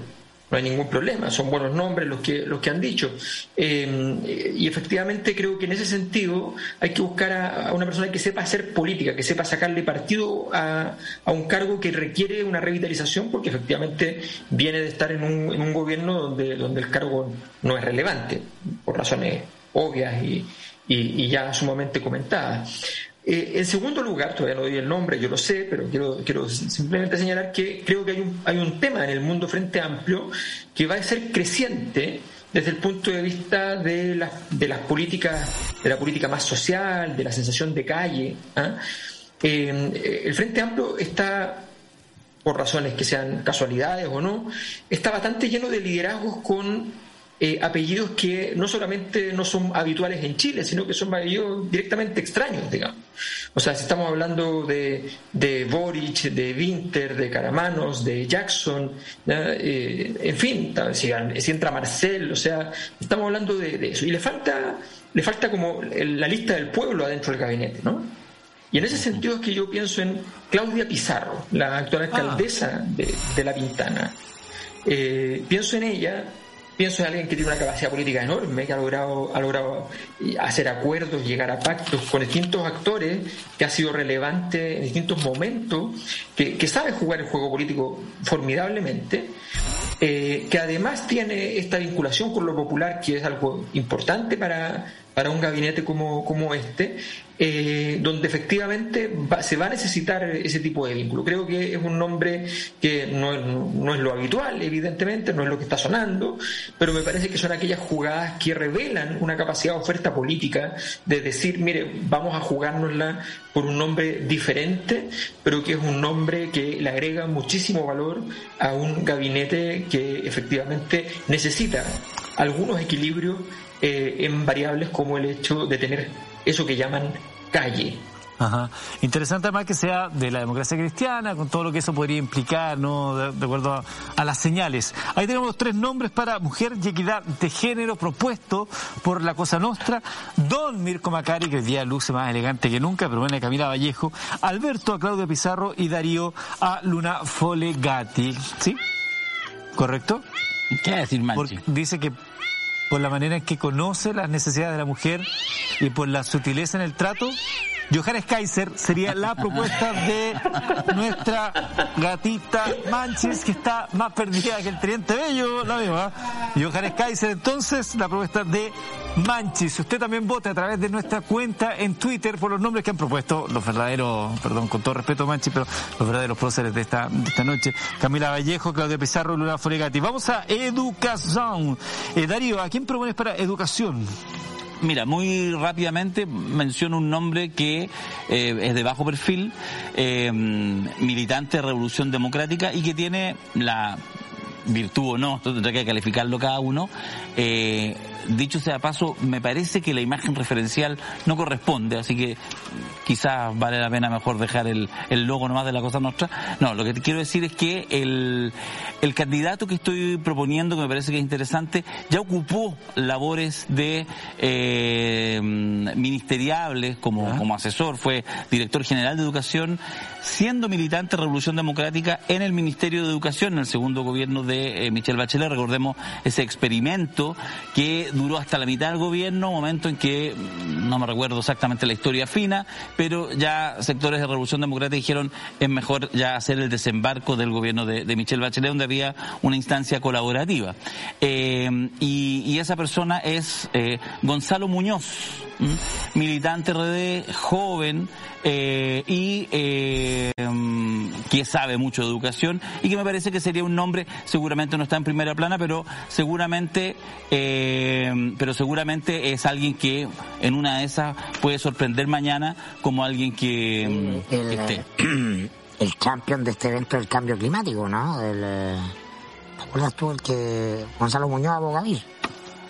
no hay ningún problema, son buenos nombres los que, los que han dicho. Eh, y efectivamente creo que en ese sentido hay que buscar a, una persona que sepa hacer política, que sepa sacarle partido a, un cargo que requiere una revitalización, porque efectivamente viene de estar en un, en un gobierno donde, donde el cargo no es relevante, por razones obvias y, y ya sumamente comentadas. Eh, en segundo lugar, todavía no doy el nombre, yo lo sé, pero quiero, simplemente señalar que creo que hay un, tema en el mundo Frente Amplio que va a ser creciente desde el punto de vista de, las de las políticas, de la política más social, de la sensación de calle. ¿ah? Eh, el Frente Amplio está por razones que sean casualidades o no, está bastante lleno de liderazgos con eh, apellidos que no solamente no son habituales en Chile, sino que son apellidos directamente extraños, digamos. O sea, si estamos hablando de, de Boric, de Winter, de Caramanos, de Jackson, eh, en fin, si, entra Marcel, o sea, estamos hablando de, eso. Y le falta, le falta como la lista del pueblo adentro del gabinete, ¿no? Y en ese sentido es que yo pienso en Claudia Pizarro, la actual ah. alcaldesa de, La Pintana. Eh, pienso en ella Pienso en alguien que tiene una capacidad política enorme, que ha logrado, logrado hacer acuerdos, llegar a pactos con distintos actores, que ha sido relevante en distintos momentos, que, sabe jugar el juego político formidablemente, eh, que además tiene esta vinculación con lo popular, que es algo importante para, para un gabinete como, este, eh, donde efectivamente se va a necesitar ese tipo de vínculo. Creo que es un nombre que no es, no es lo habitual, evidentemente, no es lo que está sonando, pero me parece que son aquellas jugadas que revelan una capacidad de oferta política de decir, mire, vamos a jugárnosla por un nombre diferente, pero que es un nombre que le agrega muchísimo valor a un gabinete que efectivamente necesita algunos equilibrios eh, en variables como el hecho de tener eso que llaman calle. Ajá. Interesante además que sea de la democracia cristiana, con todo lo que eso podría implicar, ¿no? De, acuerdo a, las señales. Ahí tenemos los tres nombres para mujer y equidad de género propuesto por la Cosa Nostra. Don Mirko Macari, que hoy día luce más elegante que nunca, pero bueno, Camila Vallejo. Alberto a Claudio Pizarro y Darío a Luna Folegati. ¿Sí? ¿Correcto? ¿Qué decir, Manchi? dice que por la manera en que conoce las necesidades de la mujer y por la sutileza en el trato, Johannes Kaiser sería la propuesta de nuestra gatita Manchis, que está más perdida que el Triente Bello, la veo, ¿eh? Johannes Kaiser, entonces, la propuesta de Manchis. Usted también vote a través de nuestra cuenta en Twitter por los nombres que han propuesto los verdaderos, perdón, con todo respeto Manchis, pero los verdaderos próceres de esta, de esta noche. Camila Vallejo, Claudia Pizarro, Luna Foregati. Vamos a educación. Eh, Darío, ¿a quién propones para educación? Mira, muy rápidamente menciono un nombre que eh, es de bajo perfil, eh, militante de Revolución Democrática y que tiene la virtud o no, tendrá que calificarlo cada uno, eh, dicho sea paso, me parece que la imagen referencial no corresponde, así que quizás vale la pena mejor dejar el, el logo nomás de la cosa nuestra. No, lo que te quiero decir es que el, el candidato que estoy proponiendo, que me parece que es interesante, ya ocupó labores de eh, ministeriables como, como asesor, fue director general de educación, siendo militante de Revolución Democrática en el Ministerio de Educación, en el segundo gobierno de eh, Michelle Bachelet. Recordemos ese experimento que duró hasta la mitad del gobierno, momento en que, mm, no me recuerdo exactamente la historia fina, pero ya sectores de Revolución Democrática dijeron es mejor ya hacer el desembarco del gobierno de, de Michelle Bachelet, donde había una instancia colaborativa. Eh, y, esa persona es eh, Gonzalo Muñoz, militante RD, joven, y eh, que sabe mucho de educación y que me parece que sería un nombre, seguramente no está en primera plana, pero seguramente, eh, pero seguramente es alguien que en una de esas puede sorprender mañana como alguien que, el, esté. El champion de este evento del cambio climático, ¿no? El, ¿Te acuerdas tú el que Gonzalo Muñoz Abogadir?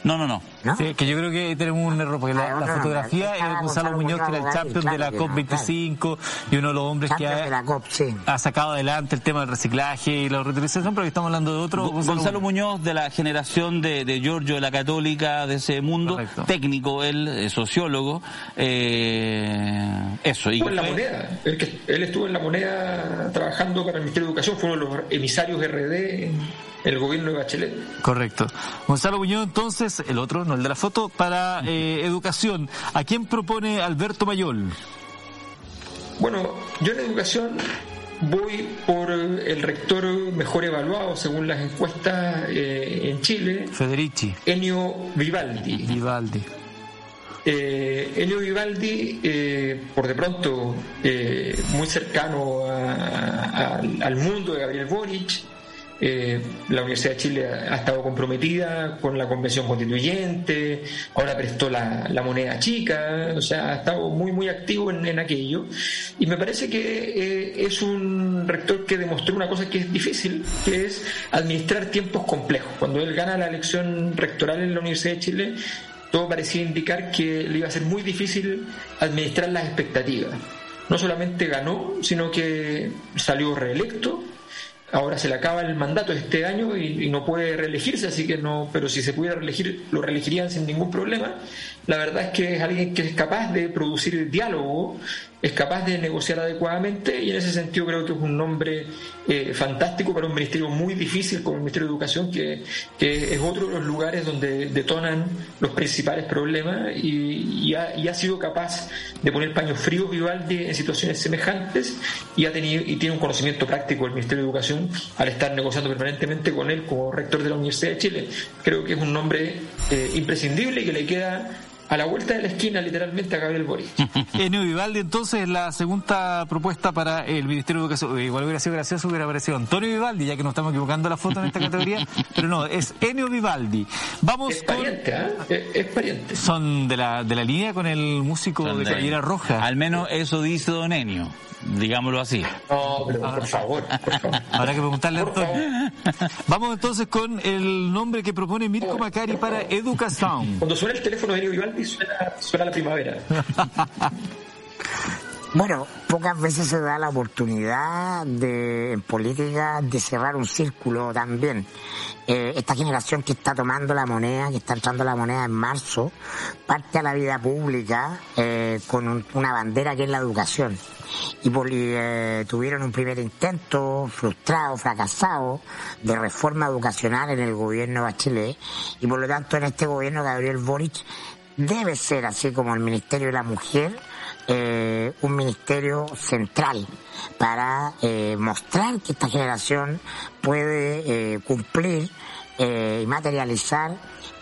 No, no, no. ¿no? Sí, que yo creo que tenemos un error, porque la, Ah, la fotografía es Gonzalo Gonzalo Muñoz, que era el champion claro de la que no, COP25 y uno de los hombres que Champion de la ha, COP, sí. ha sacado adelante el tema del reciclaje y la reutilización, pero que estamos hablando de otro. Gonzalo, Muñoz, de la generación de, de Giorgio de la Católica, de ese mundo, Correcto. técnico, él, sociólogo, eh, eso. Y Estuvo en la moneda. Él, que- él estuvo en la moneda trabajando para el Ministerio de Educación, fue uno de los emisarios RD en el gobierno de Bachelet. Correcto. Gonzalo Muñoz, entonces, el otro, no el de la foto, para eh, educación. ¿A quién propone Alberto Mayol? Bueno, yo en educación voy por el rector mejor evaluado según las encuestas eh, en Chile, Federici, Enio Vivaldi. Vivaldi. Eh, Enio Vivaldi, eh, por de pronto, eh, muy cercano a- a- al- al mundo de Gabriel Boric. Eh, la Universidad de Chile ha, estado comprometida con la Convención Constituyente, ahora prestó la, la moneda chica, o sea, ha estado muy, muy activo en, en aquello. Y me parece que eh, es un rector que demostró una cosa que es difícil, que es administrar tiempos complejos. Cuando él gana la elección rectoral en la Universidad de Chile, todo parecía indicar que le iba a ser muy difícil administrar las expectativas. No solamente ganó, sino que salió reelecto. Ahora se le acaba el mandato este año y, no puede reelegirse, así que no, pero si se pudiera reelegir, lo reelegirían sin ningún problema. La verdad es que es alguien que es capaz de producir diálogo, es capaz de negociar adecuadamente y en ese sentido creo que es un nombre eh, fantástico para un ministerio muy difícil como el Ministerio de Educación, que, que es otro de los lugares donde detonan los principales problemas y, ha sido capaz de poner paños fríos Vivaldi en situaciones semejantes y, ha tenido, y tiene un conocimiento práctico del Ministerio de Educación al estar negociando permanentemente con él como rector de la Universidad de Chile. Creo que es un nombre eh, imprescindible y que le queda a la vuelta de la esquina literalmente a Gabriel Boric. Enio Vivaldi, entonces, la segunda propuesta para el Ministerio de Educación. Igual hubiera sido gracioso, hubiera aparecido Antonio Vivaldi, ya que nos estamos equivocando la foto en esta categoría, pero no, es Enio Vivaldi. Vamos Es con... pariente, ¿ah? Es, es pariente. Son de la, de la línea con el músico de Donde- Caballera Roja. Al menos eso dice Don Enio, digámoslo así. No, pero por favor, por favor. Habrá que preguntarle a Antonio. Vamos entonces con el nombre que propone Mirko Macari para Educación. Cuando suena el teléfono de Enio Vivaldi suena, suena la primavera. Bueno, pocas veces se da la oportunidad de, en política de cerrar un círculo también. Eh, esta generación que está tomando la moneda, que está entrando la moneda en marzo, parte a la vida pública eh, con un- una bandera que es la educación. Y, y, eh, tuvieron un primer intento frustrado, fracasado, de reforma educacional en el gobierno de Bachelet. Y por lo tanto en este gobierno Gabriel Boric debe ser, así como el Ministerio de la Mujer, eh, un ministerio central para eh, mostrar que esta generación puede eh, cumplir eh, y materializar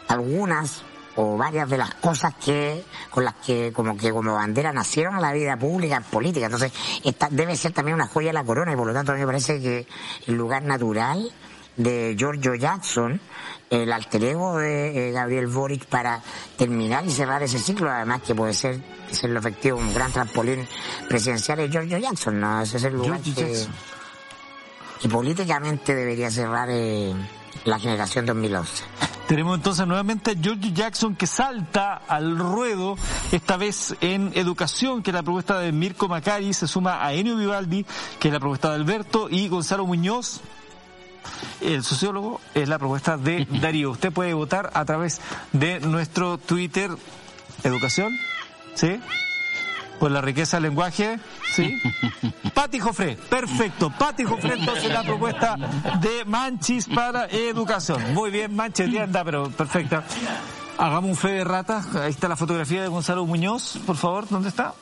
algunas o varias de las cosas que con las que como que como bandera nacieron a la vida pública política. Entonces esta debe ser también una joya de la corona y por lo tanto a mí me parece que el lugar natural de Giorgio Jackson el alter ego de eh, Gabriel Boric para terminar y cerrar ese ciclo, además que puede ser, ser lo efectivo, un gran trampolín presidencial de Giorgio Jackson, ¿no? Ese es el lugar que, que políticamente debería cerrar eh, la generación 2011. Tenemos entonces nuevamente a George Jackson que salta al ruedo, esta vez en educación, que es la propuesta de Mirko Macari, se suma a Enio Vivaldi, que es la propuesta de Alberto, y Gonzalo Muñoz, el sociólogo, es la propuesta de Darío. Usted puede votar a través de nuestro Twitter, Educación, ¿sí? Por la riqueza del lenguaje, ¿sí? Pati Jofré, perfecto. Pati Jofré, entonces la propuesta de Manchis para educación. Muy bien, Manchis, ya anda, pero perfecta. Hagamos un fe de rata. Ahí está la fotografía de Gonzalo Muñoz, por favor, ¿dónde está?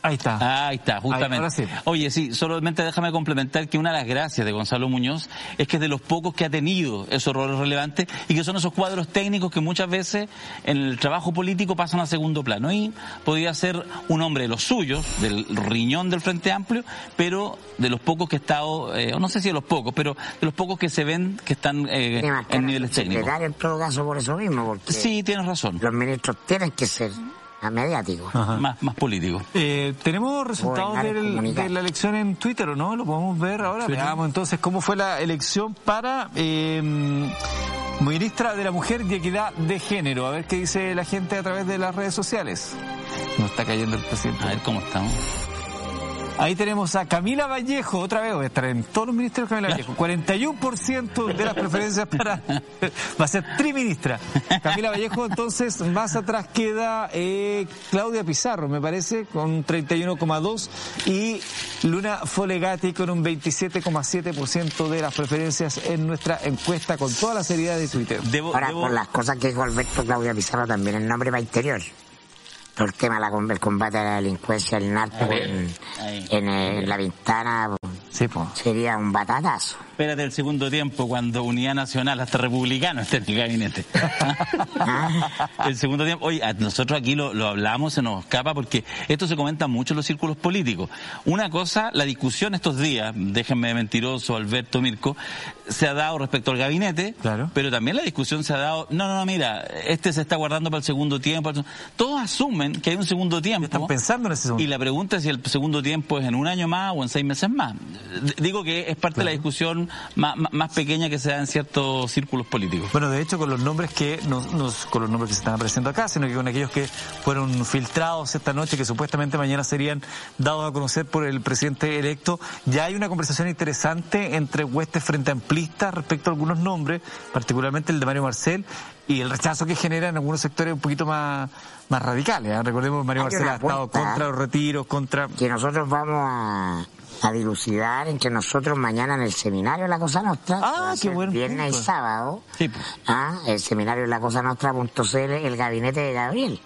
Ahí está. Ahí está, justamente. ahora sí. Oye, sí, solamente déjame complementar que una de las gracias de Gonzalo Muñoz es que es de los pocos que ha tenido esos roles relevantes y que son esos cuadros técnicos que muchas veces en el trabajo político pasan a segundo plano. Y podría ser un hombre de los suyos, del riñón del Frente Amplio, pero de los pocos que ha estado, eh, no sé si de los pocos, pero de los pocos que se ven que están eh, en niveles técnicos. en todo caso por eso mismo, porque Sí, tienes razón. los ministros tienen que ser mediáticos. Más, más político. Eh, ¿Tenemos resultados del- de la elección en Twitter o no? ¿Lo podemos ver ahora? Veamos entonces cómo fue la elección para eh, ministra de la Mujer y Equidad de Género. A ver qué dice la gente a través de las redes sociales. Nos está cayendo el presidente. A ver cómo estamos. Ahí tenemos a Camila Vallejo, otra vez, voy a estar en todos los ministerios Camila Vallejo. 41% de las preferencias para... Va a ser triministra. Camila Vallejo, entonces, más atrás queda eh, Claudia Pizarro, me parece, con 31,2% y Luna Folegati con un 27,7% de las preferencias en nuestra encuesta con toda la seriedad de Twitter. Ahora, por las cosas que dijo Alberto Claudia Pizarro, también el nombre va interior el tema del combate a la delincuencia, el narco en, la ventana sería un batatazo. Espérate el segundo tiempo cuando Unidad Nacional hasta republicano esté en el gabinete. el segundo tiempo, oye, nosotros aquí lo, lo, hablamos, se nos escapa porque esto se comenta mucho en los círculos políticos. Una cosa, la discusión estos días, déjenme mentiroso Alberto Mirko, se ha dado respecto al gabinete, claro. pero también la discusión se ha dado, no, no, no, mira, este se está guardando para el segundo tiempo. Todos asumen que hay un segundo tiempo. Están pensando en ese segundo Y la pregunta es si el segundo tiempo es en un año más o en seis meses más. Digo que es parte de la discusión más, pequeña que se da en ciertos círculos políticos. Bueno, de hecho, con los nombres que nos, con los nombres que se están apareciendo acá, sino que con aquellos que fueron filtrados esta noche, que supuestamente mañana serían dados a conocer por el presidente electo, ya hay una conversación interesante entre huestes frente amplistas respecto a algunos nombres, particularmente el de Mario Marcel, y el rechazo que genera en algunos sectores un poquito más, más radicales. ¿eh? Recordemos que Mario Marcel ha estado contra los retiros, contra... Que nosotros vamos a a dilucidar entre nosotros mañana en el seminario de La Cosa Nostra. Ah, qué bueno. Viernes y sábado. Sí. Ah, el seminario de La Cosa Nostra.cl, el gabinete de Gabriel.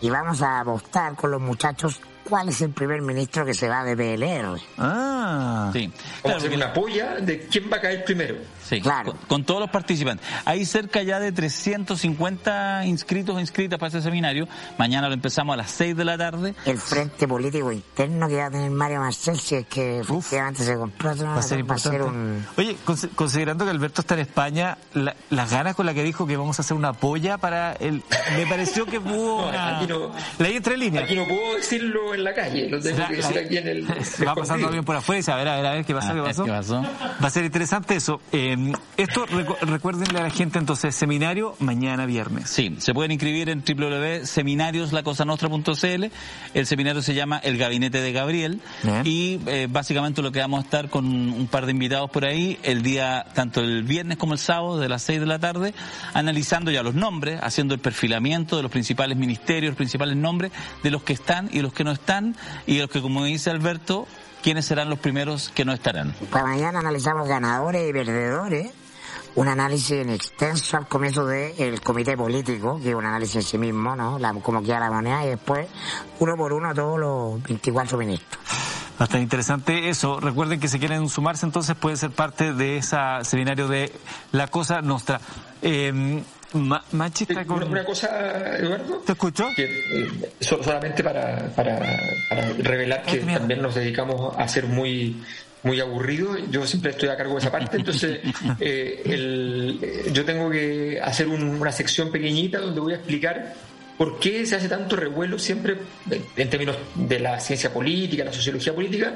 Y vamos a apostar con los muchachos cuál es el primer ministro que se va de PLR. Ah, sí. Vamos a hacer una polla de quién va a caer primero. Sí, claro. Con, todos los participantes. Hay cerca ya de 350 inscritos o inscritas para ese seminario. Mañana lo empezamos a las 6 de la tarde. El frente político interno que va a tener Mario Marcel, si es que efectivamente se compró, va a ser importante. un... Oye, considerando que Alberto está en España, las ganas con las que dijo que vamos a hacer una polla para el... Me pareció que hubo una... Aquí no, entre líneas. Aquí no puedo decirlo en la calle, lo tengo que decir aquí en el... Va pasando bien por afuera y a ver, a ver, a ver qué pasó, qué pasó. ¿Qué pasó? Va a ser interesante eso. Eh, Em, esto, recuérdenle a la gente entonces, seminario mañana viernes. Sí, se pueden inscribir en www.seminarioslacosanostra.cl. El seminario se llama El Gabinete de Gabriel. Y eh, básicamente lo que vamos a estar con un par de invitados por ahí, el día, tanto el viernes como el sábado, de las 6 de la tarde, analizando ya los nombres, haciendo el perfilamiento de los principales ministerios, los principales nombres de los que están y los que no están, y los que, como dice Alberto, quiénes serán los primeros que no estarán. Para mañana analizamos ganadores y perdedores. Un análisis en extenso al comienzo del comité político, que es un análisis en sí mismo, ¿no? La, como queda la moneda, y después, uno por uno, todos los 24 ministros. Bastante interesante eso. Recuerden que si quieren sumarse, entonces pueden ser parte de ese seminario de La Cosa Nostra. Eh, machista con... una, cosa, Eduardo. ¿Te escucho? Eh, solamente para, para, revelar que también nos dedicamos a ser muy muy aburrido, yo siempre estoy a cargo de esa parte, entonces eh, el, yo tengo que hacer una sección pequeñita donde voy a explicar por qué se hace tanto revuelo siempre en términos de la ciencia política, la sociología política,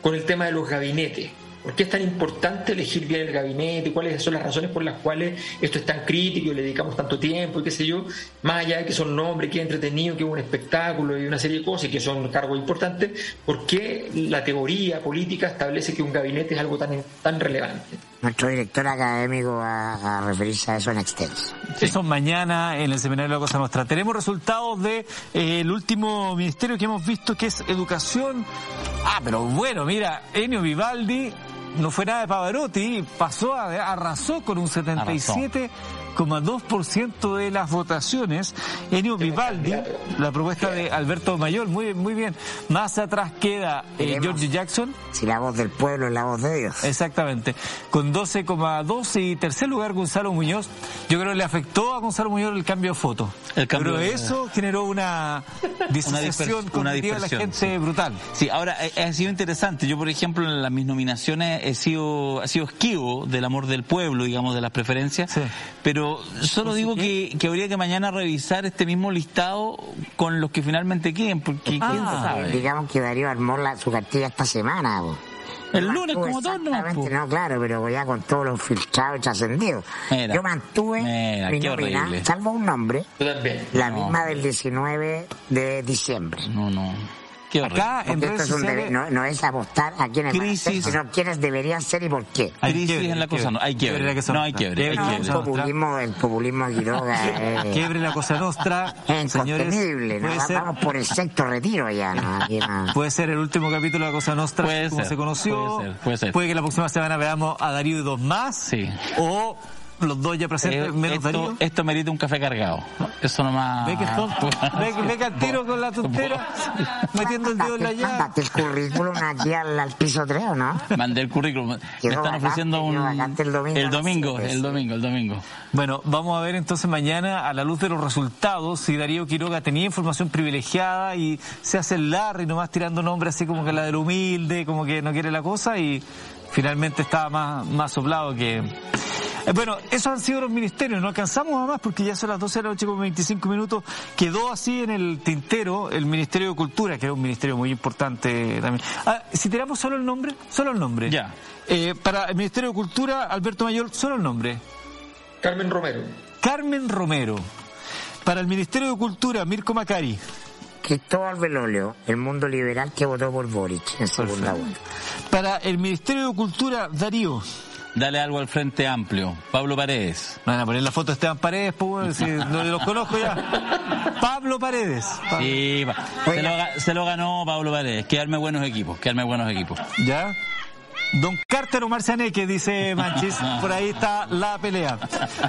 con el tema de los gabinetes. ¿Por qué es tan importante elegir bien el gabinete? ¿Cuáles son las razones por las cuales esto es tan crítico y le dedicamos tanto tiempo y qué sé yo? Más allá de que son nombres, que es entretenido, que es un espectáculo y una serie de cosas y que son cargos importantes, ¿por qué la teoría política establece que un gabinete es algo tan, tan relevante? Nuestro director académico va a referirse a eso en extenso. Eso mañana en el seminario de la Cosa Nuestra. Tenemos resultados del de, eh, último ministerio que hemos visto que es educación. Ah, pero bueno, mira, Enio Vivaldi no fue nada de Pavarotti, pasó, a, arrasó con un 77 2% de las votaciones. Enio Vivaldi, la propuesta de Alberto Mayor, muy, muy bien. Más atrás queda eh, George Jackson. Si la voz del pueblo es la voz de Dios. Exactamente. Con 12,2 y tercer lugar Gonzalo Muñoz. Yo creo que le afectó a Gonzalo Muñoz el cambio de foto. El cambio Pero eso generó una disociación una de la gente brutal. Sí, ahora eh, ha sido interesante. Yo, por ejemplo, en las mis nominaciones he sido, he sido esquivo del amor del pueblo, digamos, de las preferencias. Sí. Pero pero solo digo que, que, habría que mañana revisar este mismo listado con los que finalmente queden, porque quién ah, sabe. Digamos que Darío armó la, su cartilla esta semana. El lunes, como todos, no. No, claro, pero ya con todos los filtrados y trascendidos. Yo mantuve mi nómina, salvo un nombre, la misma del 19 de diciembre. No, no. Acá en redes sociales... no, es apostar a quiénes crisis, sino quiénes deberían ser y por qué. Hay crisis en la cosa, no, hay quiebre. No hay quiebre. Hay quiebre. El populismo, el populismo Quiroga. Eh, quiebre la cosa nostra. Es incontenible, ¿no? Vamos por el sexto retiro ya. ¿no? Puede ser el último capítulo de la cosa nostra, puede como se conoció. Puede ser, puede ser. Puede que la próxima semana veamos a Darío y dos más. Sí. O los dos ya presentes, eh, menos esto, Esto merita un café cargado. Eso nomás. Ve que es tonto. ve, ve que al tiro con la tontera, metiendo el dedo en la llave. el currículum aquí al, piso 3, no? Mandé el currículum. Me están ofreciendo un. El domingo. El domingo, el domingo, el domingo. Bueno, vamos a ver entonces mañana, a la luz de los resultados, si Darío Quiroga tenía información privilegiada y se hace el Larry nomás tirando nombres así como que la del humilde, como que no quiere la cosa y finalmente estaba más, más soplado que eh, bueno, esos han sido los ministerios, no alcanzamos a más porque ya son las 12 de la noche con 25 minutos. Quedó así en el tintero el Ministerio de Cultura, que es un ministerio muy importante también. Ah, si tiramos solo el nombre, solo el nombre. Ya. Eh, para el Ministerio de Cultura, Alberto Mayor, solo el nombre. Carmen Romero. Carmen Romero. Para el Ministerio de Cultura, Mirko Macari. Cristóbal Belolio, el mundo liberal que votó por Boric en segunda vuelta. Para el Ministerio de Cultura, Darío. Dale algo al Frente Amplio. Pablo Paredes. van a poner la foto de Esteban Paredes, pues, si no los conozco ya. Pablo Paredes. Sí, se lo, se lo, ganó Pablo Paredes. Quedarme buenos equipos, quedarme buenos equipos. ¿Ya? Don Carter o Marcianeque, dice Manchis. Por ahí está la pelea.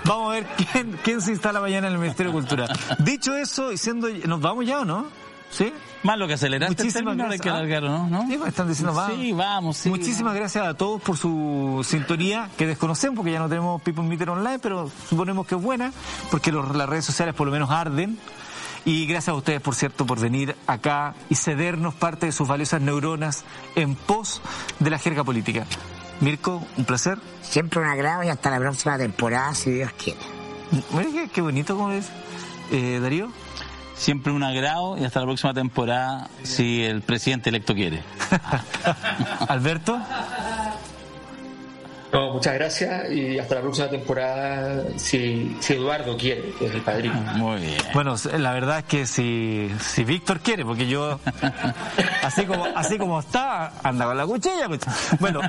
Vamos a ver quién, quién se instala mañana en el Ministerio de Cultura. Dicho eso, y siendo, ¿nos vamos ya o no? ¿Sí? Más lo que aceleraste Muchísimas gracias. que alargar, ¿no? ¿no? Sí, pues, están diciendo vamos. Sí, vamos, sí. Muchísimas gracias a todos por su sintonía, que desconocemos porque ya no tenemos People Meter Online, pero suponemos que es buena, porque las redes sociales por lo menos arden. Y gracias a ustedes, por cierto, por venir acá y cedernos parte de sus valiosas neuronas en pos de la jerga política. Mirko, un placer. Siempre un agrado y hasta la próxima temporada, si Dios quiere. Mira qué, bonito como es. Eh, Darío siempre un agrado y hasta la próxima temporada si el presidente electo quiere. Alberto. No, muchas gracias y hasta la próxima temporada si, si Eduardo quiere, que es el padrino. Muy bien. Bueno, la verdad es que si, si Víctor quiere, porque yo, así como, así como está, anda con la cuchilla. Pues. Bueno.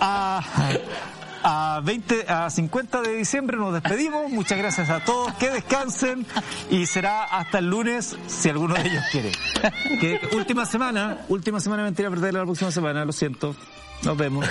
Ah, a 20, a 50 de diciembre nos despedimos. Muchas gracias a todos. Que descansen y será hasta el lunes si alguno de ellos quiere. Que última semana, última semana mentira perder la próxima semana, lo siento. Nos vemos.